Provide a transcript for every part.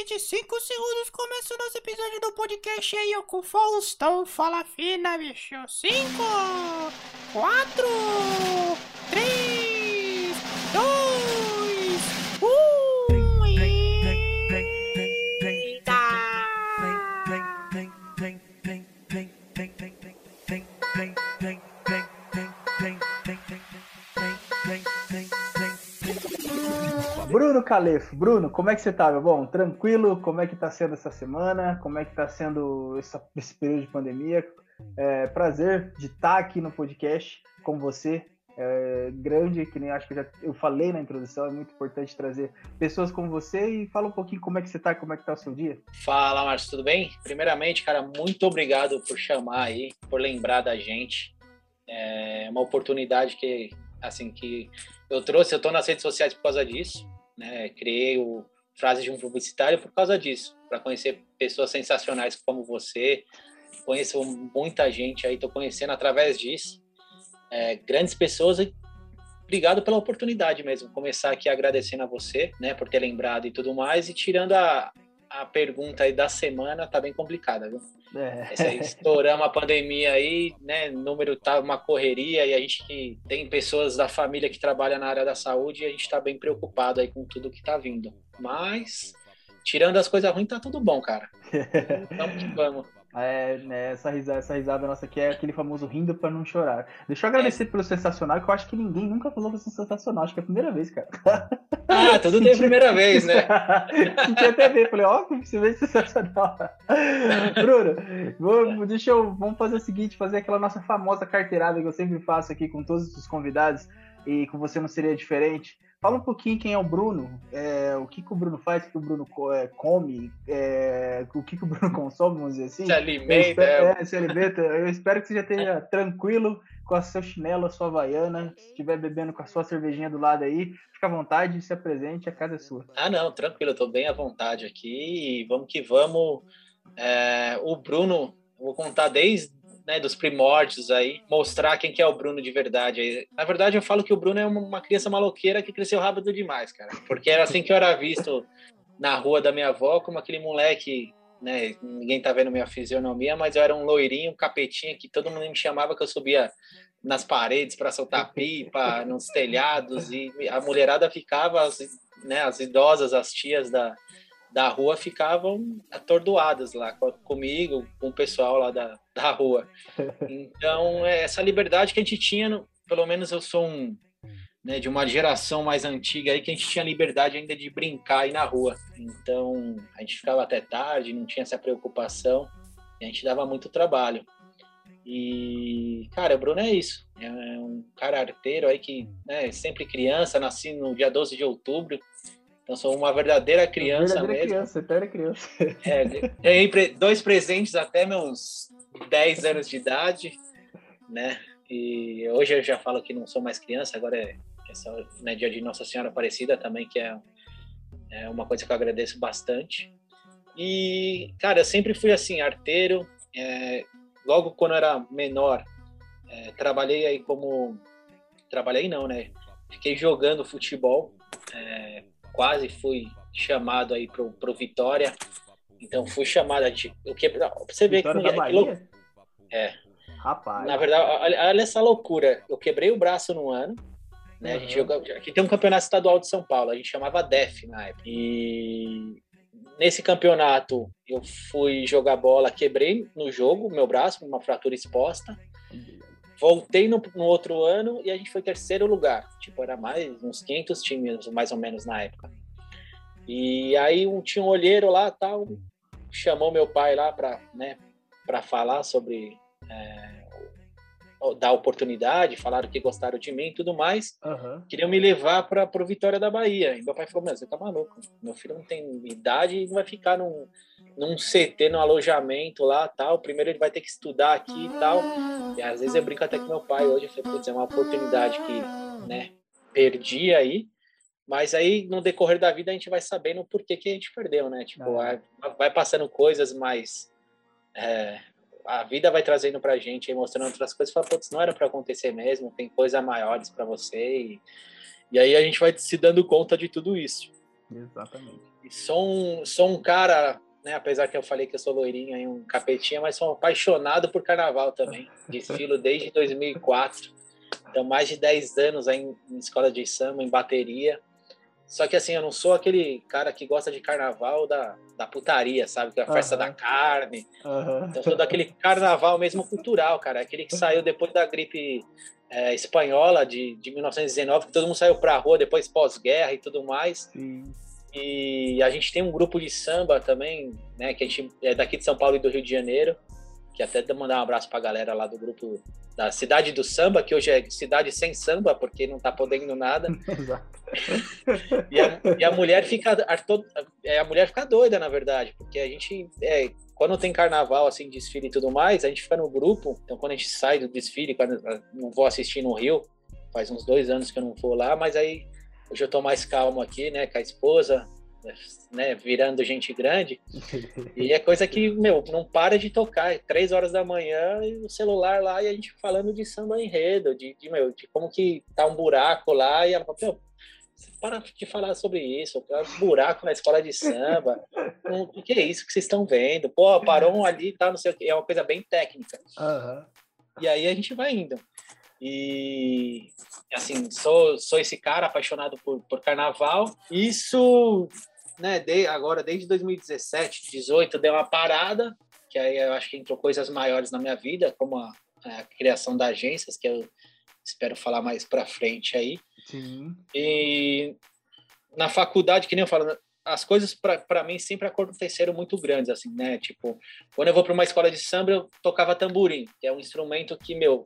toque de 5 segundos começa o nosso episódio do podcast aí, eu com Faustão. Fala fina, bicho. 5, 4, 3, Bruno Calefo, Bruno, como é que você tá, meu bom? Tranquilo? Como é que tá sendo essa semana? Como é que tá sendo essa- esse período de pandemia? É, prazer de estar aqui no podcast com você. É, grande, que nem acho que eu já eu falei na introdução, é muito importante trazer pessoas como você e fala um pouquinho como é que você tá, como é que tá o seu dia. Fala, Márcio, tudo bem? Primeiramente, cara, muito obrigado por chamar aí, por lembrar da gente. É uma oportunidade que, assim, que eu trouxe, eu tô nas redes sociais por causa disso, né? Criei o Frase de um Publicitário por causa disso, para conhecer pessoas sensacionais como você. Conheço muita gente aí, tô conhecendo através disso. É, grandes pessoas e obrigado pela oportunidade mesmo. Começar aqui agradecendo a você, né, por ter lembrado e tudo mais, e tirando a, a pergunta aí da semana, tá bem complicada, viu? É, estouramos a pandemia aí, né? Número tá uma correria e a gente que tem pessoas da família que trabalham na área da saúde e a gente tá bem preocupado aí com tudo que tá vindo. Mas, tirando as coisas ruins, tá tudo bom, cara. Vamos que vamos. É, né, essa, risada, essa risada nossa aqui é aquele famoso rindo pra não chorar. Deixa eu agradecer pelo sensacional, que eu acho que ninguém nunca falou você sensacional. Acho que é a primeira vez, cara. Ah, tudo tem a primeira vez, né? Senti até ver, falei, ó, que você veio sensacional. Bruno, vamos, deixa eu, vamos fazer o seguinte, fazer aquela nossa famosa carteirada que eu sempre faço aqui com todos os convidados e com você não seria diferente. Fala um pouquinho quem é o Bruno, é, o que, que o Bruno faz, o que, o Bruno é, come, é, o que, que o Bruno consome, vamos dizer assim. Se Eu alimenta. espero, é, é, se alimenta. Eu espero que você já esteja tranquilo com a seu chinelo, a sua havaiana. Se estiver bebendo com a sua cervejinha do lado aí, fica à vontade, se apresente, a casa é sua. Ah, não, tranquilo, eu tô bem à vontade aqui e vamos que vamos. É, o Bruno, vou contar desde né, dos primórdios aí, mostrar quem que é o Bruno de verdade. aí. Na verdade, eu falo que o Bruno é uma- criança maloqueira que cresceu rápido demais, cara. Porque era assim que eu era visto na rua da minha avó, como aquele moleque, né? Ninguém tá vendo minha fisionomia, mas eu era um loirinho, um capetinha, que todo mundo me chamava que eu subia nas paredes para soltar pipa, nos telhados, e a mulherada ficava, as, né, as idosas, as tias da, da rua ficavam atordoadas lá co- comigo, com o pessoal lá da, da rua. Então, é essa liberdade que a gente tinha, pelo menos eu sou um, né, de uma geração mais antiga aí, que a gente tinha liberdade ainda de brincar aí na rua. Então, a gente ficava até tarde, não tinha essa preocupação, a gente dava muito trabalho. E, cara, o Bruno é isso. É um cara arteiro aí que, né, sempre criança, nasci no dia 12 de outubro, então sou uma verdadeira criança Verdadeira mesmo. criança, eterna criança. É, ganhei dois presentes até meus 10 anos de idade, né? E hoje eu já falo que não sou mais criança, agora é, é só, né, dia de Nossa Senhora Aparecida também, que é, é uma coisa que eu agradeço bastante. E, cara, eu sempre fui assim, arteiro. é, logo quando eu era menor, é, trabalhei aí como. Trabalhei não, né? Fiquei jogando futebol. é, quase fui chamado aí pro, pro Vitória. Então fui chamado. a gente- Eu pra você ver que, da que? É. Rapaz. Na verdade, olha, essa loucura. Eu quebrei o braço no ano. Né? A gente Uhum. joga, aqui tem um campeonato estadual de São Paulo, a gente chamava DEF na época. E nesse campeonato eu fui jogar bola, quebrei no jogo meu braço, uma fratura exposta. Voltei no, no outro ano e a gente foi terceiro lugar. Tipo, era mais uns 500 times, mais ou menos, na época. E aí um, tinha um olheiro lá, tal, chamou meu pai lá para né, falar sobre é, dar oportunidade, falaram que gostaram de mim e tudo mais. Aham. Queriam me levar para o Vitória da Bahia. E meu pai falou: Meu, você tá maluco? Meu filho não tem idade e não vai ficar num, num CT, num alojamento lá tal. Primeiro ele vai ter que estudar aqui e tal. E às vezes eu brinco até com meu pai hoje. Eu falei: Putz, é uma oportunidade que né, perdi aí. Mas aí, no decorrer da vida, a gente vai sabendo por que, que a gente perdeu, né? Tipo, Ah. vai, vai passando coisas mais. é, a vida vai trazendo pra gente, mostrando outras coisas. Fala, putz, não era pra acontecer mesmo, tem coisas maiores pra você. E, e aí a gente vai se dando conta de tudo isso. Exatamente. E sou um, sou um cara, né, apesar que eu falei que eu sou loirinho aí, um capetinha, mas sou apaixonado por carnaval também. Desfilo desde 2004. Então, mais de 10 anos aí em, em escola de samba, em bateria. Só que assim, eu não sou aquele cara que gosta de carnaval da, da putaria, sabe? Que é a festa da carne. Então, eu sou daquele carnaval mesmo cultural, cara. Aquele que saiu depois da gripe é, espanhola de, de 1919, que todo mundo saiu pra rua depois pós-guerra e tudo mais. Sim. E a gente tem um grupo de samba também, né? Que a gente é daqui de São Paulo e do Rio de Janeiro. Que até mandar um abraço pra galera lá do grupo da Cidade do Samba, que hoje é cidade sem samba, porque não tá podendo nada. Exato. e, a, e a mulher fica a, a mulher fica doida, na verdade, porque a gente é, quando tem carnaval, assim, desfile e tudo mais, a gente fica no grupo. Então, quando a gente sai do desfile, quando não vou assistir no Rio, faz uns dois anos que eu não vou lá, mas aí hoje eu tô mais calmo aqui, né, com a esposa, né, virando gente grande. E é coisa que, meu, não para de tocar. É três horas da manhã e o celular lá e a gente falando de samba enredo, de, de, meu, de como que tá um buraco lá. E ela fala, meu, para de falar sobre isso, buraco na escola de samba. O que é isso que vocês estão vendo? Pô, parou um ali, tá, não sei o que. É uma coisa bem técnica. Uhum. E aí a gente vai indo. E assim, sou, sou esse cara apaixonado por, por carnaval. Isso né, de, agora desde 2017, 18, deu uma parada, que aí eu acho que entrou coisas maiores na minha vida, como a, a criação da agências, que eu espero falar mais para frente aí. Sim. E na faculdade, que nem eu falo, as coisas para mim sempre aconteceram muito grandes, assim, né? Tipo, quando eu vou para uma escola de samba, eu tocava tamborim, que é um instrumento que, meu,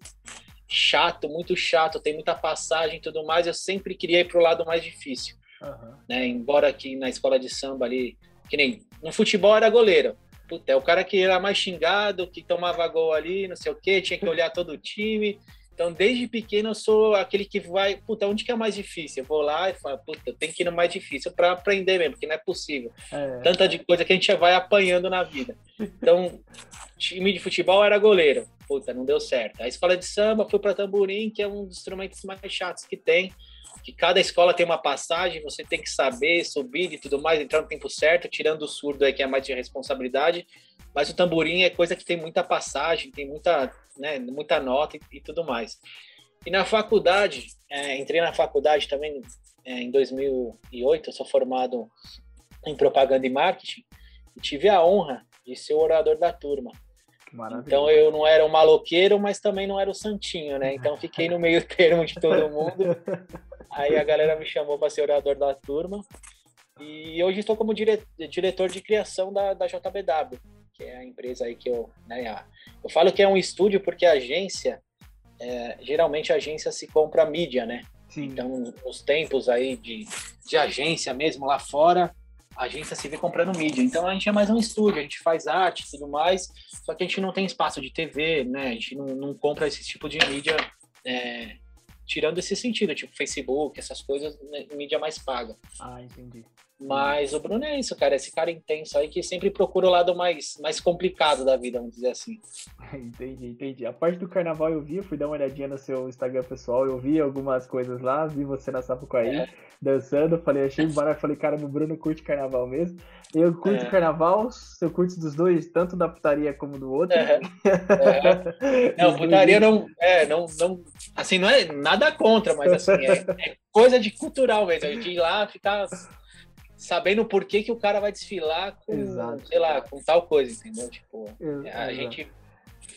chato, muito chato, tem muita passagem e tudo mais, eu sempre queria ir para o lado mais difícil. Uhum. Né? Embora aqui na escola de samba ali, que nem no futebol era goleiro. Puta, é o cara que era mais xingado, que tomava gol ali, não sei o quê, tinha que olhar todo o time. Então, desde pequeno, eu sou aquele que vai, puta, onde que é mais difícil? Eu vou lá e falo, puta, tenho que ir no mais difícil para aprender mesmo, porque não é possível. É. Tanta de coisa que a gente vai apanhando na vida. Então, time de futebol era goleiro. Puta, não deu certo. A escola de samba foi para tamborim, que é um dos instrumentos mais chatos que tem que cada escola tem uma passagem, você tem que saber subir e tudo mais, entrar no tempo certo, tirando o surdo aí que é mais de responsabilidade, mas o tamborim é coisa que tem muita passagem, tem muita, né, muita nota e, e tudo mais. E na faculdade, é, entrei na faculdade também é, em 2008, eu sou formado em propaganda e marketing, e tive a honra de ser o orador da turma. Então eu não era um maloqueiro, mas também não era o santinho, né? Então fiquei no meio termo de todo mundo. Aí a galera me chamou para ser orador da turma. E hoje estou como dire... diretor de criação da, da JBW, que é a empresa aí que eu. Né, eu falo que é um estúdio porque a agência, é, geralmente a agência se compra mídia, né? Sim. Então, nos tempos aí de, de agência mesmo lá fora, a agência se vê comprando mídia. Então a gente é mais um estúdio, a gente faz arte e tudo mais, só que a gente não tem espaço de TV, né? A gente não, não compra esse tipo de mídia é, tirando esse sentido, tipo Facebook, essas coisas, né, mídia mais paga. Ah, entendi. Mas o Bruno é isso, cara, esse cara intenso aí que sempre procura o lado mais, mais complicado da vida, vamos dizer assim. entendi, entendi. A parte do carnaval eu vi, eu fui dar uma olhadinha no seu Instagram pessoal, eu vi algumas coisas lá, vi você na Sapucaí, é. dançando, falei, achei barato, falei, cara, o Bruno curte carnaval mesmo. Eu curto é. carnaval, eu curto dos dois, tanto da putaria como do outro. É. é. Não, putaria não, é, não, não, assim, não é nada contra, mas assim, é, é coisa de cultural mesmo, a gente ir lá, ficar sabendo por que, que o cara vai desfilar com, Exato. sei lá, com tal coisa, entendeu? Tipo, Exato. a gente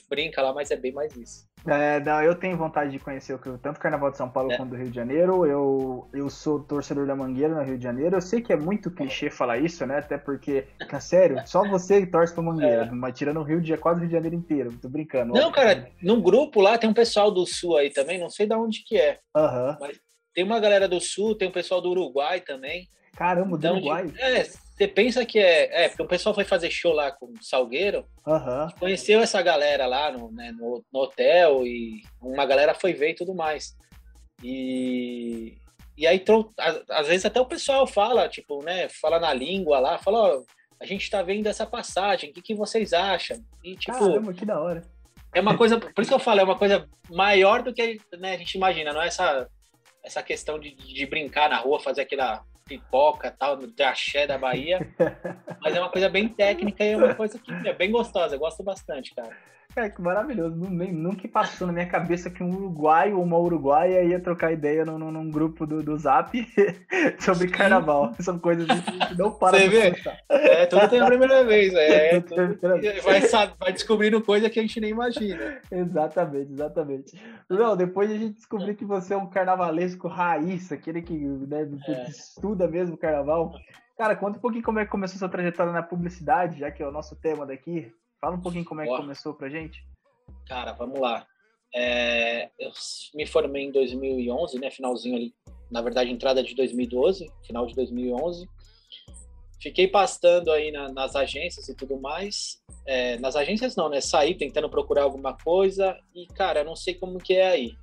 brinca lá, mas é bem mais isso. É, não, eu tenho vontade de conhecer o tanto o Carnaval de São Paulo é. quanto do Rio de Janeiro. Eu, eu sou torcedor da Mangueira no Rio de Janeiro. Eu sei que é muito clichê falar isso, né? Até porque, sério, só você torce pra Mangueira, é. mas tirando o Rio de quase o Rio de Janeiro inteiro. Tô brincando. Não, cara, no grupo lá tem um pessoal do Sul aí também, não sei de onde que é. Uhum. Mas tem uma galera do Sul, tem um pessoal do Uruguai também. Caramba, do então, Uruguai. É, você pensa que é. É, porque o pessoal foi fazer show lá com o Salgueiro. Uhum. Conheceu essa galera lá no, né, no, no, hotel e uma galera foi ver e tudo mais. E. E aí, às vezes até o pessoal fala, tipo, né, fala na língua lá, fala, ó, a gente tá vendo essa passagem, o que, que vocês acham? E, tipo, Caramba, que da hora. É uma coisa, por isso que eu falo, é uma coisa maior do que né, a gente imagina, não é essa, essa questão de, de brincar na rua, fazer aquela pipoca tal, do axé da Bahia. Mas é uma coisa bem técnica e é uma coisa que é bem gostosa. Eu gosto bastante, cara. Cara, que maravilhoso. Nunca passou na minha cabeça que um uruguaio ou uma uruguaia ia trocar ideia num, num grupo do, do Zap sobre carnaval. São coisas que não para Você vê? É, tudo tem a primeira vez. É, tudo, vai, vai descobrindo coisa que a gente nem imagina. Exatamente, exatamente. Não, depois a gente descobriu que você é um carnavalesco raiz, aquele que né, é. estuda mesmo carnaval. Cara, conta um pouquinho como é que começou sua trajetória na publicidade, já que é o nosso tema daqui. Fala um pouquinho como é que começou pra gente. Cara, vamos lá. É, eu me formei em 2011, né? Finalzinho ali. Na verdade, entrada de 2012, final de 2011. Fiquei pastando aí na, nas agências e tudo mais. É, nas agências não, né? Saí tentando procurar alguma coisa e, cara, eu não sei como que é aí.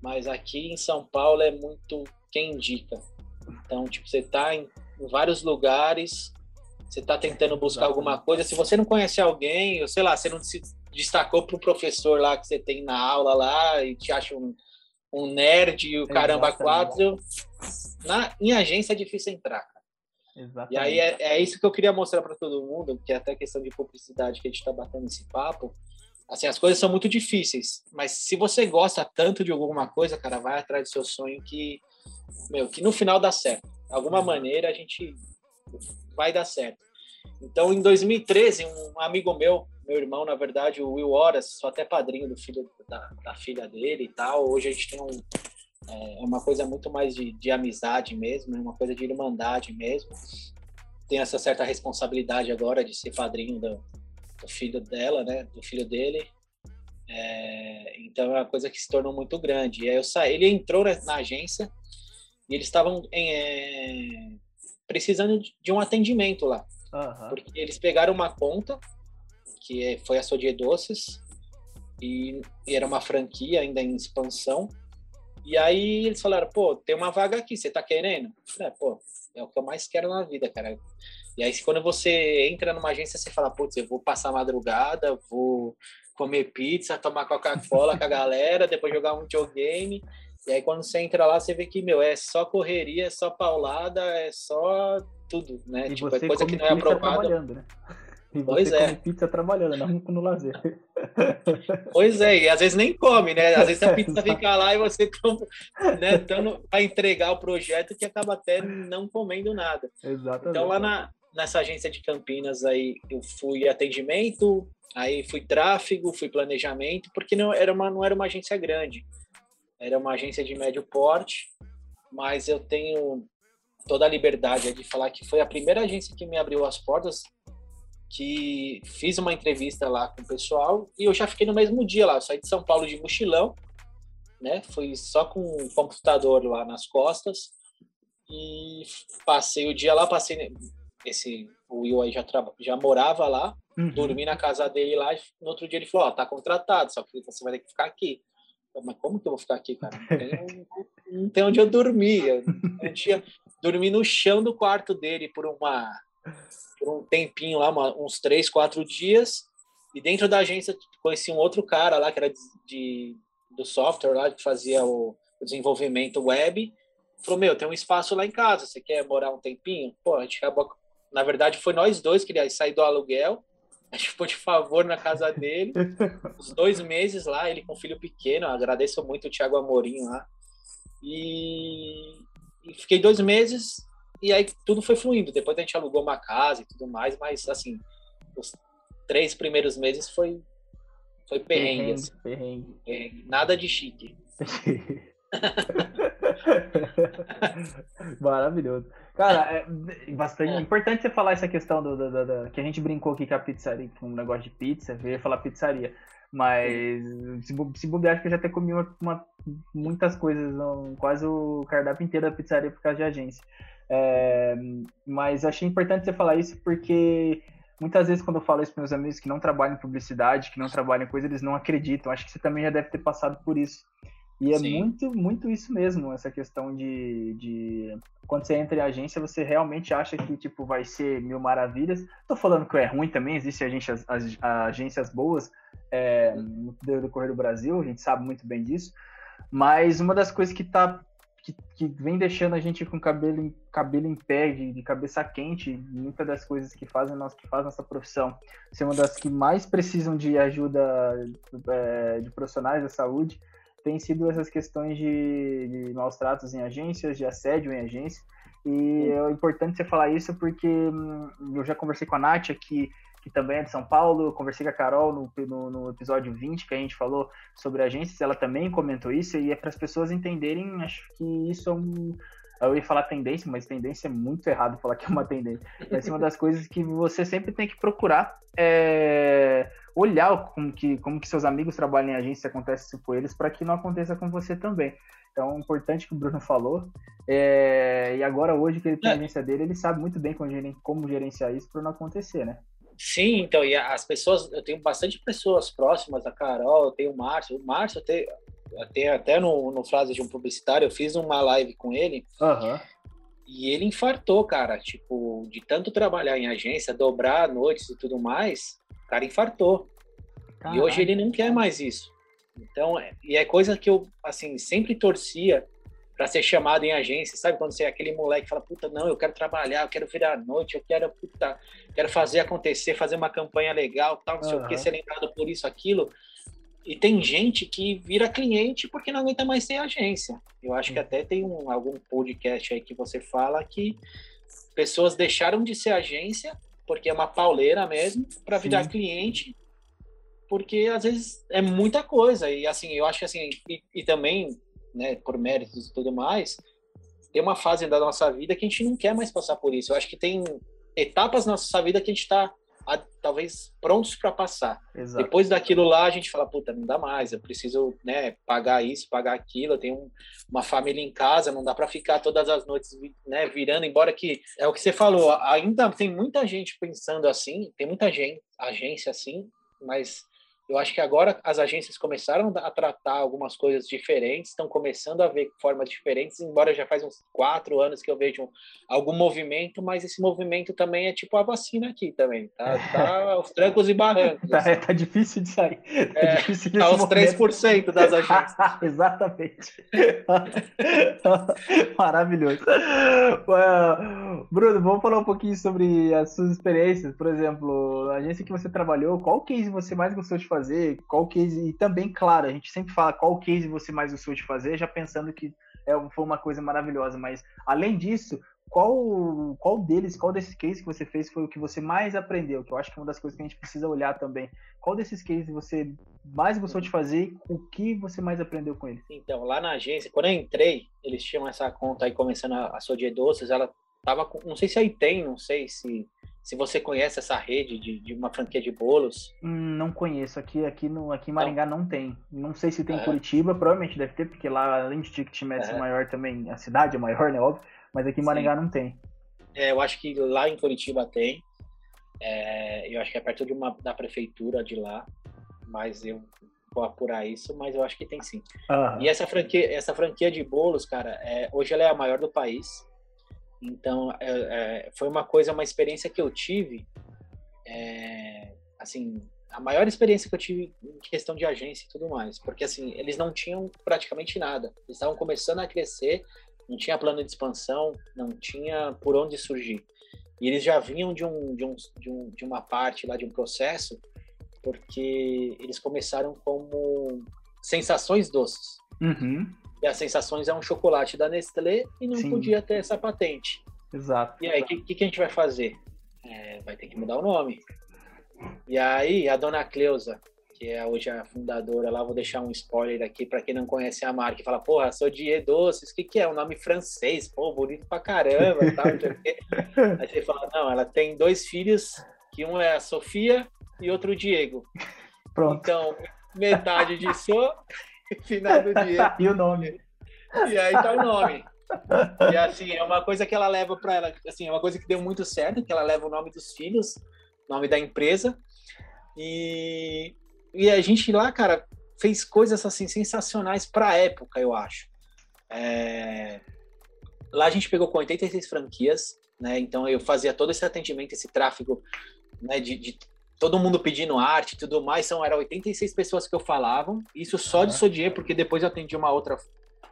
Mas aqui em São Paulo é muito quem indica. Então, tipo, você tá em, em vários lugares você está tentando buscar alguma coisa, se você não conhece alguém, ou sei lá, você não se destacou para o professor lá que você tem na aula lá e te acha um, um nerd e o caramba quatro, na, em agência é difícil entrar. Exatamente. E aí é, é isso que eu queria mostrar para todo mundo, que é até questão de publicidade que a gente está batendo esse papo. Assim, as coisas são muito difíceis, mas se você gosta tanto de alguma coisa, cara, vai atrás do seu sonho que, meu, que no final dá certo. De alguma maneira a gente vai dar certo. Então, em 2013, um amigo meu, meu irmão, na verdade, o Will Horas, sou até padrinho do filho da, da filha dele e tal. Hoje a gente tem um, é, é uma coisa muito mais de, de amizade mesmo, é uma coisa de irmandade mesmo. Tem essa certa responsabilidade agora de ser padrinho do, do filho dela, né? Do filho dele. É, então é uma coisa que se tornou muito grande. E aí eu saí, ele entrou na agência e eles estavam é, precisando de um atendimento lá. Uhum. Porque eles pegaram uma conta, que é, foi a Sodier Doces, e, era uma franquia ainda em expansão. E aí eles falaram, pô, tem uma vaga aqui, você tá querendo? é, pô, é o que eu mais quero na vida, cara. E aí quando você entra numa agência, você fala, putz, eu vou passar madrugada, vou comer pizza, tomar Coca-Cola com a galera, depois jogar um videogame. E aí quando você entra lá, você vê que, meu, é só correria, é só paulada, é só tudo, né? E tipo, é coisa que não é aprovada. Né? E pois você é. pizza trabalhando, não no lazer. Pois é, e às vezes nem come, né? Às vezes a pizza fica lá e você né, para entregar o projeto que acaba até não comendo nada. Exatamente. Então lá na, nessa agência de Campinas aí eu fui atendimento, aí fui tráfego, fui planejamento, porque não era uma não era uma agência grande. Era uma agência de médio porte, mas eu tenho toda a liberdade de falar que foi a primeira agência que me abriu as portas, que fiz uma entrevista lá com o pessoal e eu já fiquei no mesmo dia lá. Eu saí de São Paulo de mochilão, né? Fui só com o computador lá nas costas e passei o dia lá, passei esse o Will aí já, já morava lá, uhum. dormi na casa dele lá, no outro dia ele falou, ó, oh, tá contratado, só que você vai ter que ficar aqui. Mas como que eu vou ficar aqui, cara? Não tem, não tem onde eu dormir. Eu, eu tinha, dormi no chão do quarto dele por uma por um tempinho lá, uma, uns três, quatro dias. E dentro da agência conheci um outro cara lá que era de, de do software lá que fazia o, o, desenvolvimento web. Falou: Meu, tem um espaço lá em casa, você quer morar um tempinho? Pô, a gente acabou. Na verdade, foi nós dois que sair do aluguel ficou de favor na casa dele, os dois meses lá, ele com filho pequeno, agradeço muito o Thiago Amorim lá. E, e, fiquei dois meses e aí tudo foi fluindo. Depois a gente alugou uma casa e tudo mais, mas assim, os três primeiros meses foi, foi perrengue. perrengue, assim. perrengue. Nada de chique. Maravilhoso. Cara, é bastante é. importante você falar essa questão do, do, do, do, que a gente brincou aqui com a pizzaria, com um negócio de pizza, eu ia falar pizzaria. Mas se, se bobear, acho que eu já até comi uma, uma, muitas coisas, um, quase o cardápio inteiro da pizzaria por causa de agência. É, mas achei importante você falar isso porque muitas vezes quando eu falo isso para meus amigos que não trabalham em publicidade, que não trabalham em coisa, eles não acreditam. Acho que você também já deve ter passado por isso. E é Sim. muito, muito isso mesmo, essa questão de, de quando você entra em agência, você realmente acha que tipo vai ser mil maravilhas. Tô falando que é ruim também, existem agências, agências boas é, no decorrer do Brasil, a gente sabe muito bem disso. Mas uma das coisas que tá que, que vem deixando a gente com cabelo, em, cabelo em pé, de, de cabeça quente, muitas das coisas que fazem nossa, que faz nossa profissão ser uma das que mais precisam de ajuda é, de profissionais da saúde, tem sido essas questões de, de maus tratos em agências, de assédio em agência. E é importante você falar isso porque hum, eu já conversei com a Nath aqui que também é de São Paulo. Eu conversei com a Carol no, no, no, episódio 20, que a gente falou sobre agências, ela também comentou isso, e é para as pessoas entenderem, acho que isso é um. Eu ia falar tendência, mas tendência é muito errado falar que é uma tendência. Essa é uma das coisas que você sempre tem que procurar é, olhar como que, como que seus amigos trabalham em agência, acontece isso com eles, para que não aconteça com você também. Então, é importante que o Bruno falou. É, e agora, hoje que ele tem a é. agência dele, ele sabe muito bem como gerenciar isso para não acontecer, né? Sim, então, e as pessoas, eu tenho bastante pessoas próximas, a Carol, eu tenho o Márcio, o Márcio até, até, até no, no frase de um publicitário, eu fiz uma live com ele, uhum. e ele infartou, cara, tipo, de tanto trabalhar em agência, dobrar noites e tudo mais, cara infartou. E hoje ele não quer mais isso. Então, é, e é coisa que eu, assim, sempre torcia para ser chamado em agência, sabe? Quando você é aquele moleque que fala, puta, não, eu quero trabalhar, eu quero virar a noite, eu quero, puta, quero fazer acontecer, fazer uma campanha legal, tal, não sei uhum. o que, ser lembrado por isso, aquilo. E tem gente que vira cliente porque não aguenta mais ser agência. Eu acho que até tem um, algum podcast aí que você fala que pessoas deixaram de ser agência, porque é uma pauleira mesmo, para virar cliente, porque às vezes é muita coisa. E assim, eu acho que assim, e, e também né, por méritos e tudo mais, tem uma fase da nossa vida que a gente não quer mais passar por isso. Eu acho que tem etapas na nossa vida que a gente está talvez prontos para passar. Exato. Depois daquilo lá, a gente fala, puta, não dá mais, eu preciso né, pagar isso, pagar aquilo, eu tenho um, uma família em casa, não dá para ficar todas as noites né, virando, embora que é o que você falou, ainda tem muita gente pensando assim, tem muita gente, agência assim, mas eu acho que agora as agências começaram a tratar algumas coisas diferentes, estão começando a ver formas diferentes, embora já faz uns quatro anos que eu vejo algum movimento, mas esse movimento também é tipo a vacina aqui também, tá? Tá aos trancos e barrancos. tá, assim. tá, difícil de sair. Tá é, difícil tá aos 3% das agências. Exatamente. Maravilhoso. Bruno, vamos falar um pouquinho sobre as suas experiências. Por exemplo, a agência que você trabalhou, qual case você mais gostou de fazer? qual case, e também, claro, a gente sempre fala qual case você mais gostou de fazer, já pensando que é, foi uma coisa maravilhosa, mas além disso, qual, qual deles, qual desses cases que você fez foi o que você mais aprendeu? Que eu acho que é uma das coisas que a gente precisa olhar também. Qual desses cases você mais gostou de fazer? O que você mais aprendeu com eles? Então, lá na agência, quando eu entrei, eles tinham essa conta aí começando a, a de doces, ela tava com, não sei se aí tem, não sei se se você conhece essa rede de, de uma franquia de bolos. Hum, não conheço. Aqui, aqui, no, aqui em Maringá não, não tem. Não sei se tem em é. Curitiba, provavelmente deve ter, porque lá, além de Ticket Match é. maior também, a cidade é maior, né? Óbvio. Mas aqui em Maringá Sim. não tem. É, eu acho que lá em Curitiba tem. É, eu acho que é perto de uma, da prefeitura de lá. Mas eu vou apurar isso, mas eu acho que tem sim. Uhum. E essa franquia, essa franquia de bolos, cara, é, hoje ela é a maior do país. Então, é, é, foi uma coisa, uma experiência que eu tive, é, assim, a maior experiência que eu tive em questão de agência e tudo mais, porque assim, eles não tinham praticamente nada. Eles estavam começando a crescer, não tinha plano de expansão, não tinha por onde surgir. E eles já vinham de, um, de, um, de, um, de uma parte lá, de um processo, porque eles começaram como sensações doces. Uhum. E as sensações é um chocolate da Nestlé e não Sim. podia ter essa patente. Exato. E aí, o que, que, a gente vai fazer? É, vai ter que mudar o nome. E aí, a dona Cleusa, que é hoje a fundadora lá, vou deixar um spoiler aqui para quem não conhece a marca, e fala, porra, sou Die Doces, o que, que é? Um nome francês, pô, bonito pra caramba, tal, Aí você fala, não, ela tem dois filhos, que um é a Sofia e outro o Diego. Pronto. Então, metade de So final do dia. e o nome. E aí tá o nome. E assim, é uma coisa que ela leva para ela, assim, é uma coisa que deu muito certo, que ela leva o nome dos filhos, nome da empresa. E, e a gente lá, cara, fez coisas assim sensacionais para a época, eu acho. É... Lá a gente pegou com 86 franquias, né? Então eu fazia todo esse atendimento, esse tráfego, né, de, de todo mundo pedindo arte e tudo mais, são eram 86 pessoas que eu falavam, isso só de Sodier, porque depois eu atendi uma outra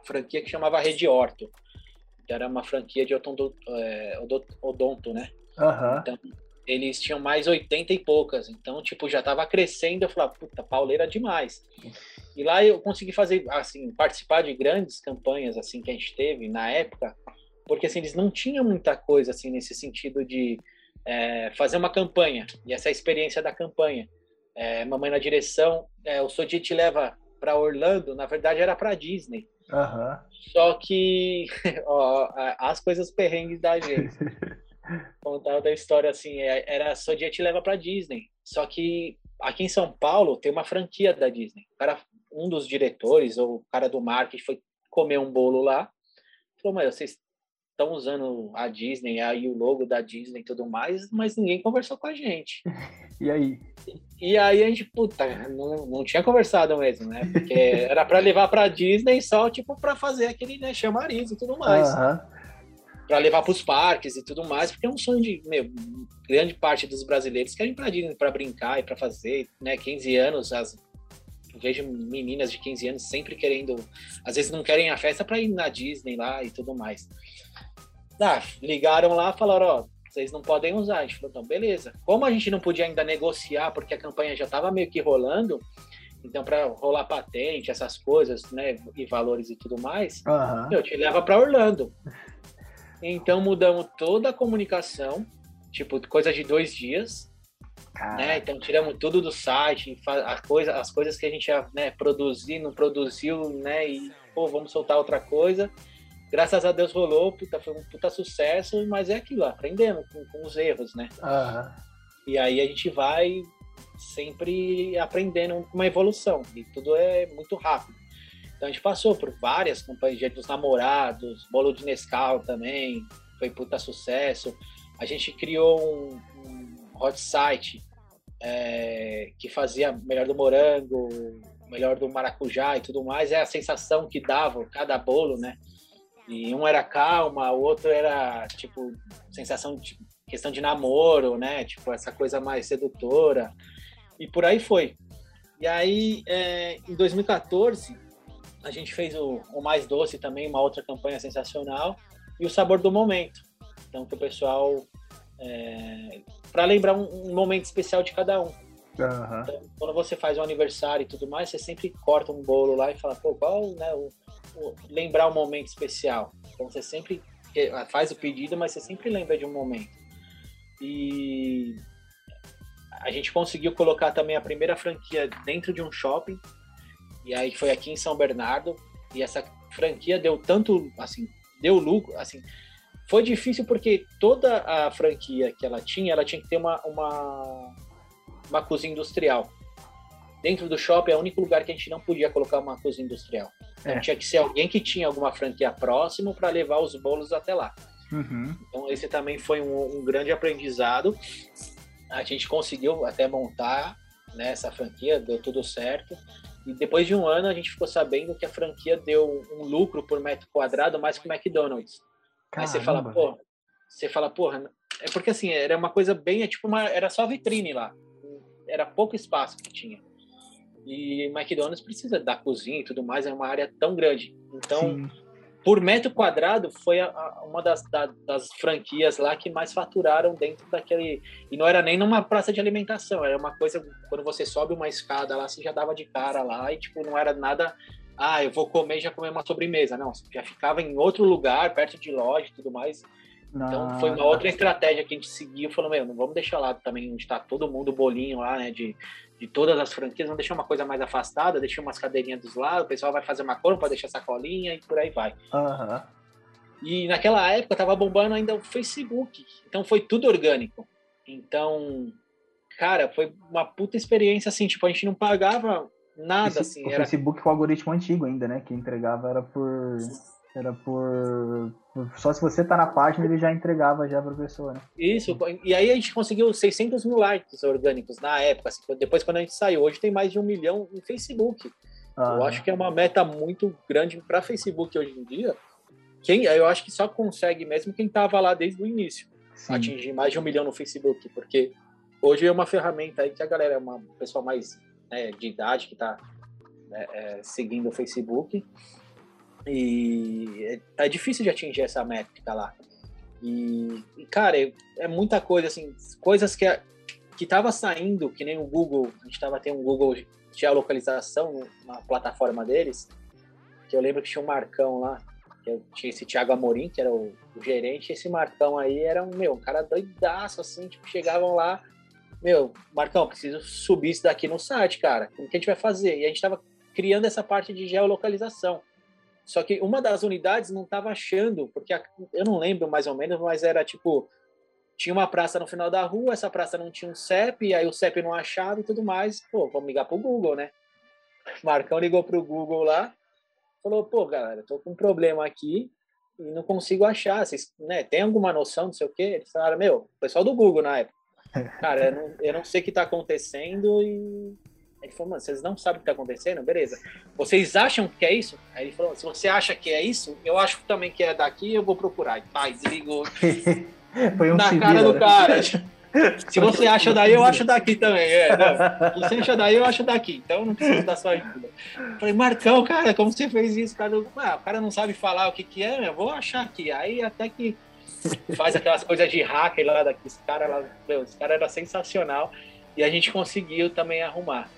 franquia que chamava Rede Orto. Que era uma franquia de odonto, é, odonto né? Uhum. Então, eles tinham mais 80 e poucas. Então, tipo, já tava crescendo. Eu falava, puta, pauleira demais. E lá eu consegui fazer, assim, participar de grandes campanhas, assim, que a gente teve na época. Porque, assim, eles não tinham muita coisa, assim, nesse sentido de é, fazer uma campanha. E essa é a experiência da campanha. É, Mamãe na Direção, é, o Sodi te leva para Orlando, na verdade era para Disney. Uhum. Só que ó, as coisas perrengues da gente. Contar da história assim, é, era só dia te leva para Disney. Só que aqui em São Paulo tem uma franquia da Disney. O cara, um dos diretores ou o cara do marketing foi comer um bolo lá. Falou, mas vocês estão usando a Disney, aí o logo da Disney e tudo mais, mas ninguém conversou com a gente. E aí? E, aí a gente, puta, não, não tinha conversado mesmo, né? Porque era para levar para Disney só, tipo, para fazer aquele, né, chamariz e tudo mais. Uhum. Para levar para os parques e tudo mais, porque é um sonho de, meu, grande parte dos brasileiros querem ir para Disney para brincar e para fazer, né, 15 anos, as vejo meninas de 15 anos sempre querendo, às vezes não querem a festa para ir na Disney lá e tudo mais. Ah, ligaram lá, falaram, ó, vocês não podem usar. A gente falou, então, beleza. Como a gente não podia ainda negociar, porque a campanha já estava meio que rolando, então, para rolar patente, essas coisas, né, e valores e tudo mais, uhum. eu te leva para Orlando. Então, mudamos toda a comunicação, tipo, coisa de dois dias, né? Então, tiramos tudo do site, coisa, as coisas que a gente ia né, produzir, não produziu, né, e, pô, vamos soltar outra coisa graças a Deus rolou, puta, foi um puta sucesso, mas é aquilo, aprendemos com, com os erros, né? Uhum. E aí a gente vai sempre aprendendo uma evolução, e tudo é muito rápido. Então a gente passou por várias campanhas de dos namorados, bolo de Nescau também, foi puta sucesso. A gente criou um hot site é, que fazia melhor do morango, melhor do maracujá e tudo mais. É a sensação que dava cada bolo, né? E um era calma, o outro era, tipo, sensação de questão de namoro, né? Tipo, essa coisa mais sedutora. E por aí foi. E aí, é, em 2014, a gente fez o, o, Mais Doce também, uma outra campanha sensacional. E o Sabor do Momento. Então, que o pessoal. É, para lembrar um, um, momento especial de cada um. Uhum. Então, quando você faz um aniversário e tudo mais, você sempre corta um bolo lá e fala, pô, qual né, o, lembrar um momento especial. Então você sempre faz o pedido, mas você sempre lembra de um momento. E a gente conseguiu colocar também a primeira franquia dentro de um shopping. E aí foi aqui em São Bernardo. E essa franquia deu tanto, assim, deu lucro, assim, foi difícil porque toda a franquia que ela tinha, ela tinha que ter uma, uma, uma cozinha industrial. Dentro do shopping é o único lugar que a gente não podia colocar uma cozinha industrial. Então, é. tinha que ser alguém que tinha alguma franquia próximo para levar os bolos até lá. Uhum. Então esse também foi um, um, grande aprendizado. A gente conseguiu até montar né, essa franquia, deu tudo certo. E depois de um ano a gente ficou sabendo que a franquia deu um lucro por metro quadrado mais que o McDonald's. Caramba. Aí você fala, pô, você fala, porra, é porque assim, era uma coisa bem, é tipo uma, era só vitrine lá. Era pouco espaço que tinha. E McDonald's precisa da cozinha e tudo mais, é uma área tão grande. Então, Sim. por metro quadrado, foi a, a, uma das, da, das franquias lá que mais faturaram dentro daquele. E não era nem numa praça de alimentação, era uma coisa. Quando você sobe uma escada lá, você já dava de cara lá e, tipo, não era nada. Ah, eu vou comer e já comer uma sobremesa. Não, já ficava em outro lugar, perto de loja e tudo mais. Então foi uma outra estratégia que a gente seguiu, falou, meu, não vamos deixar lá também onde está todo mundo bolinho lá, né, de de todas as franquias, vamos deixar uma coisa mais afastada, deixar umas cadeirinhas dos lados, o pessoal vai fazer uma cor para deixar sacolinha e por aí vai. Uhum. E naquela época tava bombando ainda o Facebook, então foi tudo orgânico. Então, cara, foi uma puta experiência assim, tipo, a gente não pagava nada Esse, assim. O era... Facebook com o algoritmo antigo ainda, né? Que entregava era por era por, Só se você tá na página, ele já entregava já pra pessoa, né? Isso, e aí a gente conseguiu 600 mil likes orgânicos na época, assim, depois quando a gente saiu. Hoje tem mais de um milhão no Facebook. Ah. Eu acho que é uma meta muito grande para Facebook hoje em dia. Quem, eu acho que só consegue mesmo quem tava lá desde o início. Sim. Atingir mais de um milhão no Facebook, porque hoje é uma ferramenta aí que a galera, é uma pessoa mais né, de idade que tá né, é, seguindo o Facebook E é, é difícil de atingir essa métrica lá. E, e cara, é, é, muita coisa, assim, coisas que, que tava saindo, que nem o Google, a gente tava tendo um Google geolocalização na plataforma deles, que eu lembro que tinha um Marcão lá, que tinha esse Thiago Amorim, que era o, o gerente, e esse Marcão aí era um, meu, um cara doidaço, assim, tipo, chegavam lá, meu, Marcão, preciso subir isso daqui no site, cara, como que a gente vai fazer? E a gente tava criando essa parte de geolocalização. Só que uma das unidades não estava achando, porque a, eu não lembro mais ou menos, mas era tipo tinha uma praça no final da rua, essa praça não tinha um CEP, aí o CEP não achava e tudo mais. Pô, vamos ligar pro Google, né? Marcão ligou pro Google lá, falou: pô, galera, tô com um problema aqui e não consigo achar. Vocês né, tem alguma noção, não sei o quê? Eles falaram: meu, pessoal do Google na época. Cara, eu não, eu não sei o que tá acontecendo e ele falou, mano, vocês não sabem o que está acontecendo? Beleza. Vocês acham que é isso? Aí ele falou, se você acha que é isso, eu acho também que é daqui, eu vou procurar. E pá, desligou. Foi um Na cara do cara. Se você acha daí, eu acho daqui também. É, não. Se você acha daí, eu acho daqui. Então não preciso da sua ajuda. Falei, Marcão, cara, como você fez isso? Cara, ah, o cara não sabe falar o que, que é, eu vou achar aqui. Aí até que faz aquelas coisas de hacker lá daqui. Esse cara lá, meu, esse cara era sensacional. E a gente conseguiu também arrumar.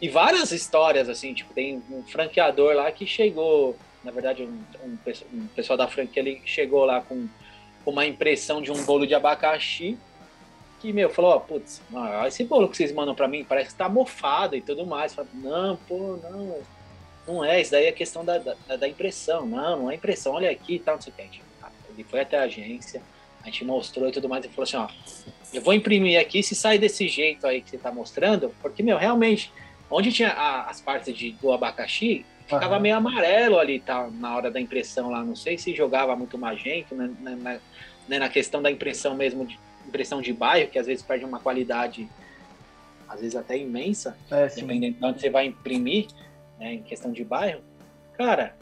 E várias histórias, assim, tipo, tem um franqueador lá que chegou, na verdade, um, um, um pessoal da franquia ele chegou lá com, uma impressão de um bolo de abacaxi, que, meu, falou, ó, putz, esse bolo que vocês mandam para mim parece que tá mofado e tudo mais. Falei, não, pô, não, não é, isso daí é questão da, da, da impressão. Não, não é impressão, olha aqui e tal, não sei o que. Ele foi até a agência, a gente mostrou e tudo mais, e falou assim, ó, eu vou imprimir aqui, se sai desse jeito aí que você tá mostrando, porque, meu, realmente Onde tinha a, as partes de, do abacaxi, ficava uhum. meio amarelo ali tá, na hora da impressão lá. Não sei se jogava muito magento, né, na, né, na questão da impressão mesmo, de, impressão de bairro, que às vezes perde uma qualidade, às vezes até imensa, é, dependendo de onde você vai imprimir, né, em questão de bairro. Cara,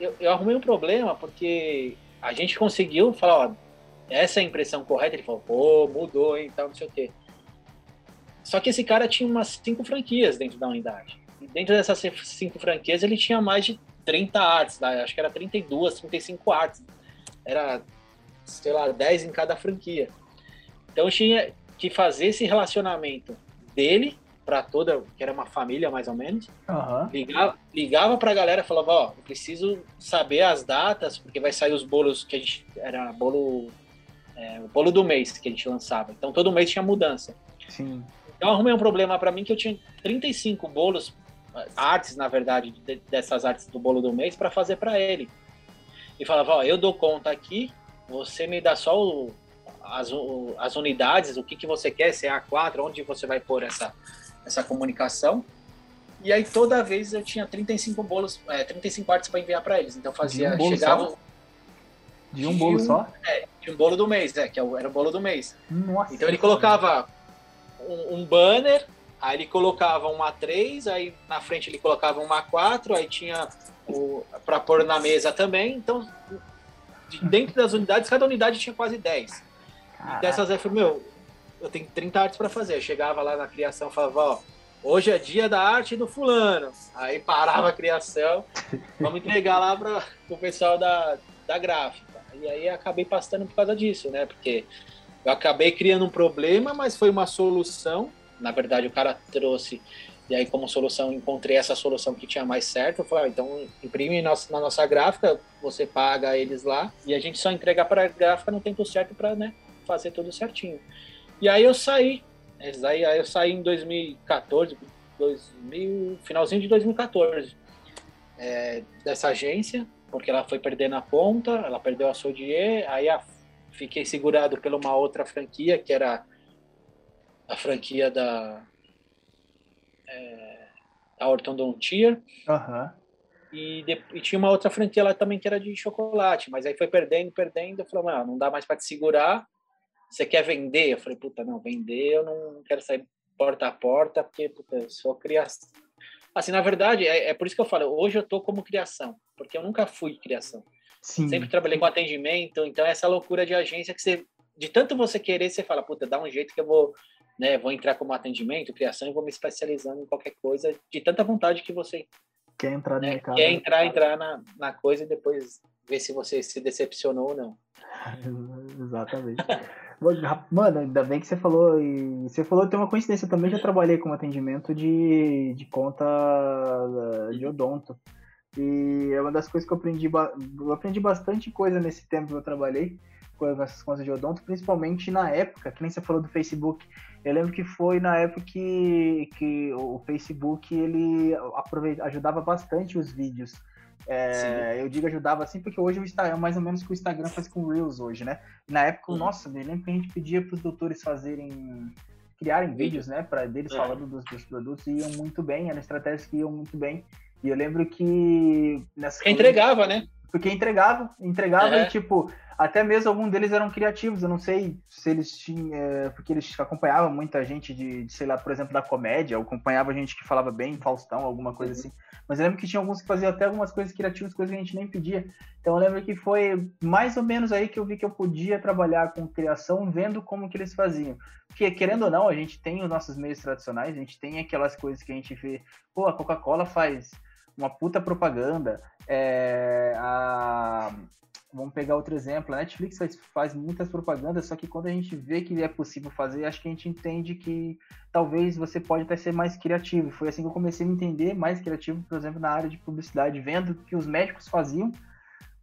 eu, eu arrumei um problema porque a gente conseguiu falar, ó, essa é a impressão correta. Ele falou, pô, mudou, hein, tal, não sei o quê. Só que esse cara tinha umas cinco franquias dentro da unidade. E dentro dessas cinco franquias ele tinha mais de 30 artes, né? acho que era 32, 35 artes. Era, sei lá, 10 em cada franquia. Então tinha que fazer esse relacionamento dele para toda, que era uma família mais ou menos. Uhum. Ligava, ligava para a galera e falava: Ó, eu preciso saber as datas, porque vai sair os bolos que a gente. Era bolo. É, o bolo do mês que a gente lançava. Então todo mês tinha mudança. Sim. Então arrumei um problema para mim que eu tinha 35 bolos, artes, na verdade, de, dessas artes do bolo do mês para fazer para ele. E falava, ó, eu dou conta aqui, você me dá só o, as, as unidades, o que, que você quer, se é A4, onde você vai pôr essa, essa comunicação. E aí toda vez eu tinha 35 bolos, é, 35 artes para enviar para eles. Então fazia, de um chegava só? De um bolo de um, só? É, de um bolo do mês, é, que era o bolo do mês. Nossa. Então ele colocava um, um banner, aí ele colocava uma 3, aí na frente ele colocava uma 4, aí tinha para pôr na mesa também. Então, de, dentro das unidades, cada unidade tinha quase 10. E dessas eu falei, meu, eu tenho 30 artes para fazer. Eu chegava lá na criação falava, ó, hoje é dia da arte do fulano. Aí parava a criação, vamos entregar lá para o pessoal da, da gráfica. E aí acabei passando por causa disso, né? Porque eu acabei criando um problema, mas foi uma solução. Na verdade, o cara trouxe, e aí, como solução, encontrei essa solução que tinha mais certo. Eu falei, ah, então imprime na nossa gráfica, você paga eles lá, e a gente só entrega para a gráfica no tempo certo para né, fazer tudo certinho. E aí eu saí. Aí, aí eu saí em 2014, 2000, finalzinho de 2014, é, dessa agência, porque ela foi perdendo a conta, ela perdeu a Sodier, aí a fiquei segurado pela uma outra franquia, que era a franquia da, é, da Ortodontia. Uhum. E, de, e, tinha uma outra franquia lá também que era de chocolate, mas aí foi perdendo, perdendo. Eu falei, não dá mais para te segurar. Você quer vender? Eu falei, puta, não, vender eu não quero sair porta a porta, porque puta, eu sou criação. Assim, na verdade, é, é por isso que eu falo, hoje eu tô como criação, porque eu nunca fui criação. Sim. Sempre trabalhei com atendimento, então essa loucura de agência que você, de tanto você querer, você fala, puta, dá um jeito que eu vou, né, vou entrar como atendimento, criação e vou me especializando em qualquer coisa, de tanta vontade que você Quer entrar né? mercado. Quer entrar, entrar na, na coisa e depois ver se você se decepcionou ou não. Exatamente. Mano, ainda bem que você falou. E você falou tem uma coincidência. Eu também já trabalhei com atendimento de, de conta de odonto. E é uma das coisas que eu aprendi. Eu aprendi bastante coisa nesse tempo que eu trabalhei com essas contas de odonto, principalmente na época, que nem você falou do Facebook. Eu lembro que foi na época que, que o Facebook ele ajudava bastante os vídeos. É, eu digo ajudava assim porque hoje o Instagram é mais ou menos o que o Instagram faz com Reels hoje, né? Na época, uhum. nossa, eu lembro que a gente pedia para os doutores fazerem criarem vídeos, né, para deles é. falando dos, dos, produtos e iam muito bem, eram estratégias que iam muito bem. E eu lembro que nessa entregava, né? Porque entregava, entregava é. e tipo, até mesmo alguns deles eram criativos. Eu não sei se eles tinham. É, porque eles acompanhavam muita gente de, de, sei lá, por exemplo, da comédia, ou acompanhava gente que falava bem, Faustão, alguma coisa uhum. assim. Mas eu lembro que tinha alguns que faziam até algumas coisas criativas, coisas que a gente nem pedia. Então eu lembro que foi mais ou menos aí que eu vi que eu podia trabalhar com criação, vendo como que eles faziam. Porque, querendo ou não, a gente tem os nossos meios tradicionais, a gente tem aquelas coisas que a gente vê. Pô, a Coca-Cola faz uma puta propaganda. É, a, vamos pegar outro exemplo. A Netflix faz, faz, muitas propagandas, só que quando a gente vê que é possível fazer, acho que a gente entende que talvez você pode até ser mais criativo. Foi assim que eu comecei a me entender mais criativo, por exemplo, na área de publicidade, vendo que os médicos faziam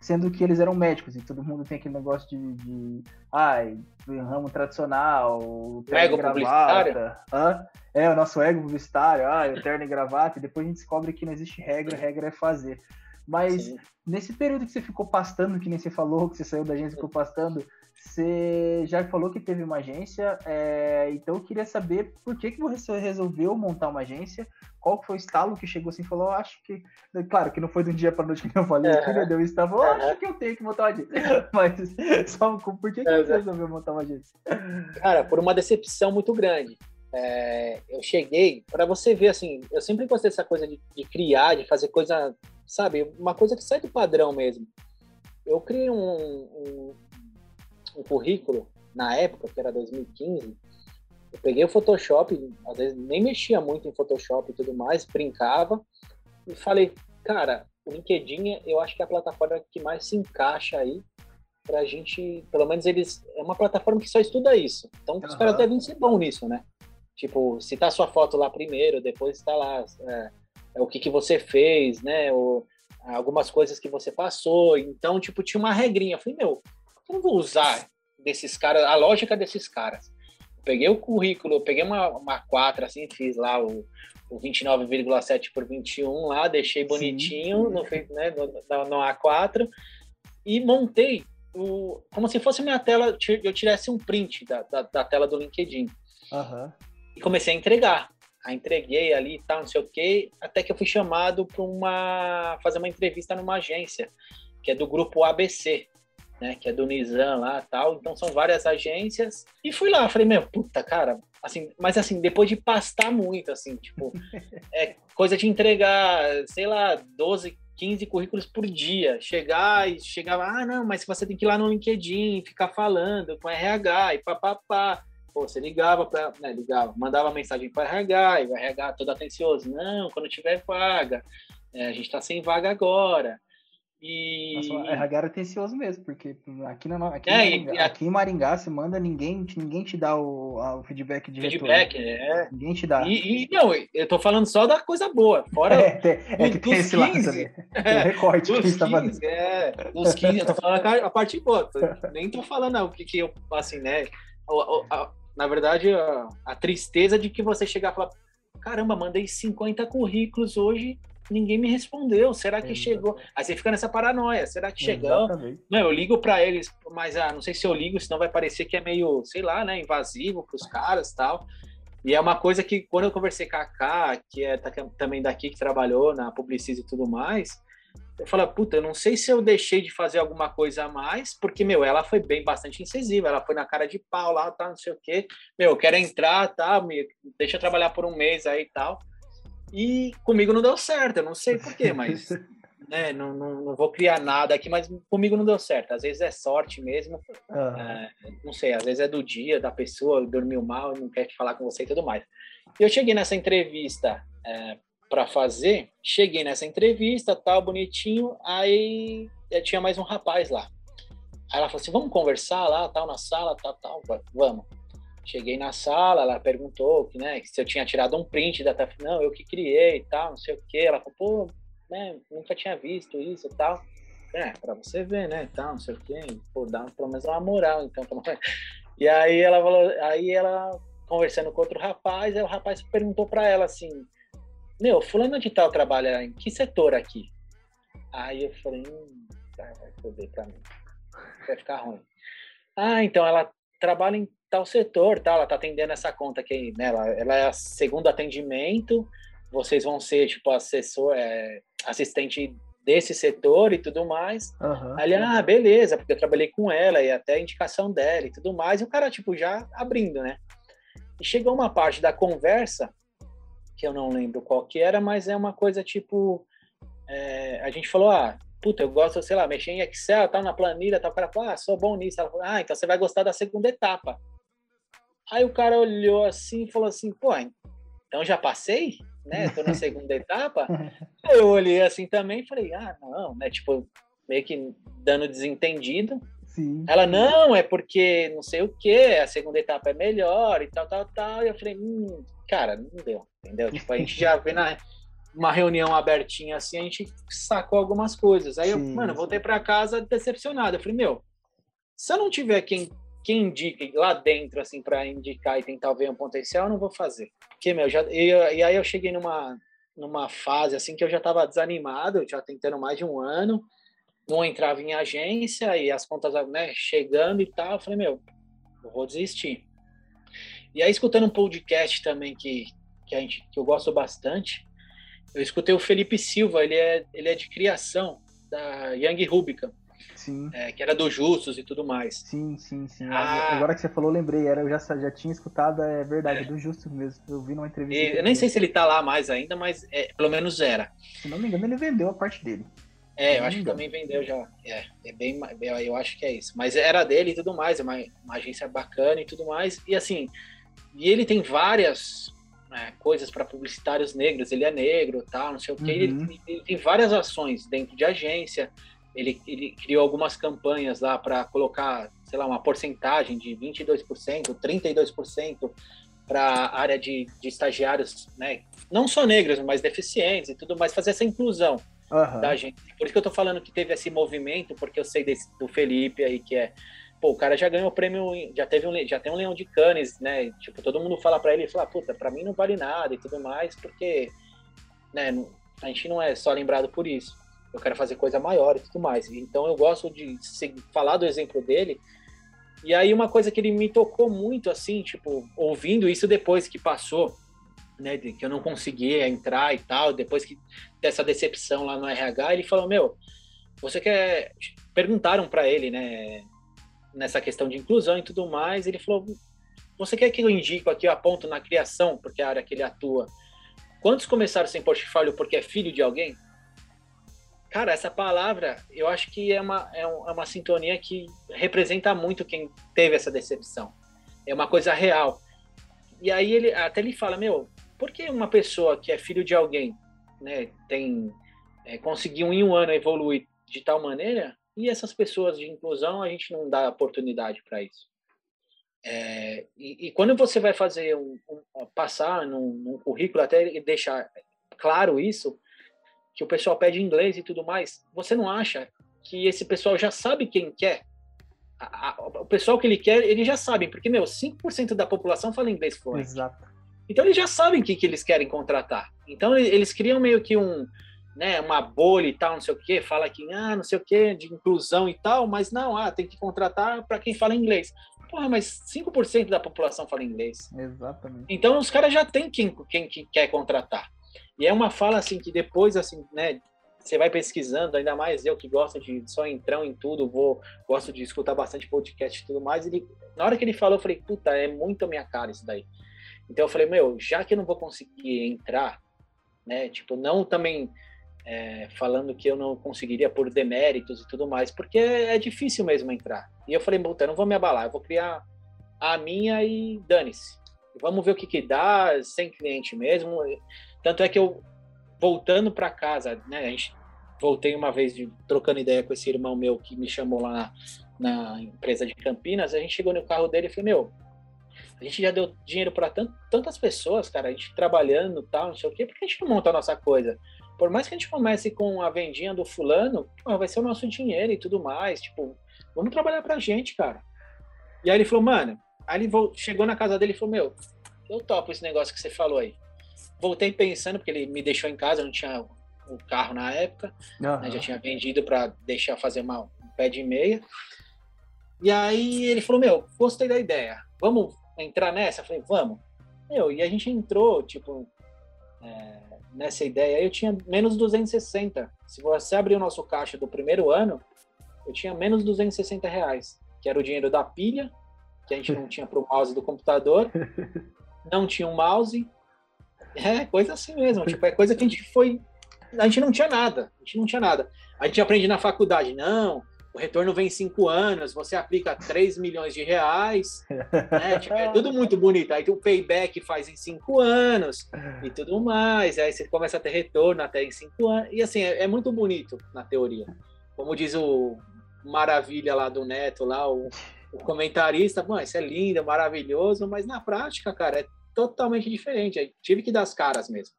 sendo que eles eram médicos e todo mundo tem aquele negócio de, de ai, ramo tradicional, ego publicitário. Hã? É, o nosso ego publicitário, ah, o terno e gravata, e depois a gente descobre que não existe regra, regra é fazer. Mas Sim. nesse período que você ficou pastando, que nem você falou, que você saiu da agência e ficou pastando, você já falou que teve uma agência, é, então eu queria saber por que, que você resolveu montar uma agência, qual foi o estalo que chegou assim e falou, acho que. Claro que não foi de um dia para noite que eu falei, uhum. que deu estava, oh, acho que eu tenho que montar uma agência. Mas só por que, que você resolveu montar uma agência? Cara, por uma decepção muito grande. É, eu cheguei, para você ver, assim, eu sempre gostei dessa coisa de, de criar, de fazer coisa, sabe, uma coisa que sai do padrão mesmo. Eu criei um, um, um currículo na época, que era 2015, eu peguei o Photoshop, às vezes nem mexia muito em Photoshop e tudo mais, brincava e falei, cara, o LinkedIn eu acho que é a plataforma que mais se encaixa aí pra gente, pelo menos eles, é uma plataforma que só estuda isso. Então uhum. os caras devem ser bons nisso, né? Tipo, tá sua foto lá primeiro, depois tá lá é, é o que, que você fez, né? Ou, algumas coisas que você passou. Então, tipo, tinha uma regrinha. Eu falei, meu, eu não vou usar desses caras, a lógica desses caras. peguei o currículo, peguei uma, uma 4, assim, fiz lá o, o 29,7 por 21 lá, deixei bonitinho no, né, no, no, A4 e montei o, como se fosse minha tela, eu tirasse um print da, da, da tela do LinkedIn. Uhum. E comecei a entregar. Aí entreguei ali e tal, não sei o quê, até que eu fui chamado para uma fazer uma entrevista numa agência, que é do grupo ABC, né, que é do Nizam lá tal. Então são várias agências. E fui lá, falei, meu, puta, cara, assim, mas assim, depois de pastar muito, assim, tipo, é coisa de entregar, sei lá, 12, 15 currículos por dia. Chegar e chegava, ah, não, mas você tem que ir lá no LinkedIn, ficar falando com RH e papapá. Pô, você ligava para, né, ligava, mandava mensagem para RH, e o RH todo atencioso, não, quando tiver vaga, é, a gente está sem vaga agora. E... Nossa, RH era atencioso mesmo, porque aqui, na, aqui, é, em Maringá, aqui em Maringá você manda, ninguém, ninguém te dá o, o feedback de Feedback, retorno. é. Ninguém te dá. E, e, não, eu tô falando só da coisa boa, fora é, tem, é que tem esse 15, lado também. Tem o recorte que 15, tá fazendo. É, dos 15, eu tô falando a parte boa, nem tô falando o que, que eu, assim, né, a, a, na verdade, a, a, tristeza de que você chegar e falar: caramba, mandei 50 currículos hoje, ninguém me respondeu. Será que chegou? Aí você fica nessa paranoia: será que chegou? Não, eu ligo para eles, mas ah, não sei se eu ligo, senão vai parecer que é meio, sei lá, né, invasivo para os caras tal. E é uma coisa que, quando eu conversei com a Ká, que é também daqui, que trabalhou na Publicis e tudo mais, eu falo, puta, eu não sei se eu deixei de fazer alguma coisa a mais, porque, meu, ela foi bem bastante incisiva, ela foi na cara de pau lá, tá, não sei o quê. Meu, eu quero entrar, tá, me deixa eu trabalhar por um mês aí e tal. E comigo não deu certo, eu não sei porquê, mas né, não, não, não, vou criar nada aqui, mas comigo não deu certo. Às vezes é sorte mesmo, uhum. é, não sei, às vezes é do dia da pessoa, dormiu mal, não quer falar com você e tudo mais. E eu cheguei nessa entrevista é, para fazer. Cheguei nessa entrevista, tal, bonitinho. Aí eh, tinha mais um rapaz lá. Aí ela falou assim: vamos conversar lá, tal, na sala, tal, tal. Vamos. Cheguei na sala, ela perguntou né, se eu tinha tirado um print da TAF. Não, eu que criei tal, não sei o quê. Ela falou, pô, né, nunca tinha visto isso e tal. É, pra você ver, né, tal, não sei o quê. Pô, dá pelo menos uma moral, então. E aí ela falou, aí ela conversando com outro rapaz, aí o rapaz perguntou para ela assim, meu, fulano de tal trabalha em que setor aqui? Aí eu falei, hum, vai foder pra mim, vai ficar ruim. Ah, então ela trabalha em tal setor, tá? Ela tá atendendo essa conta aqui, né? Ela, ela é a segundo atendimento, vocês vão ser, tipo, assessor, é, assistente desse setor e tudo mais. Uhum. Ali, ah, beleza, porque eu trabalhei com ela e até a indicação dela e tudo mais. E o cara, tipo, já abrindo, né? E chegou uma parte da conversa, que eu não lembro qual que era, mas é uma coisa tipo. É, a gente falou, ah, puta, eu gosto, sei lá, mexer em Excel, tá na planilha, tal. O cara falou, ah, sou bom nisso. Ela falou, ah, então você vai gostar da segunda etapa. Aí o cara olhou assim e falou assim, pô, então já passei? né? Tô na segunda etapa. Eu olhei assim também e falei, ah, não, né? Tipo, meio que dando desentendido. Sim. Ela, não, é porque não sei o que, a segunda etapa é melhor e tal, tal, tal. E eu falei, hum, cara, não deu, entendeu? Tipo, a gente já vê na uma reunião abertinha assim, a gente sacou algumas coisas. Aí eu, mano, voltei para casa decepcionado. Eu falei, meu, se eu não tiver quem quem indica lá dentro, assim, para indicar e tentar ver um potencial, eu não vou fazer. Porque, meu, já, e, e aí eu cheguei numa, numa fase, assim, que eu já estava desanimado, já tentando mais de um ano, não entrava em agência e as contas, né, chegando e tal, eu falei, meu, eu vou desistir. E aí, escutando um podcast também que, que, a gente, que eu gosto bastante, eu escutei o Felipe Silva, ele é, ele é de criação, da Young Rubicon. Sim. É, que era do Justus e tudo mais. Sim, sim, sim. Ah, Agora que você falou, lembrei. Era, eu já, já tinha escutado, é verdade, é. do Justus mesmo. Eu vi numa entrevista. E, eu nem sei se ele tá lá mais ainda, mas é, pelo menos era. Se não me engano, ele vendeu a parte dele. É, eu acho que também vendeu já. É, é bem, eu acho que é isso. Mas era dele e tudo mais, é uma, uma agência bacana e tudo mais. E assim, e ele tem várias né, coisas para publicitários negros. Ele é negro, tal, não sei o que. Uhum. Ele, ele, tem várias ações dentro de agência ele, ele criou algumas campanhas lá para colocar, sei lá, uma porcentagem de 22%, 32% para a área de, de estagiários, né? Não só negros, mas deficientes e tudo mais, fazer essa inclusão uhum. da gente. Por isso que eu estou falando que teve esse movimento, porque eu sei desse, do Felipe aí, que é pô, o cara já ganhou o prêmio, já teve um, já tem um leão de canes, né? Tipo, todo mundo fala para ele, fala, puta, para mim não vale nada e tudo mais, porque, né, a gente não é só lembrado por isso eu quero fazer coisa maior e tudo mais. Então eu gosto de falar do exemplo dele. E aí uma coisa que ele me tocou muito, assim, tipo, ouvindo isso depois que passou, né, que eu não conseguia entrar e tal, depois que dessa decepção lá no RH, ele falou, meu, você quer... Perguntaram para ele, né, nessa questão de inclusão e tudo mais, ele falou, você quer que eu indico aqui, eu aponto na criação, porque é a área que ele atua, quantos começaram sem portfólio porque é filho de alguém? Cara, essa palavra, eu acho que é uma, é, um, é uma sintonia que representa muito quem teve essa decepção. É uma coisa real. E aí ele até ele fala, meu, por que uma pessoa que é filho de alguém, né, tem é, conseguiu em um ano evoluir de tal maneira e essas pessoas de inclusão a gente não dá oportunidade para isso. É, e, e, quando você vai fazer um, um passar num, num currículo até deixar claro isso, que o pessoal pede inglês e tudo mais, você não acha que esse pessoal já sabe quem quer? A, a, o pessoal que ele quer, eles já sabem, porque, meu, 5% da população fala inglês fluente. Exato. Então eles já sabem o que, que eles querem contratar. Então eles criam meio que um, né, uma bolha e tal, não sei o quê, fala que, ah, não sei o quê, de inclusão e tal, mas não, ah, tem que contratar para quem fala inglês. Porra, mas 5% da população fala inglês. Exatamente. Então os caras já têm quem, quem, quem quer contratar. E é uma fala assim que depois assim, né, você vai pesquisando, ainda mais eu que gosto de só entrar em tudo, vou gosto de escutar bastante podcast e tudo mais. Ele, na hora que ele falou, eu falei, puta, é muito a minha cara isso daí. Então eu falei, meu, já que eu não vou conseguir entrar, né, tipo, não também é, falando que eu não conseguiria por deméritos e tudo mais, porque é difícil mesmo entrar. E eu falei, puta, eu não vou me abalar, eu vou criar a minha e dane-se. Vamos ver o que que dá, sem cliente mesmo. Tanto é que eu, voltando para casa, né? A gente voltei uma vez de, trocando ideia com esse irmão meu que me chamou lá na, na empresa de Campinas. A gente chegou no carro dele e falei: Meu, a gente já deu dinheiro para tantas pessoas, cara, a gente trabalhando tal, não sei o quê, por que a gente não monta a nossa coisa? Por mais que a gente comece com a vendinha do fulano, vai ser o nosso dinheiro e tudo mais, tipo, vamos trabalhar pra gente, cara. E aí ele falou, mano, aí ele chegou na casa dele e falou, meu, eu topo esse negócio que você falou aí. Voltei pensando, porque ele me deixou em casa, não tinha um carro na época, uhum. né, já tinha vendido para deixar fazer uma, um pé de meia. E aí ele falou, meu, gostei da ideia, vamos entrar nessa? Eu falei, vamos. Meu, e a gente entrou, tipo, é, nessa ideia. Eu tinha menos 260. Se você abrir o nosso caixa do primeiro ano, eu tinha menos 260 reais, que era o dinheiro da pilha, que a gente não tinha para o mouse do computador, não tinha um mouse. É, coisa assim mesmo. Tipo, é coisa que a gente foi. A gente não tinha nada. A gente não tinha nada. A gente aprende na faculdade, não, o retorno vem em cinco anos, você aplica 3 milhões de reais, né? tipo, é tudo muito bonito. Aí o payback faz em cinco anos e tudo mais. Aí você começa a ter retorno até em cinco anos. E assim, é, é muito bonito na teoria. Como diz o Maravilha lá do Neto, lá, o, o comentarista, Bom, isso é lindo, maravilhoso, mas na prática, cara, é totalmente diferente. Aí tive que dar as caras mesmo.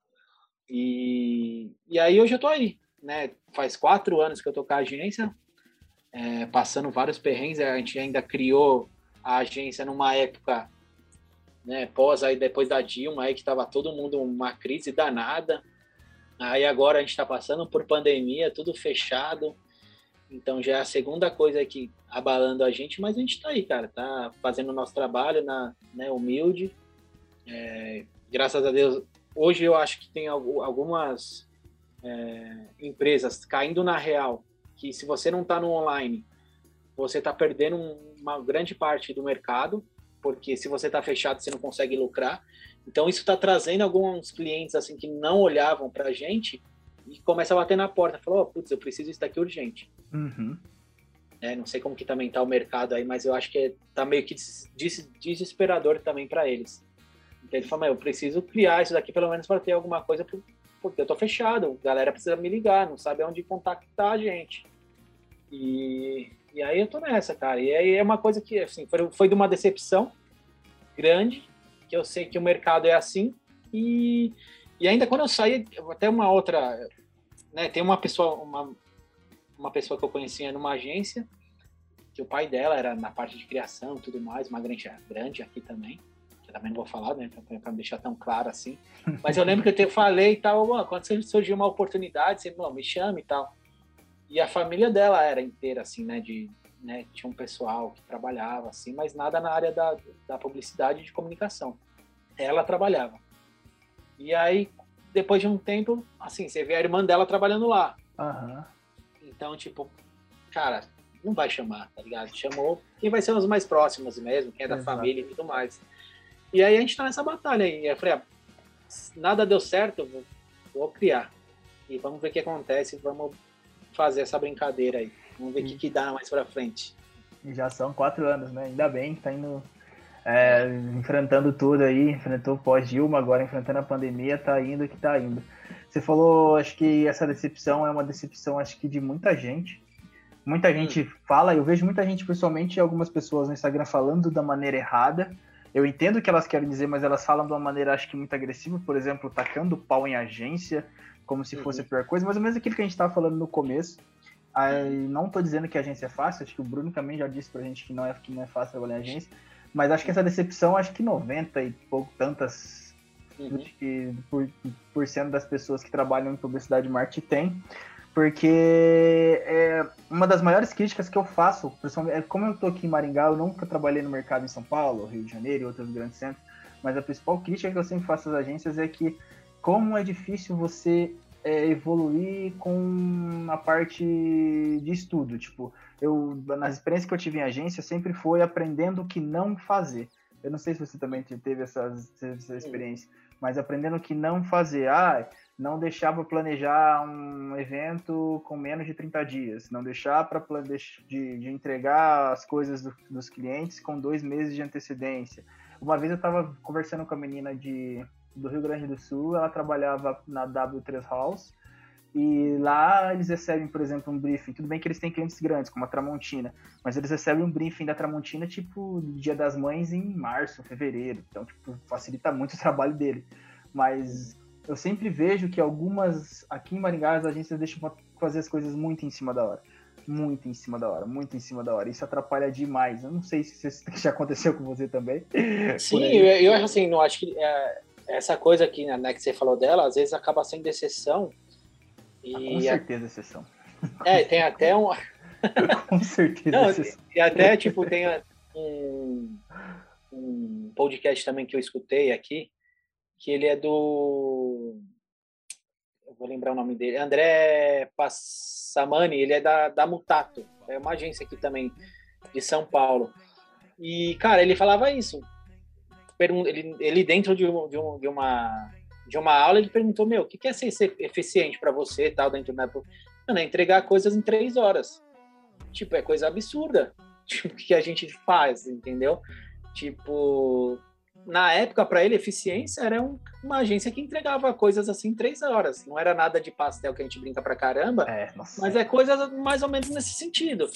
E, e aí hoje eu tô aí, né? Faz quatro anos que eu tô com a agência, é, passando vários perrengues. A gente ainda criou a agência numa época, né, pós aí depois da Dilma, aí que estava todo mundo uma crise danada. Aí agora a gente está passando por pandemia, tudo fechado. Então já é a segunda coisa que abalando a gente, mas a gente está aí, cara, tá fazendo o nosso trabalho na né, humilde. É, graças a Deus, hoje eu acho que tem algumas é, empresas caindo na real que se você não está no online, você está perdendo uma grande parte do mercado, porque se você está fechado, você não consegue lucrar. Então isso está trazendo alguns clientes assim que não olhavam para a gente e começa a bater na porta, falou, oh, putz, eu preciso isso daqui urgente. Uhum. É, não sei como que também está o mercado aí, mas eu acho que está meio que des desesperador também para eles. Então ele falou, eu preciso criar isso daqui pelo menos para ter alguma coisa, porque eu tô fechado, a galera precisa me ligar, não sabe onde contactar a gente. E, e aí eu tô nessa, cara. E aí é uma coisa que, assim, foi, foi de uma decepção grande, que eu sei que o mercado é assim. E, e ainda quando eu saí, até uma outra, né, tem uma pessoa, uma, uma pessoa que eu conhecia numa agência, que o pai dela era na parte de criação tudo mais, uma grande, grande aqui também, também não vou falar, né, para deixar tão claro assim. Mas eu lembro que eu te falei e tal, quando surgiu uma oportunidade, você me chame e tal. E a família dela era inteira, assim, né? De, né, tinha um pessoal que trabalhava, assim, mas nada na área da, da publicidade e de comunicação. Ela trabalhava. E aí, depois de um tempo, assim, você vê a irmã dela trabalhando lá. Uhum. Então, tipo, cara, não vai chamar, tá ligado? Chamou quem vai ser os mais próximos mesmo, quem é da Exato. família e tudo mais. E aí a gente tá nessa batalha aí. Eu falei, ah, nada deu certo, vou, vou criar. E vamos ver o que acontece, vamos fazer essa brincadeira aí. Vamos ver o que, que dá mais pra frente. Já são quatro anos, né? Ainda bem que tá indo. É, enfrentando tudo aí, enfrentou pós-Dilma, agora enfrentando a pandemia, tá indo que tá indo. Você falou, acho que essa decepção é uma decepção, acho que de muita gente. Muita hum. gente fala, eu vejo muita gente, principalmente algumas pessoas no Instagram, falando da maneira errada. Eu entendo o que elas querem dizer, mas elas falam de uma maneira, acho que muito agressiva, por exemplo, tacando pau em agência, como se fosse uhum. a pior coisa, mas é mesmo aquilo que a gente estava falando no começo. Aí, não estou dizendo que a agência é fácil, acho que o Bruno também já disse pra gente que não é, que não é fácil trabalhar em agência, mas acho que essa decepção, acho que 90 e pouco tantas uhum. por, por cento das pessoas que trabalham em publicidade e marketing tem, porque é uma das maiores críticas que eu faço, é, como eu estou aqui em Maringá, eu nunca trabalhei no mercado em São Paulo, Rio de Janeiro e outros grandes centros, mas a principal crítica que eu sempre faço às agências é que como é difícil você é, evoluir com a parte de estudo. Tipo, eu nas experiências que eu tive em agência sempre foi aprendendo o que não fazer. Eu não sei se você também teve essa, essa experiência, mas aprendendo o que não fazer. Ah, não deixar para planejar um evento com menos de 30 dias, não deixar para de, de, entregar as coisas do, dos clientes com dois meses de antecedência. Uma vez eu estava conversando com a menina de do Rio Grande do Sul, ela trabalhava na W3 House, e lá eles recebem, por exemplo, um briefing. Tudo bem que eles têm clientes grandes, como a Tramontina, mas eles recebem um briefing da Tramontina, tipo, Dia das Mães em março, fevereiro. Então, tipo, facilita muito o trabalho dele. Mas eu sempre vejo que algumas, aqui em Maringá, as agências deixam fazer as coisas muito em cima da hora. Muito em cima da hora, muito em cima da hora. Isso atrapalha demais. Eu não sei se isso já aconteceu com você também. Sim, eu, eu acho assim, não acho que é, essa coisa aqui, né, que você falou dela, às vezes acaba sendo exceção e com certeza, exceção. É, tem até um. com certeza, Não, exceção. E até, tipo, tem um, um podcast também que eu escutei aqui, que ele é do. Eu vou lembrar o nome dele. André Passamani, ele é da, da Mutato. É uma agência aqui também de São Paulo. E, cara, ele falava isso. Ele, ele dentro de, um, de, um, de uma de uma aula, ele perguntou, meu, o que é ser, ser eficiente para você tal, dentro da... Mano, é entregar coisas em três horas. Tipo, é coisa absurda. Tipo, que a gente faz, entendeu? Tipo, na época, para ele, eficiência era um, uma agência que entregava coisas assim em três horas. Não era nada de pastel que a gente brinca pra caramba, é, mas é coisa mais ou menos nesse sentido.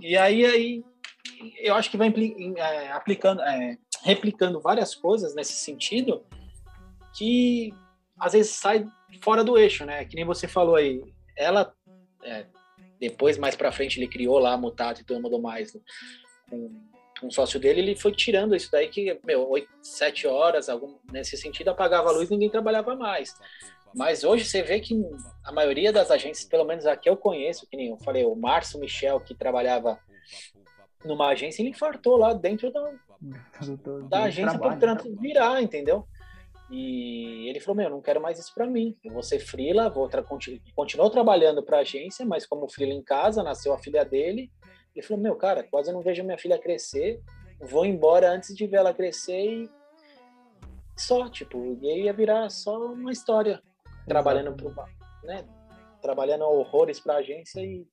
E aí, aí eu acho que vai é, aplicando, é, replicando várias coisas nesse sentido, que às vezes sai fora do eixo, né? Que nem você falou aí. Ela, é, depois, mais para frente, ele criou lá a Mutato e tudo mais com um sócio dele, ele foi tirando isso daí que, meu, 8, 7 horas, algum, nesse sentido, apagava a luz ninguém trabalhava mais. Mas hoje você vê que a maioria das agências, pelo menos aqui eu conheço, que nem eu falei, o Márcio Michel, que trabalhava numa agência, ele infartou lá dentro da, da agência para virar, entendeu? E ele falou: Meu, não quero mais isso para mim. Eu vou ser frila, vou tra continuou trabalhando para a agência, mas como frila em casa, nasceu a filha dele. Ele falou: Meu, cara, quase não vejo minha filha crescer. Vou embora antes de ver ela crescer e só, tipo, e aí ia virar só uma história. Trabalhando pro, né? Trabalhando horrores para a agência e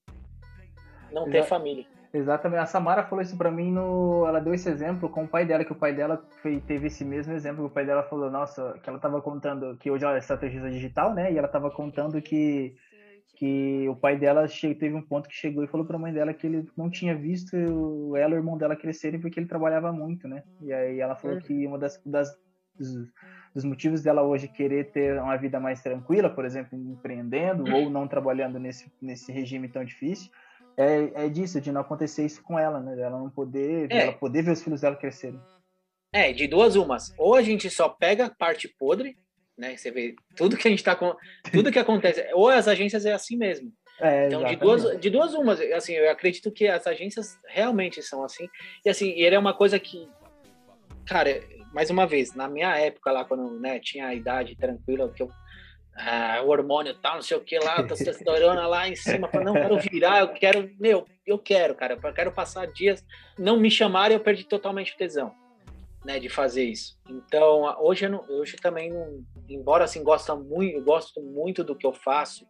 não ter família. Exatamente. A Samara falou isso pra mim no. Ela deu esse exemplo com o pai dela, que o pai dela foi, teve esse mesmo exemplo. O pai dela falou, nossa, que ela tava contando que hoje ela é estrategista digital, né? E ela tava contando que, que o pai dela teve um ponto que chegou e falou pra mãe dela que ele não tinha visto ela e o irmão dela crescerem porque ele trabalhava muito, né? E aí ela falou uhum. que uma das, das dos, dos, motivos dela hoje querer ter uma vida mais tranquila, por exemplo, empreendendo ou não trabalhando nesse, nesse regime tão difícil, é, é disso, de não acontecer isso com ela, né? Ela não poder, é. ela poder ver os filhos dela crescerem. É, de duas umas. Ou a gente só pega a parte podre, né? Você vê tudo que a gente tá com. Tudo que acontece. ou as agências é assim mesmo. É, então, de duas, de duas umas, assim, eu acredito que as agências realmente são assim. E assim, ele é uma coisa que, cara, mais uma vez, na minha época lá, quando né, tinha a idade tranquila, que eu ah, o hormônio tal, não sei o que lá, testosterona lá em cima, não quero virar, eu quero, meu, eu quero, cara, eu quero passar dias, não me chamarem, eu perdi totalmente o tesão, né, de fazer isso. Então, hoje eu não, hoje também não, embora assim gosta muito, gosto muito do que eu faço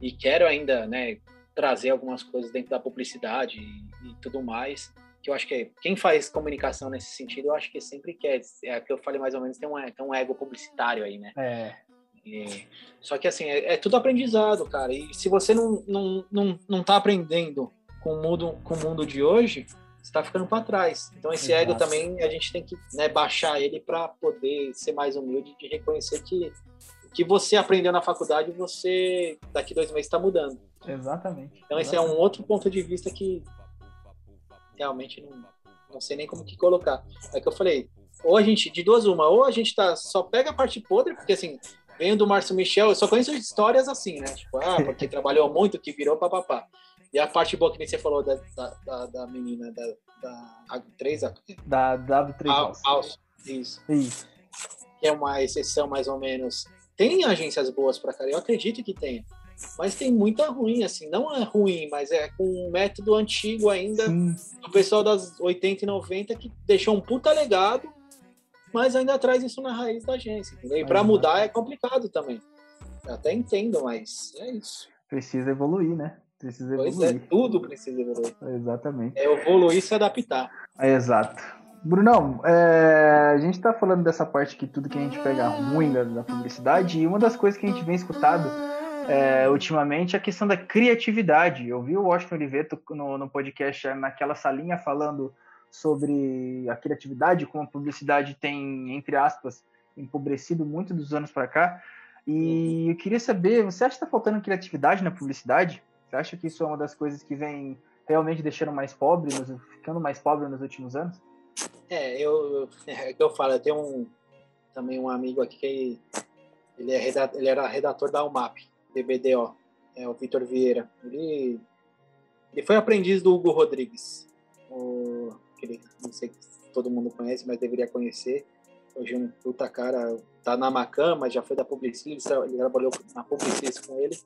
e quero ainda, né, trazer algumas coisas dentro da publicidade e, e tudo mais, que eu acho que é, quem faz comunicação nesse sentido, eu acho que sempre quer, é que eu falei mais ou menos, tem um, tem um ego publicitário aí, né? É. Só que assim, é, é, tudo aprendizado, cara. E se você não, não, não, não tá aprendendo com o mundo, com o mundo de hoje, você tá ficando para trás. Então esse Exato. ego também a gente tem que né, baixar ele para poder ser mais humilde e reconhecer que o que você aprendeu na faculdade, você daqui dois meses está mudando. Exatamente. Então esse Exatamente. é um outro ponto de vista que realmente não, não sei nem como que colocar. É que eu falei, ou a gente, de duas uma, ou a gente tá, só pega a parte podre, porque assim, venho do Márcio Michel, eu só conheço histórias assim, né? Tipo, ah, porque trabalhou muito, que virou papapá. E a parte boa que nem você falou da, da, da, da menina da, da 3 a... Da W3 Alce. Isso. Isso. Que é uma exceção, mais ou menos. Tem agências boas para cara, eu acredito que tem. Mas tem muita ruim, assim. Não é ruim, mas é com um método antigo ainda. Sim. Do pessoal das 80 e 90 que deixou um puta legado mas ainda traz isso na raiz da agência. Entendeu? E para mudar é complicado também. Eu até entendo, mas é isso. Precisa evoluir, né? Precisa pois é, evoluir. É, tudo precisa evoluir. Exatamente. É evoluir e se adaptar. É, exato. Brunão, é, a gente está falando dessa parte que tudo que a gente pega ruim da, da publicidade, e uma das coisas que a gente vem escutado é, ultimamente é a questão da criatividade. Eu vi o Washington Oliveto no, no podcast naquela salinha falando sobre a criatividade, como a publicidade tem, entre aspas, empobrecido muito dos anos para cá. E eu queria saber, você acha que está faltando criatividade na publicidade? Você acha que isso é uma das coisas que vem realmente deixando mais pobre, ficando mais pobre nos últimos anos? É, eu, é que eu falo, eu tenho um, também um amigo aqui que ele, é redator, ele era redator da UMAP, DBDO, é o Vitor Vieira. Ele, ele foi aprendiz do Hugo Rodrigues, o, que ele, não sei se todo mundo conhece, mas deveria conhecer. Hoje um puta cara, tá na Macan, mas já foi da Publicis, ele trabalhou na Publicis com ele.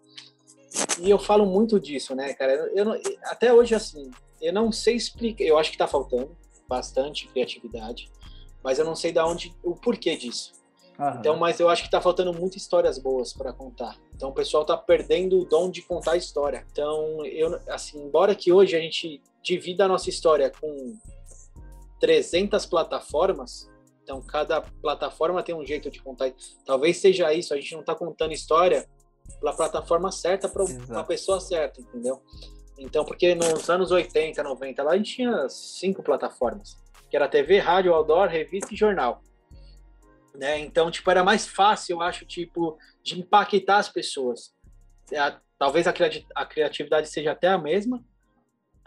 E eu falo muito disso, né, cara? Eu não, até hoje, assim, eu não sei explicar, eu acho que tá faltando bastante criatividade, mas eu não sei da onde, o porquê disso. Aham. Então, mas eu acho que tá faltando muitas histórias boas para contar. Então, o pessoal tá perdendo o dom de contar história. Então, eu, assim, embora que hoje a gente divida a nossa história com 300 plataformas, então cada plataforma tem um jeito de contar. Talvez seja isso, a gente não tá contando história pela plataforma certa para uma pessoa certa, entendeu? Então, porque nos anos 80, 90, lá a gente tinha cinco plataformas, que era TV, rádio, outdoor, revista e jornal. Né? Então, tipo, era mais fácil, eu acho, tipo, de impactar as pessoas. É, talvez a, criatividade seja até a mesma,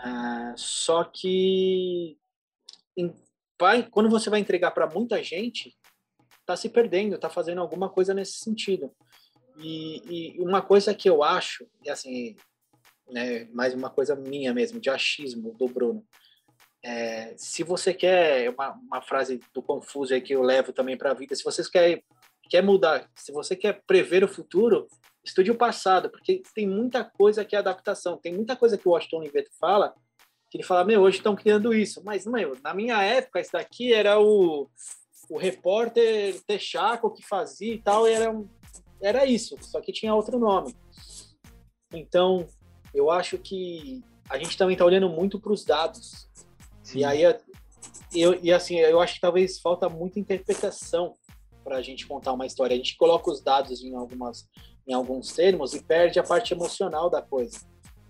uh, só que vai, quando você vai entregar para muita gente, tá se perdendo, tá fazendo alguma coisa nesse sentido. E, e uma coisa que eu acho, e assim, né, mais uma coisa minha mesmo, de achismo do Bruno. É, se você quer, uma, uma frase do Confuso aí que eu levo também para a vida, se você quer, quer mudar, se você quer prever o futuro, estude o passado, porque tem muita coisa que é adaptação, tem muita coisa que o Washington Oliveto fala, ele fala, meu, hoje estão criando isso, mas, meu, na minha época, isso daqui era o, o repórter Texaco que fazia e tal, e era, um, era isso, só que tinha outro nome. Então, eu acho que a gente também está olhando muito para os dados. Sim. E aí, eu, e assim, eu acho que talvez falta muita interpretação para a gente contar uma história. A gente coloca os dados em algumas, em alguns termos e perde a parte emocional da coisa,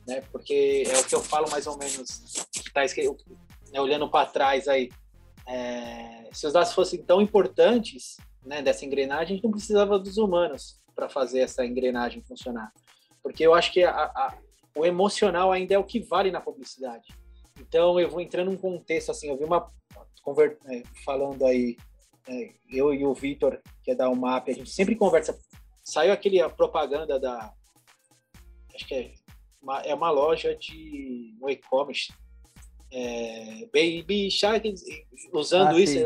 né? Porque é o que eu falo mais ou menos, tá escrito, né, olhando para trás aí. É, se os dados fossem tão importantes, né, dessa engrenagem, a gente não precisava dos humanos para fazer essa engrenagem funcionar. Porque eu acho que a, a, o emocional ainda é o que vale na publicidade. Então eu vou entrando num contexto assim, eu vi uma. É, falando aí, é, eu e o Vitor, que é da UMAP, a gente sempre conversa. Saiu aquele a propaganda da. Acho que é uma, é uma loja de no e-commerce. É, Baby Shark, usando ah, isso,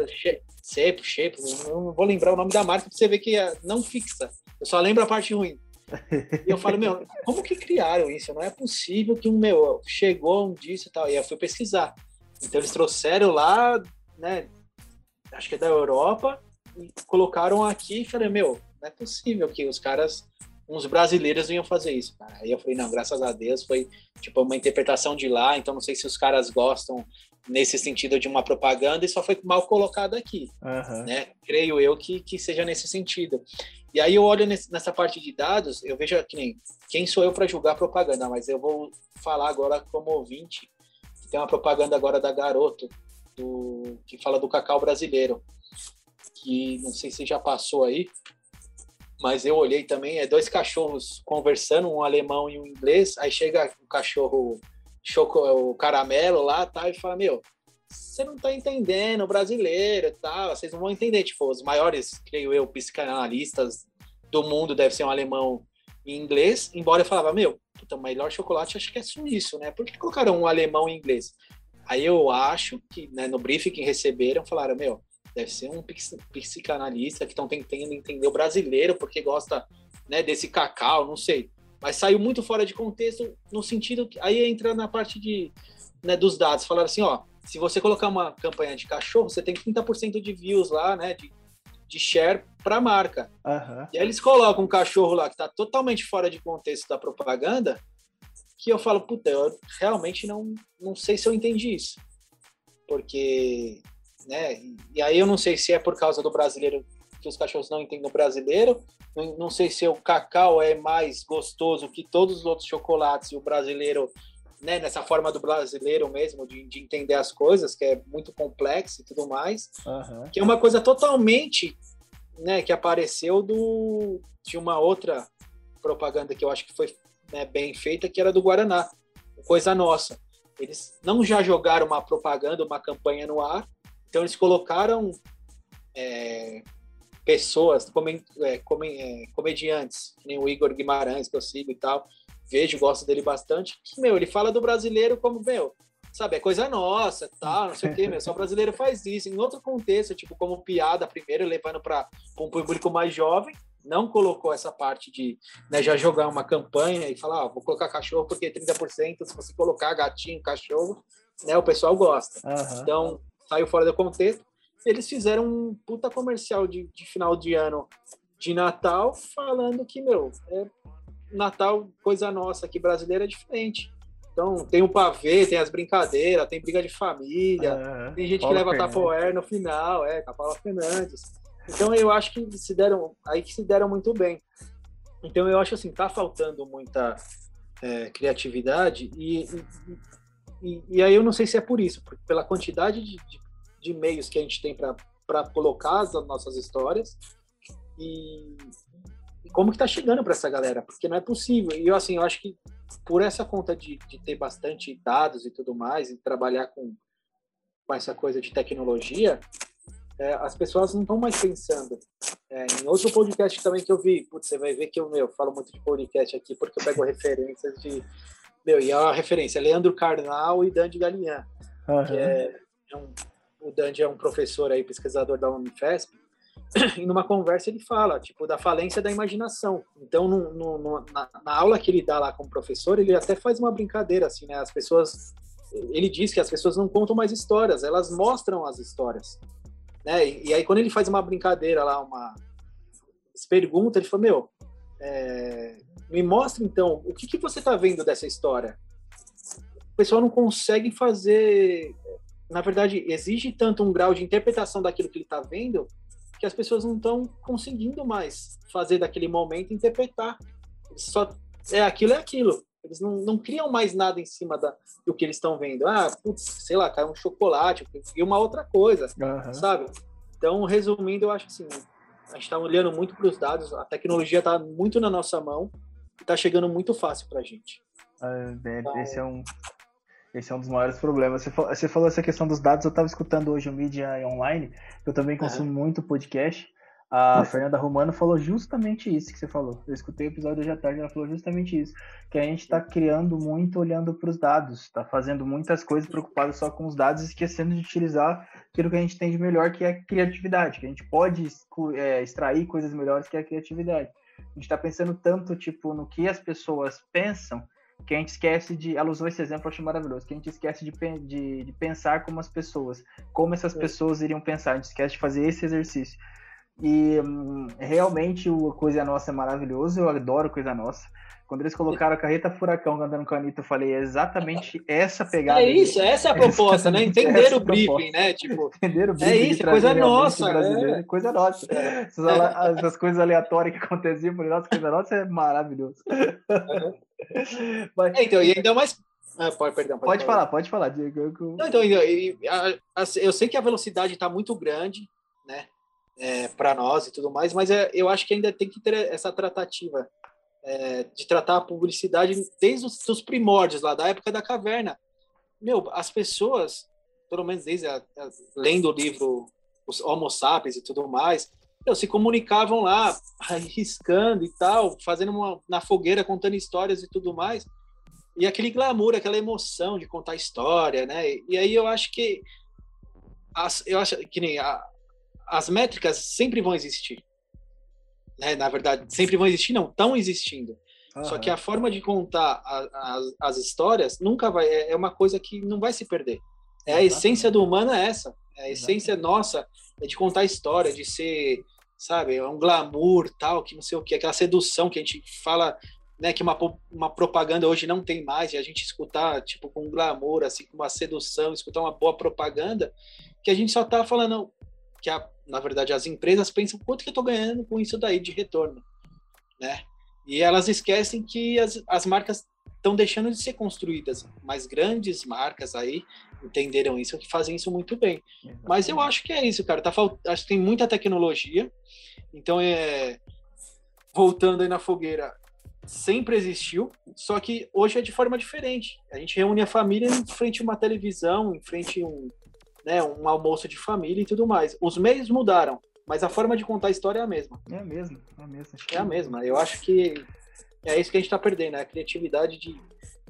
Shape, Shape, não vou lembrar o nome da marca para você ver que é não fixa. Eu só lembro a parte ruim. E eu falo, meu, como que criaram isso? Não é possível que um meu chegou um disso e tal. E eu fui pesquisar. Então eles trouxeram lá, né? Acho que é da Europa, e colocaram aqui e falei, meu, não é possível que os caras, uns brasileiros iam fazer isso, cara. Aí eu falei, não, graças a Deus foi tipo uma interpretação de lá, então não sei se os caras gostam nesse sentido de uma propaganda e só foi mal colocado aqui, uhum. né? Creio eu que, que seja nesse sentido. E aí eu olho nesse, nessa parte de dados, eu vejo que nem quem sou eu para julgar propaganda, mas eu vou falar agora como ouvinte. Tem uma propaganda agora da Garoto, do, que fala do cacau brasileiro, que não sei se já passou aí, mas eu olhei também, é dois cachorros conversando, um alemão e um inglês, aí chega o cachorro choco, o caramelo lá, tá, e fala, meu, você não tá entendendo brasileiro e tal, vocês não vão entender, tipo, os maiores, creio eu, psicanalistas do mundo deve ser um alemão em inglês, embora eu falava, meu, puta, o melhor chocolate acho que é suíço, né? Por que colocaram um alemão em inglês? Aí eu acho que né, no briefing que receberam, falaram, meu, deve ser um psicanalista que estão tentando entender o brasileiro porque gosta né, desse cacau, não sei. Mas saiu muito fora de contexto no sentido que aí entra na parte de, né, dos dados. Falaram assim, ó, se você colocar uma campanha de cachorro, você tem 30% de views lá, né, de, de share para a marca. Uhum. E aí eles colocam um cachorro lá que está totalmente fora de contexto da propaganda, que eu falo, puta, eu realmente não, não sei se eu entendi isso. Porque né? E, e aí eu não sei se é por causa do brasileiro que os cachorros não entendem o brasileiro, não, não sei se o cacau é mais gostoso que todos os outros chocolates e o brasileiro né, nessa forma do brasileiro mesmo, de, de, entender as coisas, que é muito complexo e tudo mais, uhum. que é uma coisa totalmente, né, que apareceu do de uma outra propaganda que eu acho que foi né, bem feita, que era do Guaraná, coisa nossa. Eles não já jogaram uma propaganda, uma campanha no ar, então eles colocaram é, pessoas, é, é, comediantes, que nem o Igor Guimarães, que eu sigo e tal, vejo, gosto dele bastante. Meu, ele fala do brasileiro como, meu, sabe, é coisa nossa, tal, não sei o quê, meu, só brasileiro faz isso. Em outro contexto, tipo, como piada primeiro, levando para um público mais jovem, não colocou essa parte de né, já jogar uma campanha e falar, ah, vou colocar cachorro porque 30%, se você colocar gatinho, cachorro, né, o pessoal gosta. Uhum. Então, saiu fora do contexto. Eles fizeram um puta comercial de, de final de ano de Natal falando que, meu, é Natal, coisa nossa aqui brasileira, é diferente. Então, tem o pavê, tem as brincadeiras, tem briga de família, tem gente que leva tapoer no final, é, com a Paula Fernandes. Então, eu acho que se deram, aí que se deram muito bem. Então, eu acho assim, tá faltando muita é, criatividade e, e, e, aí eu não sei se é por isso, pela quantidade de, de, de meios que a gente tem para colocar as nossas histórias e, e como que tá chegando para essa galera, porque não é possível. E eu assim, eu acho que por essa conta de, de ter bastante dados e tudo mais, e trabalhar com, com essa coisa de tecnologia, é, as pessoas não estão mais pensando. É, em outro podcast também que eu vi, putz, você vai ver que eu meu, falo muito de podcast aqui porque eu pego referências de. Meu, e a referência é Leandro Carnal e Dandy Galinhan. Uhum. Que é, é um, o Dandy é um professor aí, pesquisador da Unifesp, e numa conversa ele fala, tipo, da falência da imaginação. Então, no, no, na, na, aula que ele dá lá como professor, ele até faz uma brincadeira, assim, né? As pessoas... Ele diz que as pessoas não contam mais histórias, elas mostram as histórias. Né? E, e aí, quando ele faz uma brincadeira lá, uma... pergunta, ele fala, meu, é, me mostra, então, o que, que você está vendo dessa história? O pessoal não consegue fazer... Na verdade, exige tanto um grau de interpretação daquilo que ele está vendo que as pessoas não estão conseguindo mais fazer daquele momento interpretar. só é aquilo é aquilo. Eles não, não criam mais nada em cima da, do que eles estão vendo. Ah, putz, sei lá, caiu um chocolate e uma outra coisa, uhum. sabe? Então, resumindo, eu acho assim, a gente está olhando muito para os dados, a tecnologia está muito na nossa mão e está chegando muito fácil para a gente. É, então, esse é um esse é um dos maiores problemas. Você falou, você falou essa questão dos dados, eu estava escutando hoje o Mídia Online, eu também consumo uhum. muito podcast. A Fernanda Romano falou justamente isso que você falou. Eu escutei o episódio hoje à tarde, ela falou justamente isso. Que a gente está criando muito olhando para os dados, está fazendo muitas coisas preocupado só com os dados, esquecendo de utilizar aquilo que a gente tem de melhor, que é a criatividade, que a gente pode é, extrair coisas melhores que é a criatividade. A gente está pensando tanto tipo no que as pessoas pensam que a gente esquece de. Ela usou esse exemplo, eu achei maravilhoso. Que a gente esquece de, de, de pensar como as pessoas, como essas é. pessoas iriam pensar. A gente esquece de fazer esse exercício. E hum, realmente o Coisa Nossa é maravilhoso, eu adoro Coisa Nossa. Quando eles colocaram a carreta furacão andando com a Anitta, eu falei, é exatamente essa pegada. É isso, essa é a proposta, né? Entender o briefing, né? Tipo, Entender o briefing. É isso, coisa nossa. É. Coisa nossa. É. Essas, essas, coisas aleatórias que aconteciam, por nossa, coisa nossa é maravilhoso. Mas... É, então, e ainda mais ah, pode, perdão, pode, pode falar, pode falar, Diego. Não, então, eu, eu sei que a velocidade está muito grande, né, é, para nós e tudo mais, mas é, eu acho que ainda tem que ter essa tratativa é, de tratar a publicidade desde os primórdios, lá da época da caverna. Meu, as pessoas, pelo menos desde a, a, lendo o livro Os Homo Sapiens e tudo mais, meu, se comunicavam lá, arriscando e tal, fazendo uma, na fogueira, contando histórias e tudo mais. E aquele glamour, aquela emoção de contar história, né? E aí eu acho que eu acho que nem a, as métricas sempre vão existir né, na verdade, sempre vão existir, não, estão existindo. Uhum. Só que a forma de contar a, a, as histórias nunca vai, é, é, uma coisa que não vai se perder. É a essência do humano é essa. É a essência Exatamente. nossa é de contar história, de ser, sabe, é um glamour, tal, que não sei o que, aquela sedução que a gente fala, né, que uma, uma propaganda hoje não tem mais, e a gente escutar, tipo, com glamour, assim, com uma sedução, escutar uma boa propaganda, que a gente só está falando que, a, na verdade, as empresas pensam quanto que eu estou ganhando com isso daí de retorno, né? E elas esquecem que as, as marcas estão deixando de ser construídas, mas grandes marcas aí entenderam isso, que fazem isso muito bem. Exatamente. Mas eu acho que é isso, cara. Tá falt... Acho que tem muita tecnologia. Então é voltando aí na fogueira, sempre existiu, só que hoje é de forma diferente. A gente reúne a família em frente a uma televisão, em frente a um, né, um almoço de família e tudo mais. Os meios mudaram, mas a forma de contar a história é a mesma. É a mesma, é a mesma. É a mesma. Eu acho que é isso que a gente está perdendo, né? a criatividade de,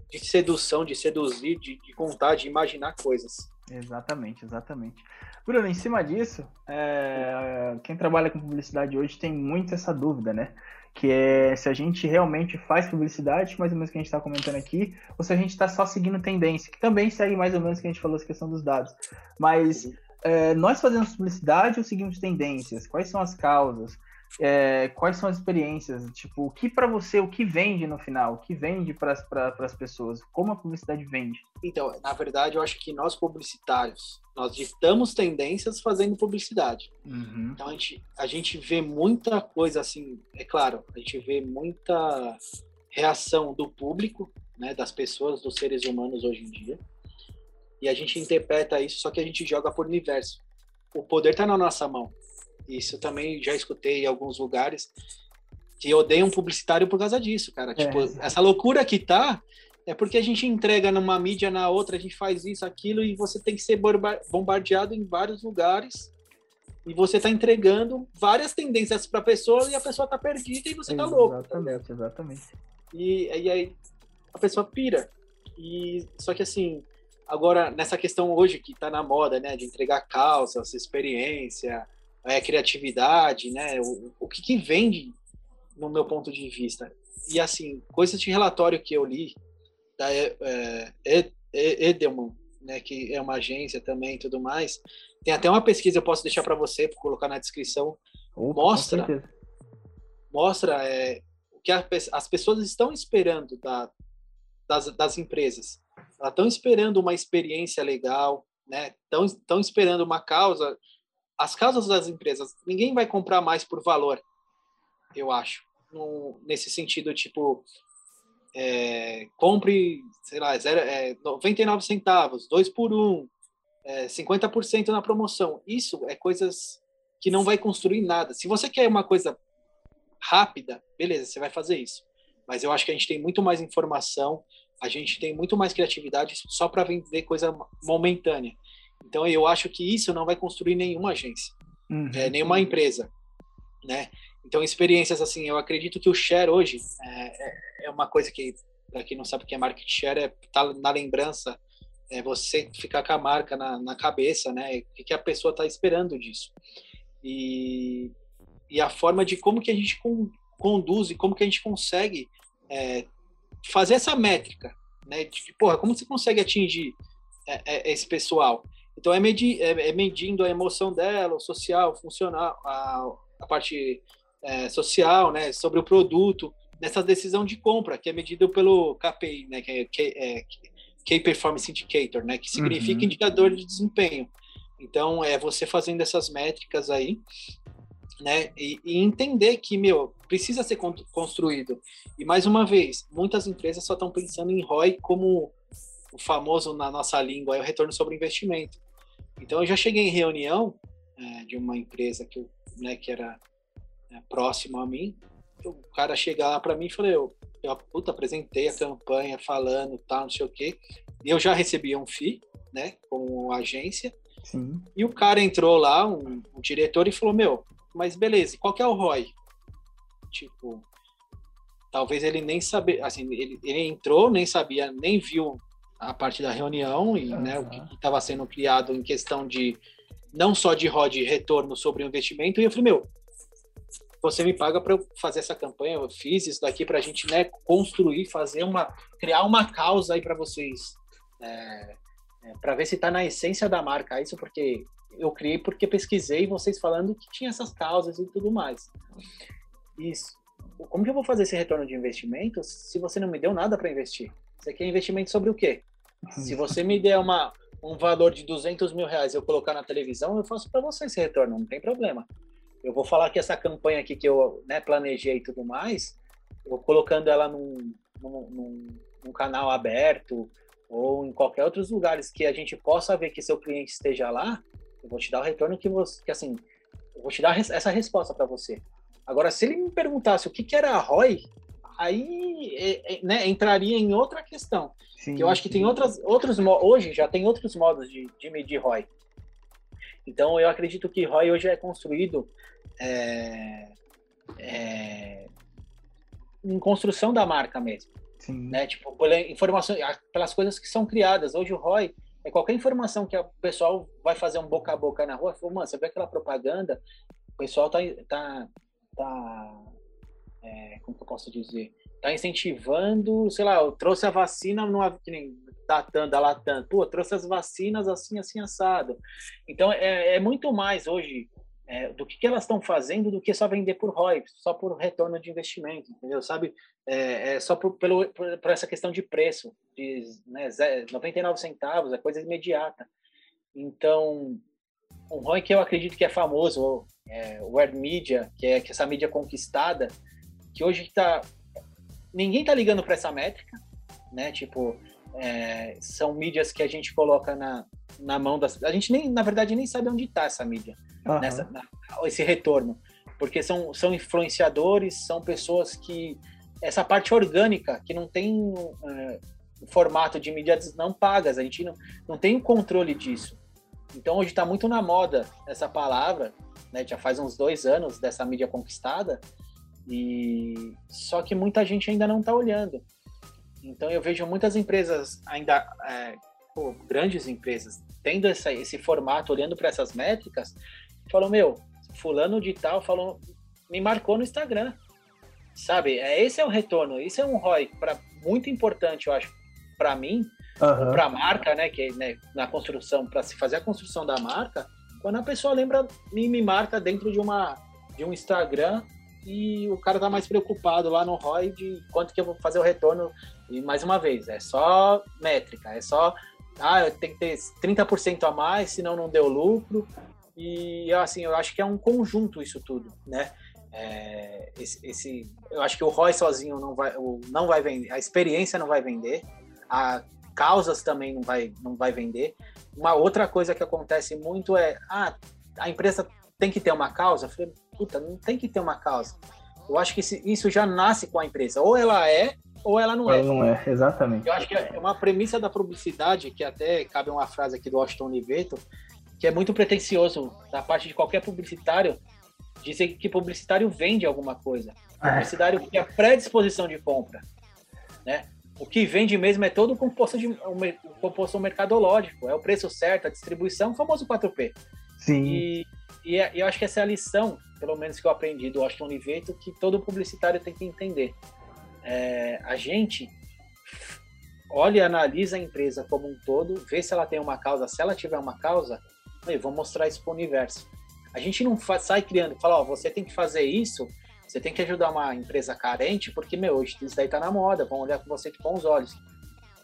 de sedução, de seduzir, de, de contar, de imaginar coisas. Exatamente, exatamente. Bruno, em cima disso, é, quem trabalha com publicidade hoje tem muito essa dúvida, né? Que é se a gente realmente faz publicidade, mais ou menos que a gente está comentando aqui, ou se a gente está só seguindo tendência, que também segue mais ou menos que a gente falou essa questão dos dados. Mas é, nós fazemos publicidade ou seguimos tendências? Quais são as causas? É, quais são as experiências? Tipo, o que para você, o que vende no final? O que vende para as pessoas? Como a publicidade vende? Então, na verdade, eu acho que nós publicitários, nós ditamos tendências fazendo publicidade. Uhum. Então, a gente, a gente vê muita coisa assim, é claro, a gente vê muita reação do público, né, das pessoas, dos seres humanos hoje em dia. E a gente interpreta isso, só que a gente joga por universo. O poder está na nossa mão. Isso também já escutei em alguns lugares que odeiam um publicitário por causa disso, cara. É. Tipo, essa loucura que tá é porque a gente entrega numa mídia, na outra, a gente faz isso, aquilo, e você tem que ser bombardeado em vários lugares. E você está entregando várias tendências para a pessoa e a pessoa está perdida e você está louco. Exatamente, exatamente. E, e aí a pessoa pira. E, só que assim, agora nessa questão hoje que está na moda, né, de entregar calças, experiência, é, criatividade, né? O, o que, que vende no meu ponto de vista. E assim, coisas de relatório que eu li da é, é, Edelman, né, que é uma agência também e tudo mais. Tem até uma pesquisa eu posso deixar para você, para colocar na descrição. Mostra mostra é, o que a, as pessoas estão esperando da, das, das empresas. Elas estão esperando uma experiência legal, né? Estão, estão esperando uma causa as causas das empresas, ninguém vai comprar mais por valor, eu acho. No, nesse sentido, tipo, é, compre, sei lá, zero, é, 99 centavos, 2 por 1, é, 50% na promoção. Isso é coisas que não vai construir nada. Se você quer uma coisa rápida, beleza, você vai fazer isso. Mas eu acho que a gente tem muito mais informação, a gente tem muito mais criatividade só para vender coisa momentânea. Então eu acho que isso não vai construir nenhuma agência, uhum. é, nenhuma empresa, né? Então experiências assim, eu acredito que o share hoje é, é, é uma coisa que para quem não sabe o que é market share é tá na lembrança, é você ficar com a marca na, na cabeça, né? O que a pessoa está esperando disso e, e a forma de como que a gente con, conduz e como que a gente consegue é, fazer essa métrica, né? De, porra, como você consegue atingir é, é, esse pessoal? Então, é, medir, é, é medindo a emoção dela, o social, funcional, a, a parte é, social, né, sobre o produto, nessa decisão de compra, que é medido pelo KPI, né, que é, é Key Performance Indicator, né, que significa uhum. indicador de desempenho. Então, é você fazendo essas métricas aí, né, e, e, entender que, meu, precisa ser construído. E, mais uma vez, muitas empresas só estão pensando em ROI como o famoso na nossa língua, é o retorno sobre investimento. Então eu já cheguei em reunião é, de uma empresa que, eu, né, que era é, próximo a mim, o cara chega lá para mim e falei, eu, eu puta, apresentei a campanha falando tal, não sei o quê, e eu já recebi um FII, né, como agência, Sim. e o cara entrou lá, um, um diretor, e falou, meu, mas beleza, qual que é o ROI? Tipo, talvez ele nem sabia, assim, ele, ele entrou, nem sabia, nem viu a parte da reunião e uhum. né, o que estava sendo criado em questão de não só de ROD retorno sobre o investimento, e eu falei, meu, você me paga para eu fazer essa campanha, eu fiz isso daqui para a gente né, construir, fazer uma, criar uma causa aí para vocês, é, é, para ver se está na essência da marca, isso porque eu criei porque pesquisei vocês falando que tinha essas causas e tudo mais. Isso. Como que eu vou fazer esse retorno de investimento se você não me deu nada para investir? Você quer investimento sobre o quê? Se você me der uma, um valor de 200 mil reais eu colocar na televisão, eu faço para você esse retorno, não tem problema. Eu vou falar que essa campanha aqui que eu né, planejei e tudo mais, eu colocando ela num, num, num, num canal aberto ou em qualquer outros lugares que a gente possa ver que seu cliente esteja lá, eu vou te dar o retorno que você, que assim, eu vou te dar essa resposta para você. Agora, se ele me perguntasse o que, que era a ROI, aí é, é, né, entraria em outra questão. Sim, que eu acho que tem outras, outros hoje já tem outros modos de, de medir ROI. Então eu acredito que ROI hoje é construído é, é, em construção da marca mesmo. Sim. Né? Tipo, pela informação, pelas coisas que são criadas. Hoje o ROI é qualquer informação que o pessoal vai fazer um boca a boca na rua. Fala, Mano, você vê aquela propaganda, o pessoal tá, tá, tá é, como que eu posso dizer? Tá incentivando, sei lá, eu trouxe a vacina numa, que nem datando, da Latam, pô, trouxe as vacinas assim, assim, assado. Então, é, é muito mais hoje é, do que, que elas estão fazendo do que só vender por ROI, só por retorno de investimento, entendeu? Sabe? É, é só por, pelo, por, por, essa questão de preço, de né, 99 centavos, é coisa imediata. Então, um ROI que eu acredito que é famoso, é, Word Media, que é que essa mídia conquistada, que hoje está ninguém está ligando para essa métrica, né? Tipo, é, são mídias que a gente coloca na, na mão das. A gente nem, na verdade, nem sabe onde está essa mídia, uhum. nessa, na, esse retorno, porque são, são influenciadores, são pessoas que essa parte orgânica que não tem é, formato de mídias não pagas, a gente não, não tem o controle disso. Então hoje está muito na moda essa palavra, né? Já faz uns dois anos dessa mídia conquistada e só que muita gente ainda não está olhando. Então eu vejo muitas empresas ainda é, pô, grandes empresas tendo essa, esse formato, olhando para essas métricas, falou meu, fulano de tal falou, me marcou no Instagram, sabe? É esse é o retorno, isso é um ROI para muito importante, eu acho, para mim, uhum. para a marca, né? Que né, na construção, para se fazer a construção da marca, quando a pessoa lembra me, me marca dentro de uma de um Instagram e o cara tá mais preocupado lá no ROI de quanto que eu vou fazer o retorno. E mais uma vez, é só métrica, é só ah, tem que ter 30% a mais, senão não deu lucro. E assim, eu acho que é um conjunto isso tudo, né? É, esse, esse, eu acho que o ROI sozinho não vai, não vai vender, a experiência não vai vender, a causas também não vai, não vai vender. Uma outra coisa que acontece muito é, ah, a empresa tem que ter uma causa. Eu falei, puta, não tem que ter uma causa. Eu acho que isso já nasce com a empresa. Ou ela é, ou ela não é. Ela não é, exatamente. Eu acho que é uma premissa da publicidade, que até cabe uma frase aqui do Washington Oliveto, que é muito pretencioso da parte de qualquer publicitário, dizer que publicitário vende alguma coisa. É. Publicitário que é predisposição de compra, né? O que vende mesmo é todo o composto, de, o composto mercadológico, é o preço certo, a distribuição, o famoso 4P. Sim. E e é, eu acho que essa é a lição, pelo menos que eu aprendi do Washington Oliveto, que todo publicitário tem que entender. É, a gente olha analisa a empresa como um todo, vê se ela tem uma causa. Se ela tiver uma causa, eu vou mostrar isso para o universo. A gente não faz, sai criando, fala, ó, você tem que fazer isso, você tem que ajudar uma empresa carente, porque, meu, hoje isso daí tá na moda, vão olhar com você com bons olhos.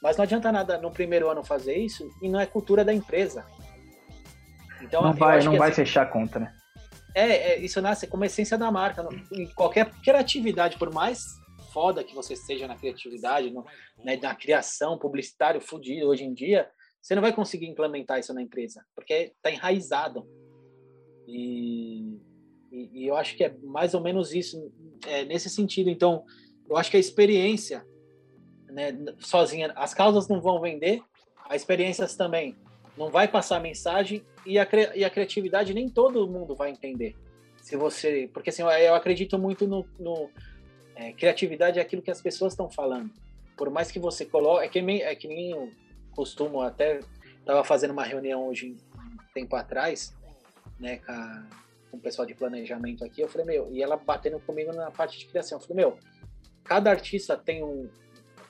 Mas não adianta nada no primeiro ano fazer isso e não é cultura da empresa. Então, não vai, não vai assim, fechar a conta, né? É, é, isso nasce como essência da marca. Em qualquer criatividade, por mais foda que você esteja na criatividade, no, né, na criação, publicitário fudido hoje em dia, você não vai conseguir implementar isso na empresa, porque está enraizado. E, e, e, eu acho que é mais ou menos isso, é, nesse sentido. Então, eu acho que a experiência, né, sozinha, as causas não vão vender, as experiências também não vai passar mensagem e a, e a criatividade nem todo mundo vai entender. Se você, porque assim, eu acredito muito no, no é, criatividade é aquilo que as pessoas estão falando. Por mais que você coloque, é que, nem, é que nem eu costumo até estava fazendo uma reunião hoje um tempo atrás, né, com, a, com o pessoal de planejamento aqui, eu falei, meu, e ela batendo comigo na parte de criação, eu falei, meu, cada artista tem um,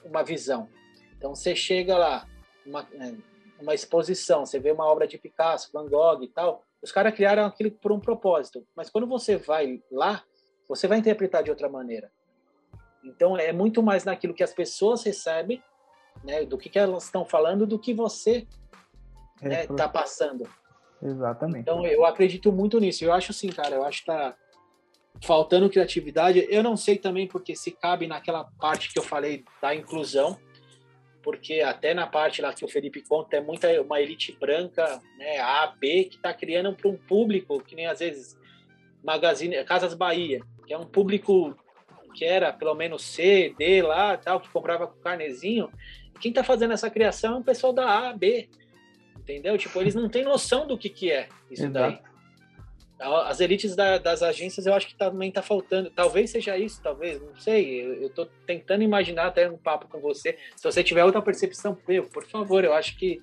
uma visão. Então você chega lá, uma, é, uma exposição, você vê uma obra de Picasso, Van Gogh e tal, os caras criaram aquilo por um propósito. Mas quando você vai lá, você vai interpretar de outra maneira. Então é muito mais naquilo que as pessoas recebem, né, do que, que elas estão falando, do que você né, tá passando. Exatamente. Então eu acredito muito nisso. Eu acho assim, cara, eu acho que tá faltando criatividade. Eu não sei também porque se cabe naquela parte que eu falei da inclusão, porque até na parte lá que o Felipe conta é muita uma elite branca, né, A, B, que está criando para um público que nem às vezes Magazine, Casas Bahia, que é um público que era pelo menos C, D lá, tal, que comprava com carnezinho. Quem está fazendo essa criação é o pessoal da A, B, entendeu? Tipo, eles não têm noção do que que é isso Exato. daí. As elites da, das agências, eu acho que também está faltando. Talvez seja isso, talvez, não sei. Eu estou tentando imaginar até um papo com você. Se você tiver outra percepção, meu, por favor, eu acho que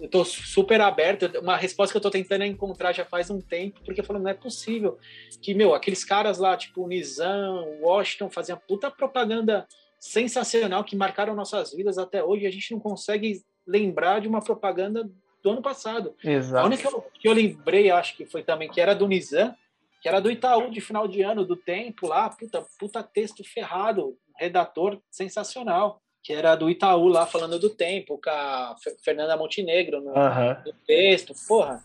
eu estou super aberto. Uma resposta que eu estou tentando encontrar já faz um tempo, porque eu falo, não é possível que, meu, aqueles caras lá, tipo o Nizam, Washington, faziam puta propaganda sensacional que marcaram nossas vidas até hoje. A gente não consegue lembrar de uma propaganda do ano passado. Exato. A única que eu, lembrei, acho que foi também, que era do Nizam, que era do Itaú de final de ano, do tempo lá, puta, puta texto ferrado, redator sensacional, que era do Itaú lá falando do tempo, com a Fernanda Montenegro no, uhum. no texto, porra.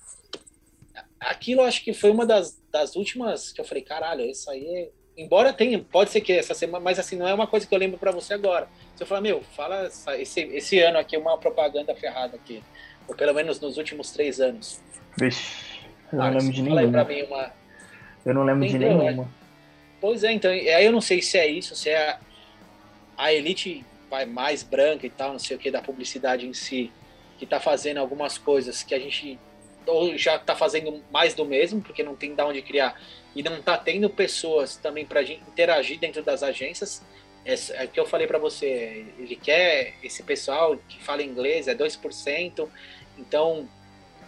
Aquilo acho que foi uma das, das últimas que eu falei, caralho, isso aí é embora tenha, pode ser que essa semana, mas assim, não é uma coisa que eu lembro para você agora. Eu falar, meu, fala esse, esse ano aqui, uma propaganda ferrada aqui. Ou pelo menos nos últimos três anos. Vixe, eu não lembro de nenhuma. Mim uma... Eu não lembro de nenhuma. Pois é, então, aí eu não sei se é isso, se é a, a elite vai mais branca e tal, não sei o que, da publicidade em si, que está fazendo algumas coisas que a gente ou já está fazendo mais do mesmo, porque não tem de onde criar, e não está tendo pessoas também para interagir dentro das agências. É, é o que eu falei para você, ele quer esse pessoal que fala inglês, é 2%, então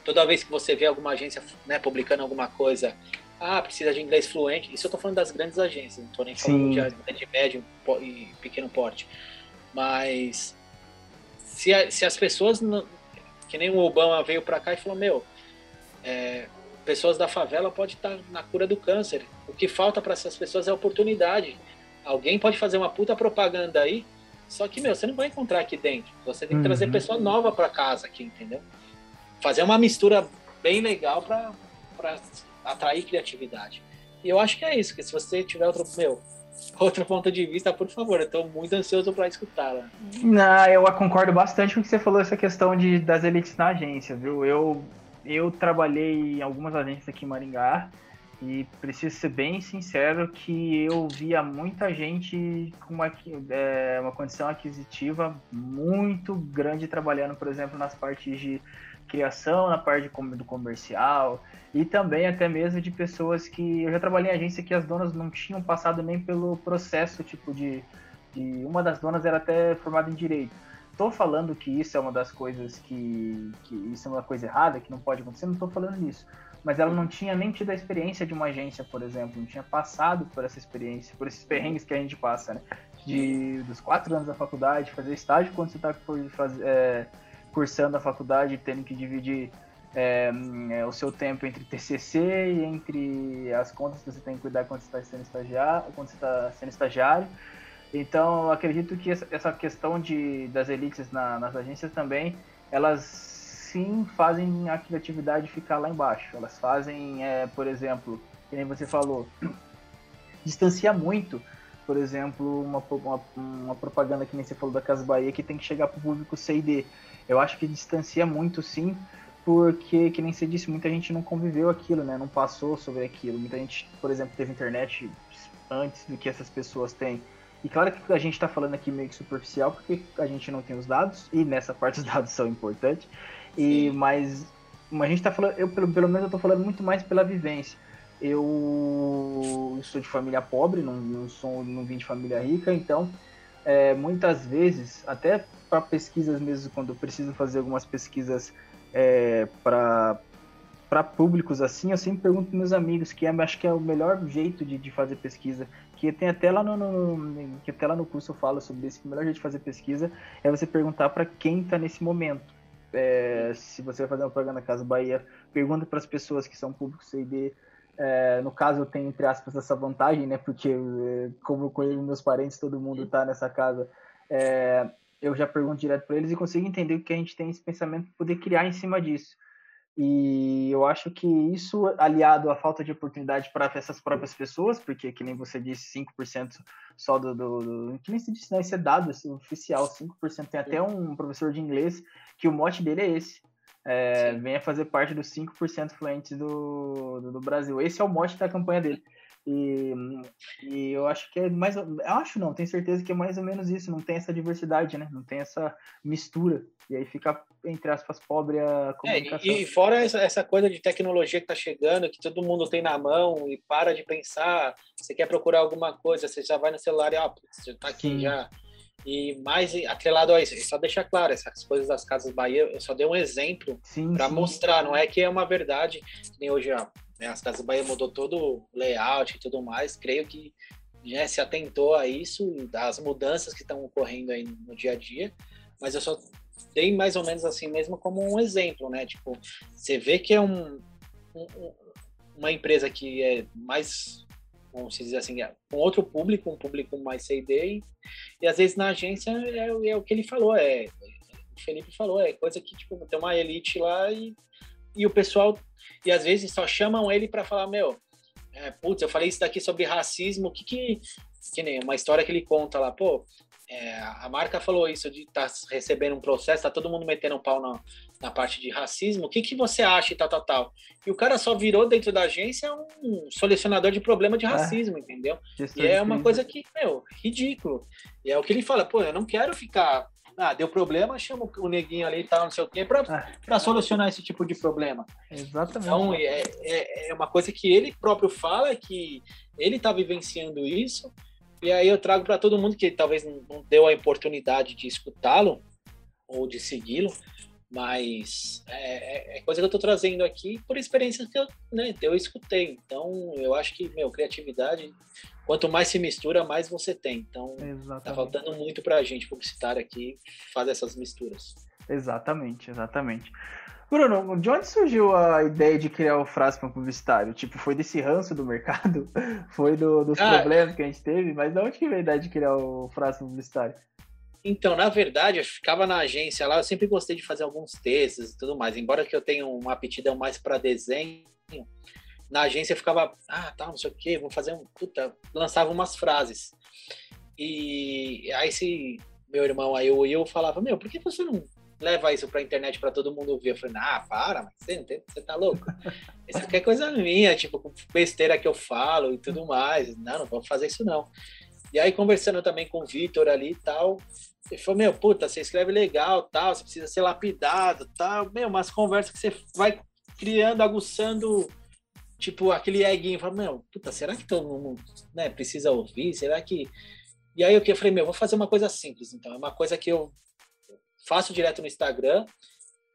toda vez que você vê alguma agência né, publicando alguma coisa, ah, precisa de inglês fluente, isso eu estou falando das grandes agências, não estou nem falando de, de médio e pequeno porte, mas se, a, se as pessoas, não, que nem o Obama veio para cá e falou, meu, é, pessoas da favela podem estar na cura do câncer, o que falta para essas pessoas é oportunidade, Alguém pode fazer uma puta propaganda aí, só que, meu, você não vai encontrar aqui dentro. Você tem que trazer uhum. pessoa nova para casa aqui, entendeu? Fazer uma mistura bem legal para atrair criatividade. E eu acho que é isso, que se você tiver outro, meu, outro ponto de vista, por favor, eu estou muito ansioso para escutá-la. Não, eu concordo bastante com o que você falou, essa questão de, das elites na agência, viu? Eu, eu trabalhei em algumas agências aqui em Maringá, e preciso ser bem sincero que eu via muita gente com uma, é, uma condição aquisitiva muito grande trabalhando, por exemplo, nas partes de criação, na parte do comercial e também até mesmo de pessoas que eu já trabalhei em agência que as donas não tinham passado nem pelo processo tipo de, de uma das donas era até formada em direito. Estou falando que isso é uma das coisas que, que isso é uma coisa errada que não pode acontecer, não estou falando nisso mas ela não tinha nem tido a experiência de uma agência, por exemplo, não tinha passado por essa experiência, por esses perrengues que a gente passa, né? De, dos quatro anos da faculdade, fazer estágio quando você está é, cursando a faculdade, tendo que dividir é, é, o seu tempo entre TCC e entre as contas que você tem que cuidar quando você está sendo estagiário, quando você está sendo estagiário. Então, acredito que essa questão de, das elites na, nas agências também, elas sim fazem a criatividade ficar lá embaixo. Elas fazem, é, por exemplo, que nem você falou, distancia muito, por exemplo, uma, uma, uma, propaganda que nem você falou da Casa Bahia que tem que chegar para o público C e D. Eu acho que distancia muito sim, porque, que nem você disse, muita gente não conviveu aquilo, né? Não passou sobre aquilo. Muita gente, por exemplo, teve internet antes do que essas pessoas têm. E claro que a gente está falando aqui meio que superficial, porque a gente não tem os dados, e nessa parte os dados são importantes. E, mas, a gente tá falando, eu pelo, pelo menos eu tô falando muito mais pela vivência. Eu sou de família pobre, não, não, sou, não vim de família rica, então é, muitas vezes, até para pesquisas mesmo, quando eu preciso fazer algumas pesquisas é, para para públicos assim, eu sempre pergunto para meus amigos, que é, acho que é o melhor jeito de, de fazer pesquisa, que tem até lá no, no, que até lá no curso eu falo sobre isso, que o melhor jeito de fazer pesquisa é você perguntar para quem está nesse momento é, se você vai fazer uma propaganda na Casa Bahia, pergunta para as pessoas que são públicos CD. É, no caso, eu tenho, entre aspas, essa vantagem, né? Porque, é, como eu conheço meus parentes, todo mundo está nessa casa. É, eu já pergunto direto para eles e consigo entender o que a gente tem esse pensamento poder criar em cima disso. E eu acho que isso, aliado à falta de oportunidade para essas próprias pessoas, porque, que nem você disse, 5% só do, do, do. Que nem se disse, não, isso é dado esse, oficial, 5%. Tem até um professor de inglês que o mote dele é esse. É, venha fazer parte dos 5% fluentes do, do, do Brasil. Esse é o mote da campanha dele. E, e eu acho que é mais. Eu acho não, tenho certeza que é mais ou menos isso. Não tem essa diversidade, né? Não tem essa mistura. E aí fica, entre aspas, pobre a comunicação. É, e, fora essa, essa coisa de tecnologia que tá chegando, que todo mundo tem na mão e para de pensar. Você quer procurar alguma coisa, você já vai no celular e, ó, você tá aqui Sim. já. E mais atrelado a isso, só deixar claro, essas coisas das Casas Bahia, eu só dei um exemplo para mostrar, não é que é uma verdade, nem hoje ó, né, as Casas Bahia mudou todo o layout e tudo mais, creio que né, se atentou a isso, das mudanças que estão ocorrendo aí no dia a dia, mas eu só dei mais ou menos assim mesmo como um exemplo, né? Tipo, você vê que é um, um uma empresa que é mais, vamos dizer assim, é um outro público, um público mais C&D, e, e às vezes na agência é, é, o que ele falou, é, o Felipe falou, é coisa que, tipo, tem uma elite lá e, e o pessoal, e às vezes só chamam ele para falar, meu, é, putz, eu falei isso daqui sobre racismo, o que que, que nem uma história que ele conta lá, pô, é, a marca falou isso de estar tá recebendo um processo, tá todo mundo metendo um pau na, na parte de racismo. O que, que você acha e tal, tal, tal? E o cara só virou dentro da agência um solucionador de problema de é. racismo, é. entendeu? e é uma coisa que, meu, ridículo. E é o que ele fala, pô, eu não quero ficar. Ah, deu problema, chama o neguinho ali e tal, não sei o quê, para é. solucionar esse tipo de problema. Exatamente. Então, é, é, é uma coisa que ele próprio fala, que ele está vivenciando isso, e aí eu trago para todo mundo que talvez não deu a oportunidade de escutá-lo ou de segui-lo, mas é, é, é coisa que eu estou trazendo aqui por experiências que eu, né, eu escutei. Então, eu acho que, meu, criatividade, quanto mais se mistura, mais você tem. Então, tá exatamente. tá faltando muito para a gente publicitário aqui fazer essas misturas. Exatamente, exatamente. Bruno, de onde surgiu a ideia de criar o Fraspa publicitário? Tipo, foi desse ranço do mercado? Foi do, dos ah, problemas que a gente teve? Mas de onde que veio a ideia de criar o Fraspa publicitário? Então, na verdade, eu ficava na agência lá, eu sempre gostei de fazer alguns textos e tudo mais. Embora que eu tenha uma aptidão mais para desenho, na agência eu ficava, ah, tá, não sei o quê, vou fazer um. Puta, lançava umas frases. E aí, esse meu irmão aí, o Will, falava: Meu, por que você não leva isso pra internet para todo mundo ouvir. Eu falei, ah, para, mas você, você tá louco? Isso aqui é coisa minha, tipo, besteira que eu falo e tudo mais. Não, não vou fazer isso não. E aí, conversando também com o Vitor ali e tal, ele falou, meu, puta, você escreve legal, tal, você precisa ser lapidado, tal. Meu, umas conversas que você vai criando, aguçando, tipo, aquele eguinho. Fala, meu, puta, será que todo mundo né, precisa ouvir? Será que... E aí eu falei, meu, vou fazer uma coisa simples, então. É uma coisa que eu faço direto no Instagram,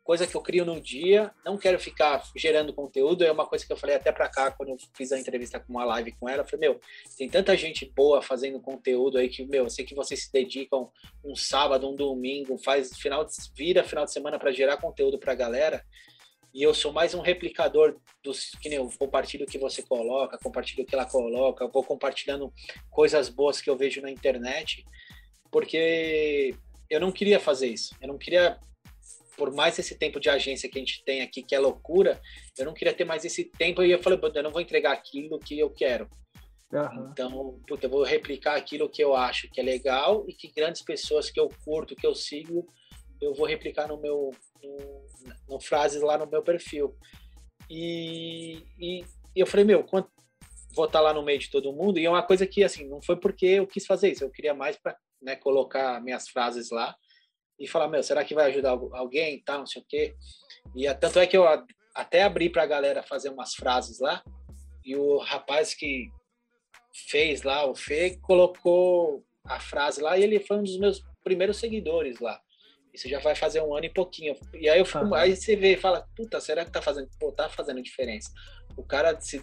coisa que eu crio no dia, não quero ficar gerando conteúdo, é uma coisa que eu falei até para cá quando eu fiz a entrevista com uma live com ela, eu falei, meu, tem tanta gente boa fazendo conteúdo aí que, meu, eu sei que vocês se dedicam um sábado, um domingo, faz final de, vira final de semana para gerar conteúdo para galera, e eu sou mais um replicador dos que nem eu compartilho o que você coloca, compartilho o que ela coloca, vou compartilhando coisas boas que eu vejo na internet, porque eu não queria fazer isso. Eu não queria, por mais esse tempo de agência que a gente tem aqui, que é loucura, eu não queria ter mais esse tempo. E eu falei, eu não vou entregar aquilo que eu quero. Uhum. Então, puta, eu vou replicar aquilo que eu acho que é legal e que grandes pessoas que eu curto, que eu sigo, eu vou replicar no meu no, no frases lá no meu perfil. E, e, e eu falei, meu, quanto, vou estar lá no meio de todo mundo. E é uma coisa que, assim, não foi porque eu quis fazer isso, eu queria mais para né, colocar minhas frases lá e falar, meu, será que vai ajudar alguém, tal, não sei o quê. E tanto é que eu até abri para a galera fazer umas frases lá e o rapaz que fez lá, o Fê, colocou a frase lá e ele foi um dos meus primeiros seguidores lá. Isso já vai fazer um ano e pouquinho. E aí eu fico, aí você vê e fala, puta, será que tá fazendo? Pô, tá fazendo diferença. O cara se,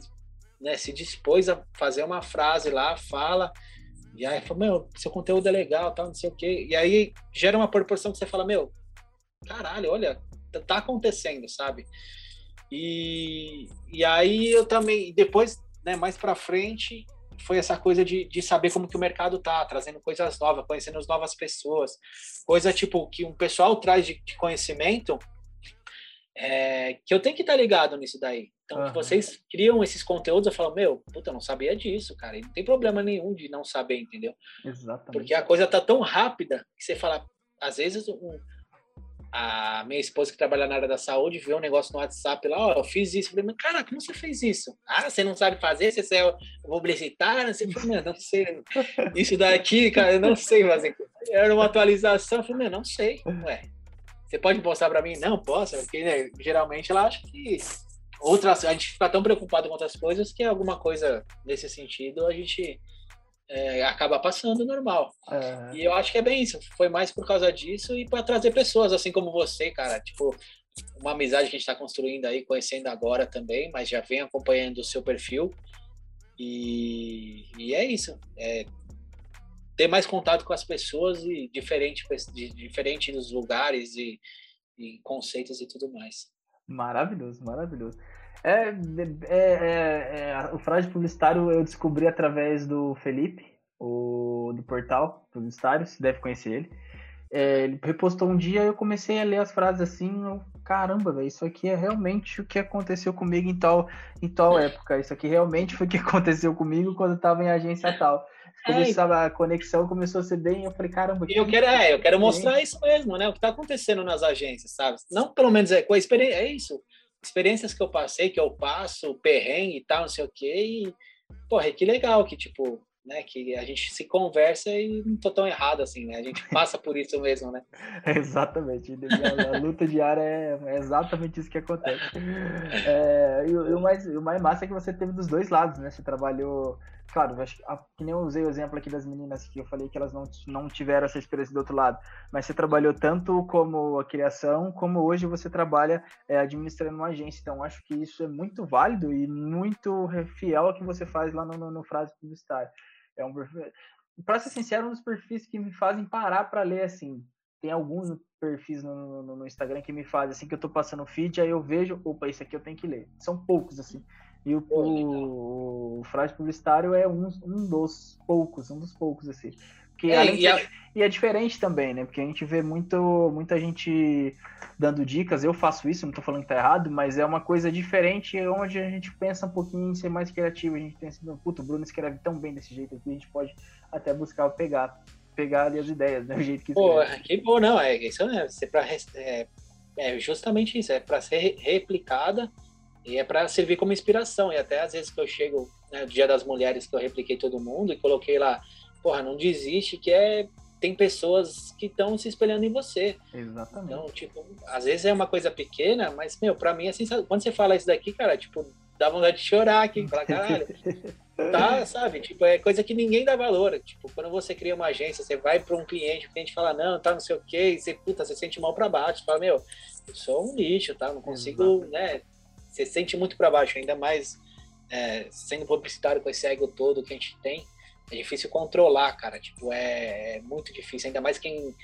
né, se dispôs a fazer uma frase lá, fala, e aí fala, meu, seu conteúdo é legal, tal, não sei o quê. E aí gera uma proporção que você fala, meu, caralho, olha, tá, tá acontecendo, sabe? E, e aí eu também, depois, né, mais pra frente, foi essa coisa de, de saber como que o mercado tá, trazendo coisas novas, conhecendo as novas pessoas, coisa tipo que um pessoal traz de, de conhecimento é, que eu tenho que estar tá ligado nisso daí. Então, uhum. vocês criam esses conteúdos, eu falo, meu, puta, eu não sabia disso, cara. E não tem problema nenhum de não saber, entendeu? Exatamente. Porque a coisa tá tão rápida que você fala, às vezes, um, a minha esposa que trabalha na área da saúde vê um negócio no WhatsApp lá, ó, oh, eu fiz isso. Eu falei, cara, como você fez isso? Ah, você não sabe fazer? Você é publicitário? Você falou, não sei. Isso daqui, cara, eu não sei fazer. Era uma atualização. Eu falei, não sei. Ué, você pode postar para mim? Não, posso, porque né, geralmente ela acha que outras, a gente fica tão preocupado com outras coisas que alguma coisa nesse sentido a gente é, acaba passando normal. É. E eu acho que é bem isso. Foi mais por causa disso e para trazer pessoas assim como você, cara. Tipo, uma amizade que a gente está construindo aí, conhecendo agora também, mas já vem acompanhando o seu perfil. E, e é isso. É ter mais contato com as pessoas e diferente, de diferentes lugares e, e conceitos e tudo mais. Maravilhoso, maravilhoso. É, é, é, é, o fraude publicitário eu descobri através do Felipe, o, do portal publicitário, você deve conhecer ele. É, ele repostou um dia eu comecei a ler as frases assim, eu, caramba, véio, isso aqui é realmente o que aconteceu comigo em tal, em tal época. Isso aqui realmente foi o que aconteceu comigo quando eu estava em agência tal. Começava, a conexão começou a ser bem, eu falei, caramba. Que eu quero, é, eu quero mostrar isso mesmo, né? O que está acontecendo nas agências, sabe? Não pelo menos é com a experiência, é isso experiências que eu passei, que eu passo, perrengue e tal, não sei o quê, e, porra, que legal que, tipo, né, que a gente se conversa e não tô tão errado assim, né? A gente passa por isso mesmo, né? exatamente. A, a, luta diária é, é, exatamente isso que acontece. É, e, e, o mais, o mais massa é que você teve dos dois lados, né? Você trabalhou claro, acho que nem eu usei o exemplo aqui das meninas que eu falei que elas não, não tiveram essa experiência do outro lado, mas você trabalhou tanto como a criação, como hoje você trabalha é, administrando uma agência. Então, acho que isso é muito válido e muito fiel ao que você faz lá no, no, no frase publicitária. É um para ser sincero, um dos perfis que me fazem parar para ler assim. Tem alguns perfis no, no, no, Instagram que me fazem assim que eu tô passando feed, aí eu vejo, opa, esse aqui eu tenho que ler. São poucos assim. E o, o, o fraude publicitário é um, um dos poucos, um dos poucos, assim. Porque, é, e, a... e, é diferente também, né? Porque a gente vê muito, muita gente dando dicas. Eu faço isso, não tô falando que tá errado, mas é uma coisa diferente onde a gente pensa um pouquinho em ser mais criativo. A gente pensa, puto, o Bruno escreve tão bem desse jeito aqui, a gente pode até buscar pegar, pegar ali as ideias, né? O jeito que Pô, que bom, não. É, isso é, pra, é, é justamente isso, é para ser replicada e é para servir como inspiração. E até às vezes que eu chego, né, no Dia das Mulheres, que eu repliquei todo mundo e coloquei lá, porra, não desiste, que é. Tem pessoas que estão se espelhando em você. Exatamente. Então, tipo, às vezes é uma coisa pequena, mas, meu, pra mim, assim, quando você fala isso daqui, cara, tipo, dá vontade de chorar aqui, falar, caralho. tá, sabe? Tipo, é coisa que ninguém dá valor. Tipo, quando você cria uma agência, você vai para um cliente, o cliente fala, não, tá, não sei o quê, e você, puta, você sente mal para baixo. Você fala, meu, eu sou um lixo, tá? Não consigo, Exatamente. né? Você sente muito para baixo, ainda mais é, sendo publicitário com esse ego todo que a gente tem, é difícil controlar, cara. Tipo, é, é muito difícil, ainda mais quem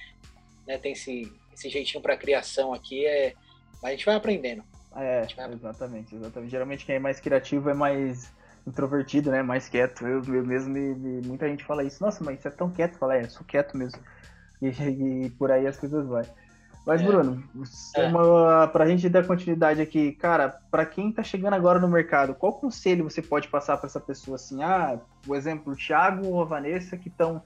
né, tem esse, esse jeitinho para criação aqui, é, mas a gente vai aprendendo. É, vai... exatamente, exatamente. Geralmente quem é mais criativo é mais introvertido, né? Mais quieto. Eu, eu mesmo, me, me, muita gente fala isso. Nossa, mas você é tão quieto. Fala, é, sou quieto mesmo. E, e por aí as coisas vão. Mas, é. Bruno, é. uma, pra gente dar continuidade aqui, cara, para quem tá chegando agora no mercado, qual conselho você pode passar para essa pessoa assim? Ah, o exemplo, o Thiago ou a Vanessa que estão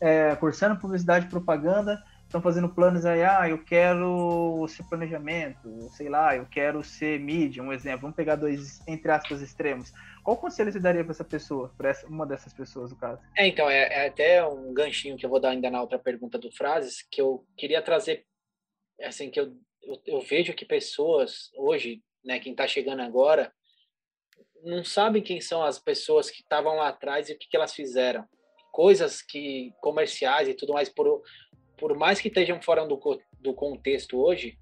é, cursando publicidade e propaganda, estão fazendo planos aí, ah, eu quero ser planejamento, sei lá, eu quero ser mídia, um exemplo. Vamos pegar dois, entre aspas, extremos. Qual conselho você daria para essa pessoa, para uma dessas pessoas, no caso? É, então, é, é, até um ganchinho que eu vou dar ainda na outra pergunta do Frases, que eu queria trazer assim que eu, eu, eu vejo que pessoas hoje, né, quem está chegando agora, não sabem quem são as pessoas que estavam lá atrás e o que, que elas fizeram. Coisas que comerciais e tudo mais, por, por mais que estejam fora do, do contexto hoje,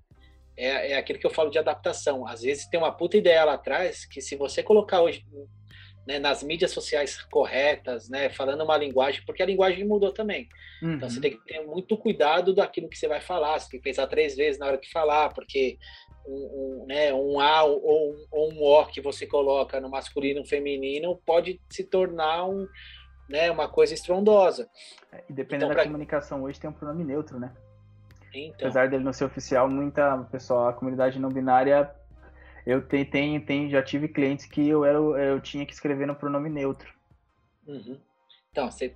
é, é aquilo que eu falo de adaptação. Às vezes tem uma puta ideia lá atrás que se você colocar hoje né, nas mídias sociais corretas, né, falando uma linguagem, porque a linguagem mudou também. Uhum. Então você uhum. tem que ter muito cuidado daquilo que você vai falar, você tem que pensar três vezes na hora que falar, porque um, um, né, um A ou um, ou um O que você coloca no masculino feminino pode se tornar um, né, uma coisa estrondosa. É, e dependendo então, da pra... comunicação hoje tem um pronome neutro, né? Então. Apesar dele não ser oficial, muita pessoa, a comunidade não binária, eu tenho, tenho, tenho já tive clientes que eu, era, eu tinha que escrever no pronome neutro. Uhum. Então, cê,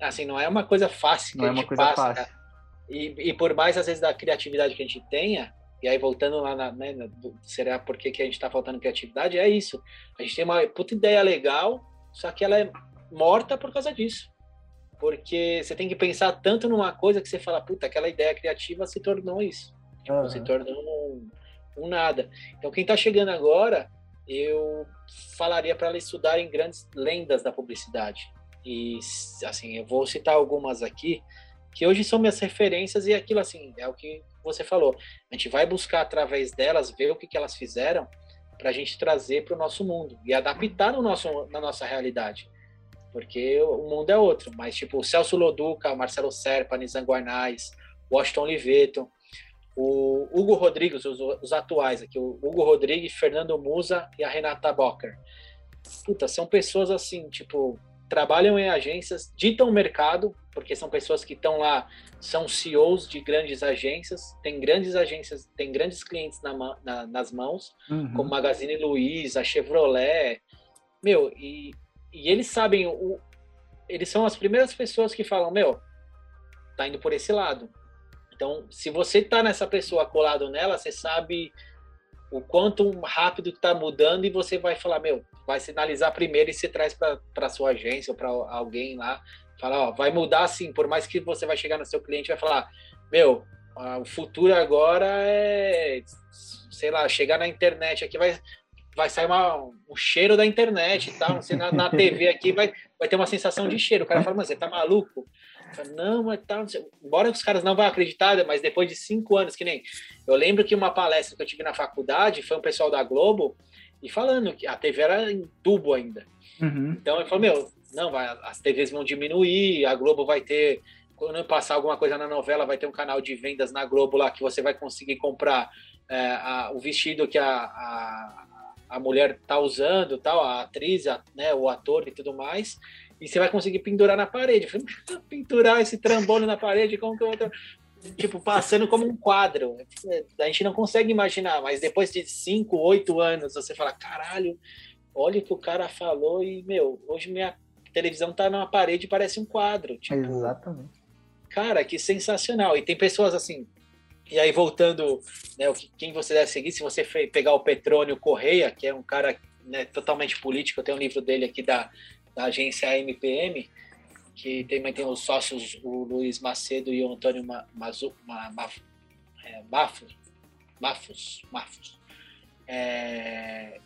assim, não é uma coisa fácil que não a é gente uma coisa passa. Fácil. E, e por mais, às vezes, da criatividade que a gente tenha, e aí voltando lá na, né, do, será por que, que a gente está faltando criatividade, é isso. A gente tem uma puta ideia legal, só que ela é morta por causa disso. Porque você tem que pensar tanto numa coisa que você fala, puta, aquela ideia criativa se tornou isso. Tipo, uhum. Se tornou um, nada. Então, quem está chegando agora, eu falaria para ela estudar em grandes lendas da publicidade. E, assim, eu vou citar algumas aqui, que hoje são minhas referências e aquilo, assim, é o que você falou. A gente vai buscar através delas, ver o que, que elas fizeram, para a gente trazer para o nosso mundo e adaptar no nosso, na nossa realidade porque o mundo é outro. Mas, tipo, Celso Loduca, Marcelo Serpa, Nizam Guarnaz, Washington Oliveto, o Hugo Rodrigues, os, os, atuais aqui, o Hugo Rodrigues, Fernando Musa e a Renata Bocker. Puta, são pessoas assim, tipo, trabalham em agências, ditam o mercado, porque são pessoas que estão lá, são CEOs de grandes agências, tem grandes agências, tem grandes clientes na, na, nas mãos, uhum. como Magazine Luiza, Chevrolet, meu, e e eles sabem, o, eles são as primeiras pessoas que falam, meu, tá indo por esse lado. Então, se você tá nessa pessoa colado nela, você sabe o quanto rápido está mudando e você vai falar, meu, vai sinalizar primeiro e você traz para sua agência ou para alguém lá, fala, ó, vai mudar sim, por mais que você vai chegar no seu cliente vai falar, meu, o futuro agora é, sei lá, chegar na internet aqui vai vai sair uma, um cheiro da internet e tal, não na, na TV aqui vai, vai ter uma sensação de cheiro. O cara fala, mas você tá maluco? Falo, não, mas tá, embora os caras não vão acreditar, mas depois de cinco anos, que nem. Eu lembro que uma palestra que eu tive na faculdade foi um pessoal da Globo e falando que a TV era em tubo ainda. Uhum. Então eu falei, meu, não, vai, as TVs vão diminuir, a Globo vai ter. Quando passar alguma coisa na novela, vai ter um canal de vendas na Globo lá que você vai conseguir comprar é, a, o vestido que a, a a mulher tá usando, tal, a atriz, a, né, o ator e tudo mais, e você vai conseguir pendurar na parede. Falei, pendurar esse trambolho na parede, como que eu vou... Tipo, passando como um quadro. A gente não consegue imaginar, mas depois de cinco, oito anos, você fala, caralho, olha o que o cara falou e, meu, hoje minha televisão tá numa parede e parece um quadro. Tipo, Exatamente. Cara, que sensacional. E tem pessoas assim, e aí, voltando, né, quem você deve seguir, se você pegar o Petrônio Correia, que é um cara né, totalmente político, eu tenho um livro dele aqui da, da agência MPM, que também tem os sócios, o Luiz Macedo e o Antônio Mazu, Ma, Ma, é, Mafos. Mafos, Mafos. É,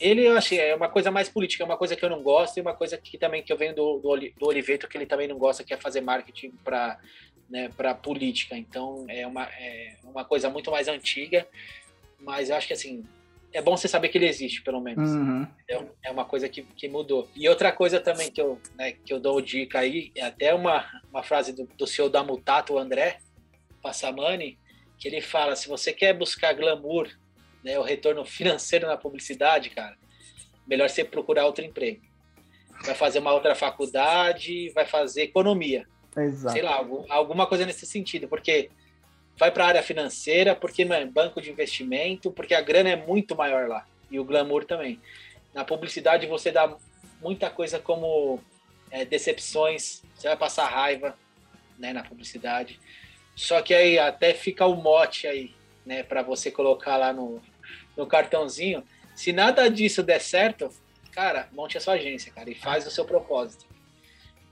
ele, eu achei, é uma coisa mais política, é uma coisa que eu não gosto e uma coisa que também que eu venho do, do, do Oliveto, que ele também não gosta, que é fazer marketing para né, para política. Então é uma, é uma coisa muito mais antiga, mas eu acho que assim é bom você saber que ele existe, pelo menos. Uhum. É uma coisa que, que mudou. E outra coisa também que eu, né, que eu dou dica aí, é até uma, uma frase do, do seu da Mutato, André Passamani, que ele fala: se você quer buscar glamour, né, o retorno financeiro na publicidade, cara, melhor você procurar outro emprego. Vai fazer uma outra faculdade, vai fazer economia. Exato. Sei lá, alguma coisa nesse sentido, porque vai para a área financeira, porque mano, banco de investimento, porque a grana é muito maior lá e o glamour também. Na publicidade você dá muita coisa como é, decepções, você vai passar raiva, né, na publicidade. Só que aí até fica o mote aí, né, para você colocar lá no, no cartãozinho. Se nada disso der certo, cara, monte a sua agência, cara, e faz o seu propósito.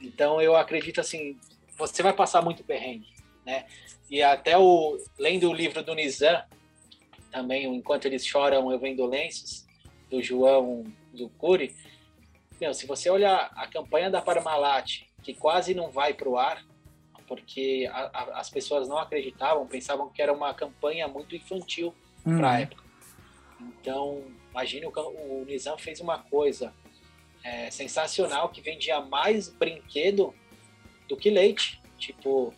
Então eu acredito assim, você vai passar muito perrengue, né? E até o lendo o livro do Nizam, também enquanto eles choram eu vendo lenços do João do Cury, meu, se você olhar a campanha da Parmalat, que quase não vai para o ar, porque a, a, as pessoas não acreditavam, pensavam que era uma campanha muito infantil uhum. para a época. Então, imagine o, o Nizam fez uma coisa é, sensacional que vendia mais brinquedo do que leite. Tipo,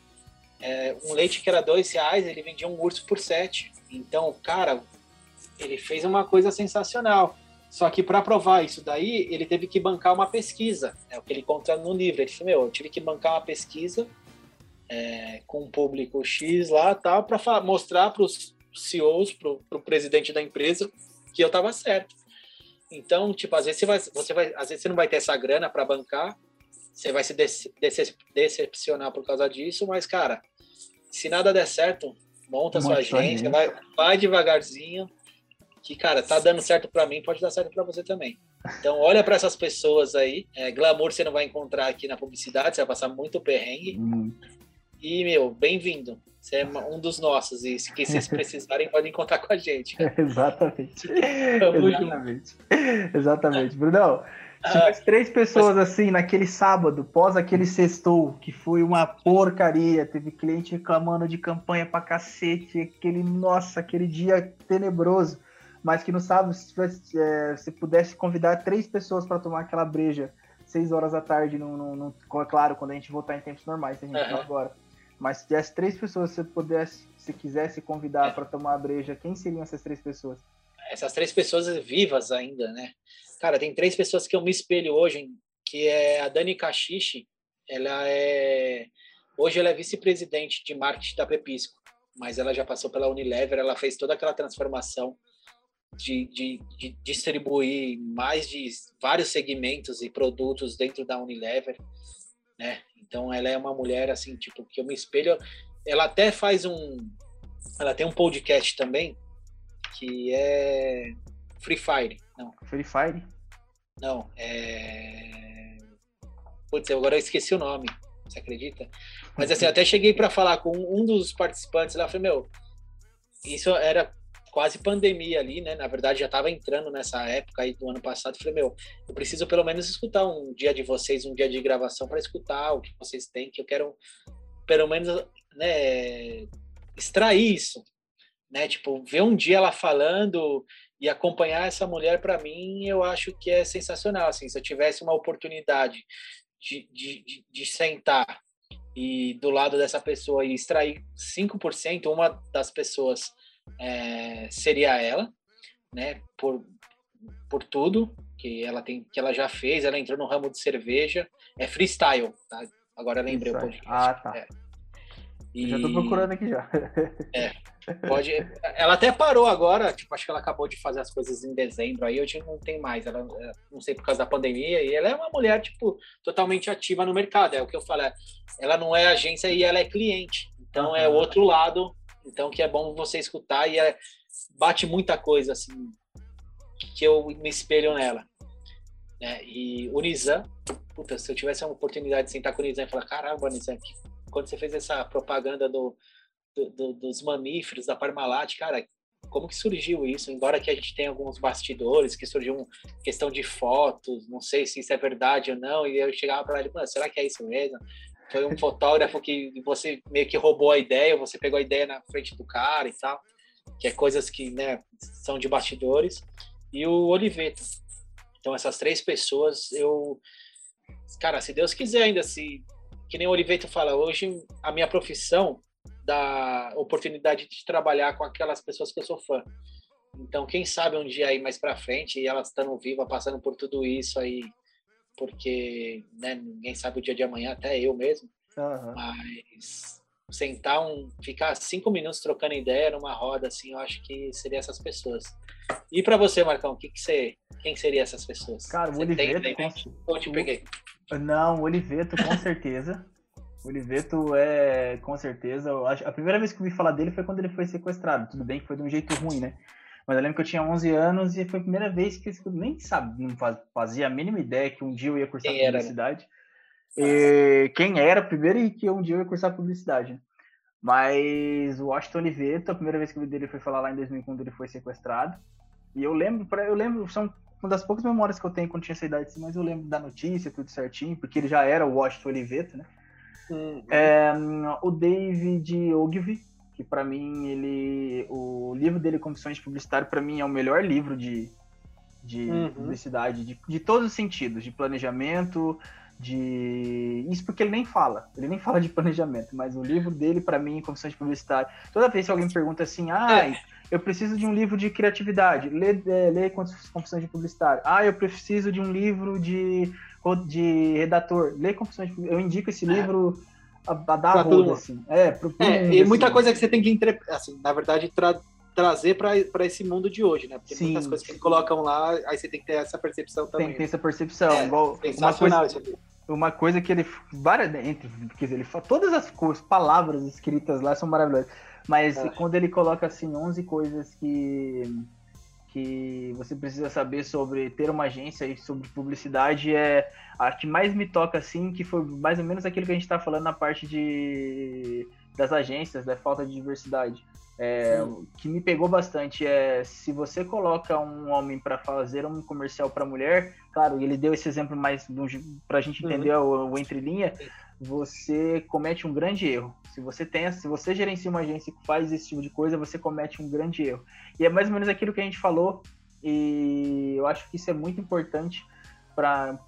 é, um leite que era dois reais, ele vendia um urso por sete. Então, cara, ele fez uma coisa sensacional. Só que para provar isso daí, ele teve que bancar uma pesquisa. É o que ele conta no livro. Ele falou: Meu, eu tive que bancar uma pesquisa é, com um público X lá tal, para mostrar para os CEOs, para o presidente da empresa, que eu estava certo. Então, tipo, às vezes você vai, você vai, às vezes você não vai ter essa grana para bancar, você vai se decepcionar por causa disso, mas, cara, se nada der certo, monta sua agência, vai, vai devagarzinho, que, cara, tá dando certo para mim, pode dar certo para você também. Então, olha para essas pessoas aí. É, glamour você não vai encontrar aqui na publicidade, você vai passar muito perrengue. Hum. E, meu, bem-vindo. Você é um dos nossos. E se vocês precisarem, podem contar com a gente. exatamente. exatamente. Exatamente. Brunão, se ah, três pessoas assim naquele sábado, pós aquele sextou, que foi uma porcaria, teve cliente reclamando de campanha pra cacete, aquele, nossa, aquele dia tenebroso mas que no sábado, se, tivesse, é, se pudesse convidar três pessoas para tomar aquela breja, seis horas da tarde, no, no, no, claro, quando a gente voltar em tempos normais, a gente uhum. agora. Mas se tivesse três pessoas, se pudesse, se quisesse convidar é. para tomar a breja, quem seriam essas três pessoas? Essas três pessoas vivas ainda, né? Cara, tem três pessoas que eu me espelho hoje, que é a Dani Cachiche, ela é hoje ela é vice-presidente de marketing da Pepisco, mas ela já passou pela Unilever, ela fez toda aquela transformação de, de, de, distribuir mais de vários segmentos e produtos dentro da Unilever, né? Então ela é uma mulher assim, tipo, que eu me espelho. Ela até faz um, ela tem um podcast também que é Free Fire, não? Free Fire? Não, é Putz, agora eu esqueci o nome. Você acredita? Mas assim, até cheguei para falar com um dos participantes lá, falei, meu, isso era quase pandemia ali, né? Na verdade, já estava entrando nessa época aí do ano passado. Falei, meu, eu preciso pelo menos escutar um dia de vocês, um dia de gravação para escutar o que vocês têm, que eu quero pelo menos, né, extrair isso, né? Tipo, ver um dia ela falando e acompanhar essa mulher para mim, eu acho que é sensacional. Assim, se eu tivesse uma oportunidade de, de, de, de sentar e do lado dessa pessoa e extrair 5%, uma das pessoas é, seria ela, né? Por, por tudo que ela tem, que ela já fez, ela entrou no ramo de cerveja, é freestyle, tá? Agora lembrei o podcast. Ah, tá. É. E... Já tô procurando aqui já. É. Pode. Ela até parou agora, tipo, acho que ela acabou de fazer as coisas em dezembro, aí hoje não tem mais. Ela, é, não sei por causa da pandemia, e ela é uma mulher, tipo, totalmente ativa no mercado. É o que eu falo, é, ela não é agência e ela é cliente. Então é o outro lado então, que é bom você escutar e é, bate muita coisa, assim, que eu me espelho nela. Né? E o Nizam, puta, se eu tivesse a oportunidade de sentar com o Nizam e falar, caramba, Nizam, quando você fez essa propaganda do, do, do, dos mamíferos, da Parmalat, cara, como que surgiu isso? Embora que a gente tenha alguns bastidores, que surgiu uma questão de fotos, não sei se isso é verdade ou não, e eu chegava para ele, será que é isso mesmo? foi um fotógrafo que você meio que roubou a ideia, você pegou a ideia na frente do cara e tal, que é coisas que né, são de bastidores, e o Oliveto. Então, essas três pessoas, eu. Cara, se Deus quiser ainda, se. Que nem o Oliveto fala, hoje a minha profissão dá oportunidade de trabalhar com aquelas pessoas que eu sou fã. Então, quem sabe um dia aí mais para frente, e elas estando vivas, passando por tudo isso aí, porque né, ninguém sabe o dia de amanhã, até eu mesmo. Uhum. Mas sentar um, ficar cinco minutos trocando ideia numa roda, assim, eu acho que seria essas pessoas. E para você, Marcão, que que você, quem seria essas pessoas? Cara, o Oliveto. Tem, com... Eu te peguei. Não, o Oliveto, com certeza. O Oliveto é, com certeza. A primeira vez que eu vi falar dele foi quando ele foi sequestrado. Tudo bem que foi de um jeito ruim, né? Mas eu lembro que eu tinha 11 anos e foi a primeira vez que eu nem sabia, não fazia a mínima ideia que um dia eu ia cursar quem publicidade. Era, né? e, quem era primeiro e que um dia eu ia cursar publicidade. Mas o Washington Oliveto, a primeira vez que eu vi dele foi falar lá em 2000 quando ele foi sequestrado. E eu lembro, eu lembro, são uma das poucas memórias que eu tenho quando tinha essa idade, mas eu lembro da notícia, tudo certinho, porque ele já era o Washington Oliveto, né? Uhum. É, o David Ogilvy, que para mim ele o livro dele Confissões de Publicitário para mim é o melhor livro de, de uhum. publicidade, de, de todos os sentidos, de planejamento, de. Isso porque ele nem fala, ele nem fala de planejamento, mas o livro dele, para mim, Confissões de Publicidade, toda vez que alguém me pergunta assim, ah, eu preciso de um livro de criatividade, lê, é, lê Confissões de Publicidade. Ah, eu preciso de um livro de, de redator, lê Confissões de Eu indico esse é. livro a, a dar roda, assim. É, pro, pro é, mundo, e muita assim. coisa que você tem que, entre... assim, na verdade, tra trazer para esse mundo de hoje, né? Porque Sim. muitas coisas que colocam lá, aí você tem que ter essa percepção também. Tem que ter essa percepção. É, igual uma coisa, uma coisa que ele. Várias, entre, quer dizer, ele todas as coisas, palavras escritas lá são maravilhosas. Mas é. quando ele coloca assim 11 coisas que que você precisa saber sobre ter uma agência e sobre publicidade é a que mais me toca assim, que foi mais ou menos aquilo que a gente está falando na parte de das agências, da falta de diversidade. É, o que me pegou bastante é se você coloca um homem para fazer um comercial para mulher, claro, ele deu esse exemplo mais para a gente entender uhum. o, o entrelinha, você comete um grande erro. Se você tem, se você gerencia uma agência que faz esse tipo de coisa, você comete um grande erro. E é mais ou menos aquilo que a gente falou, e eu acho que isso é muito importante para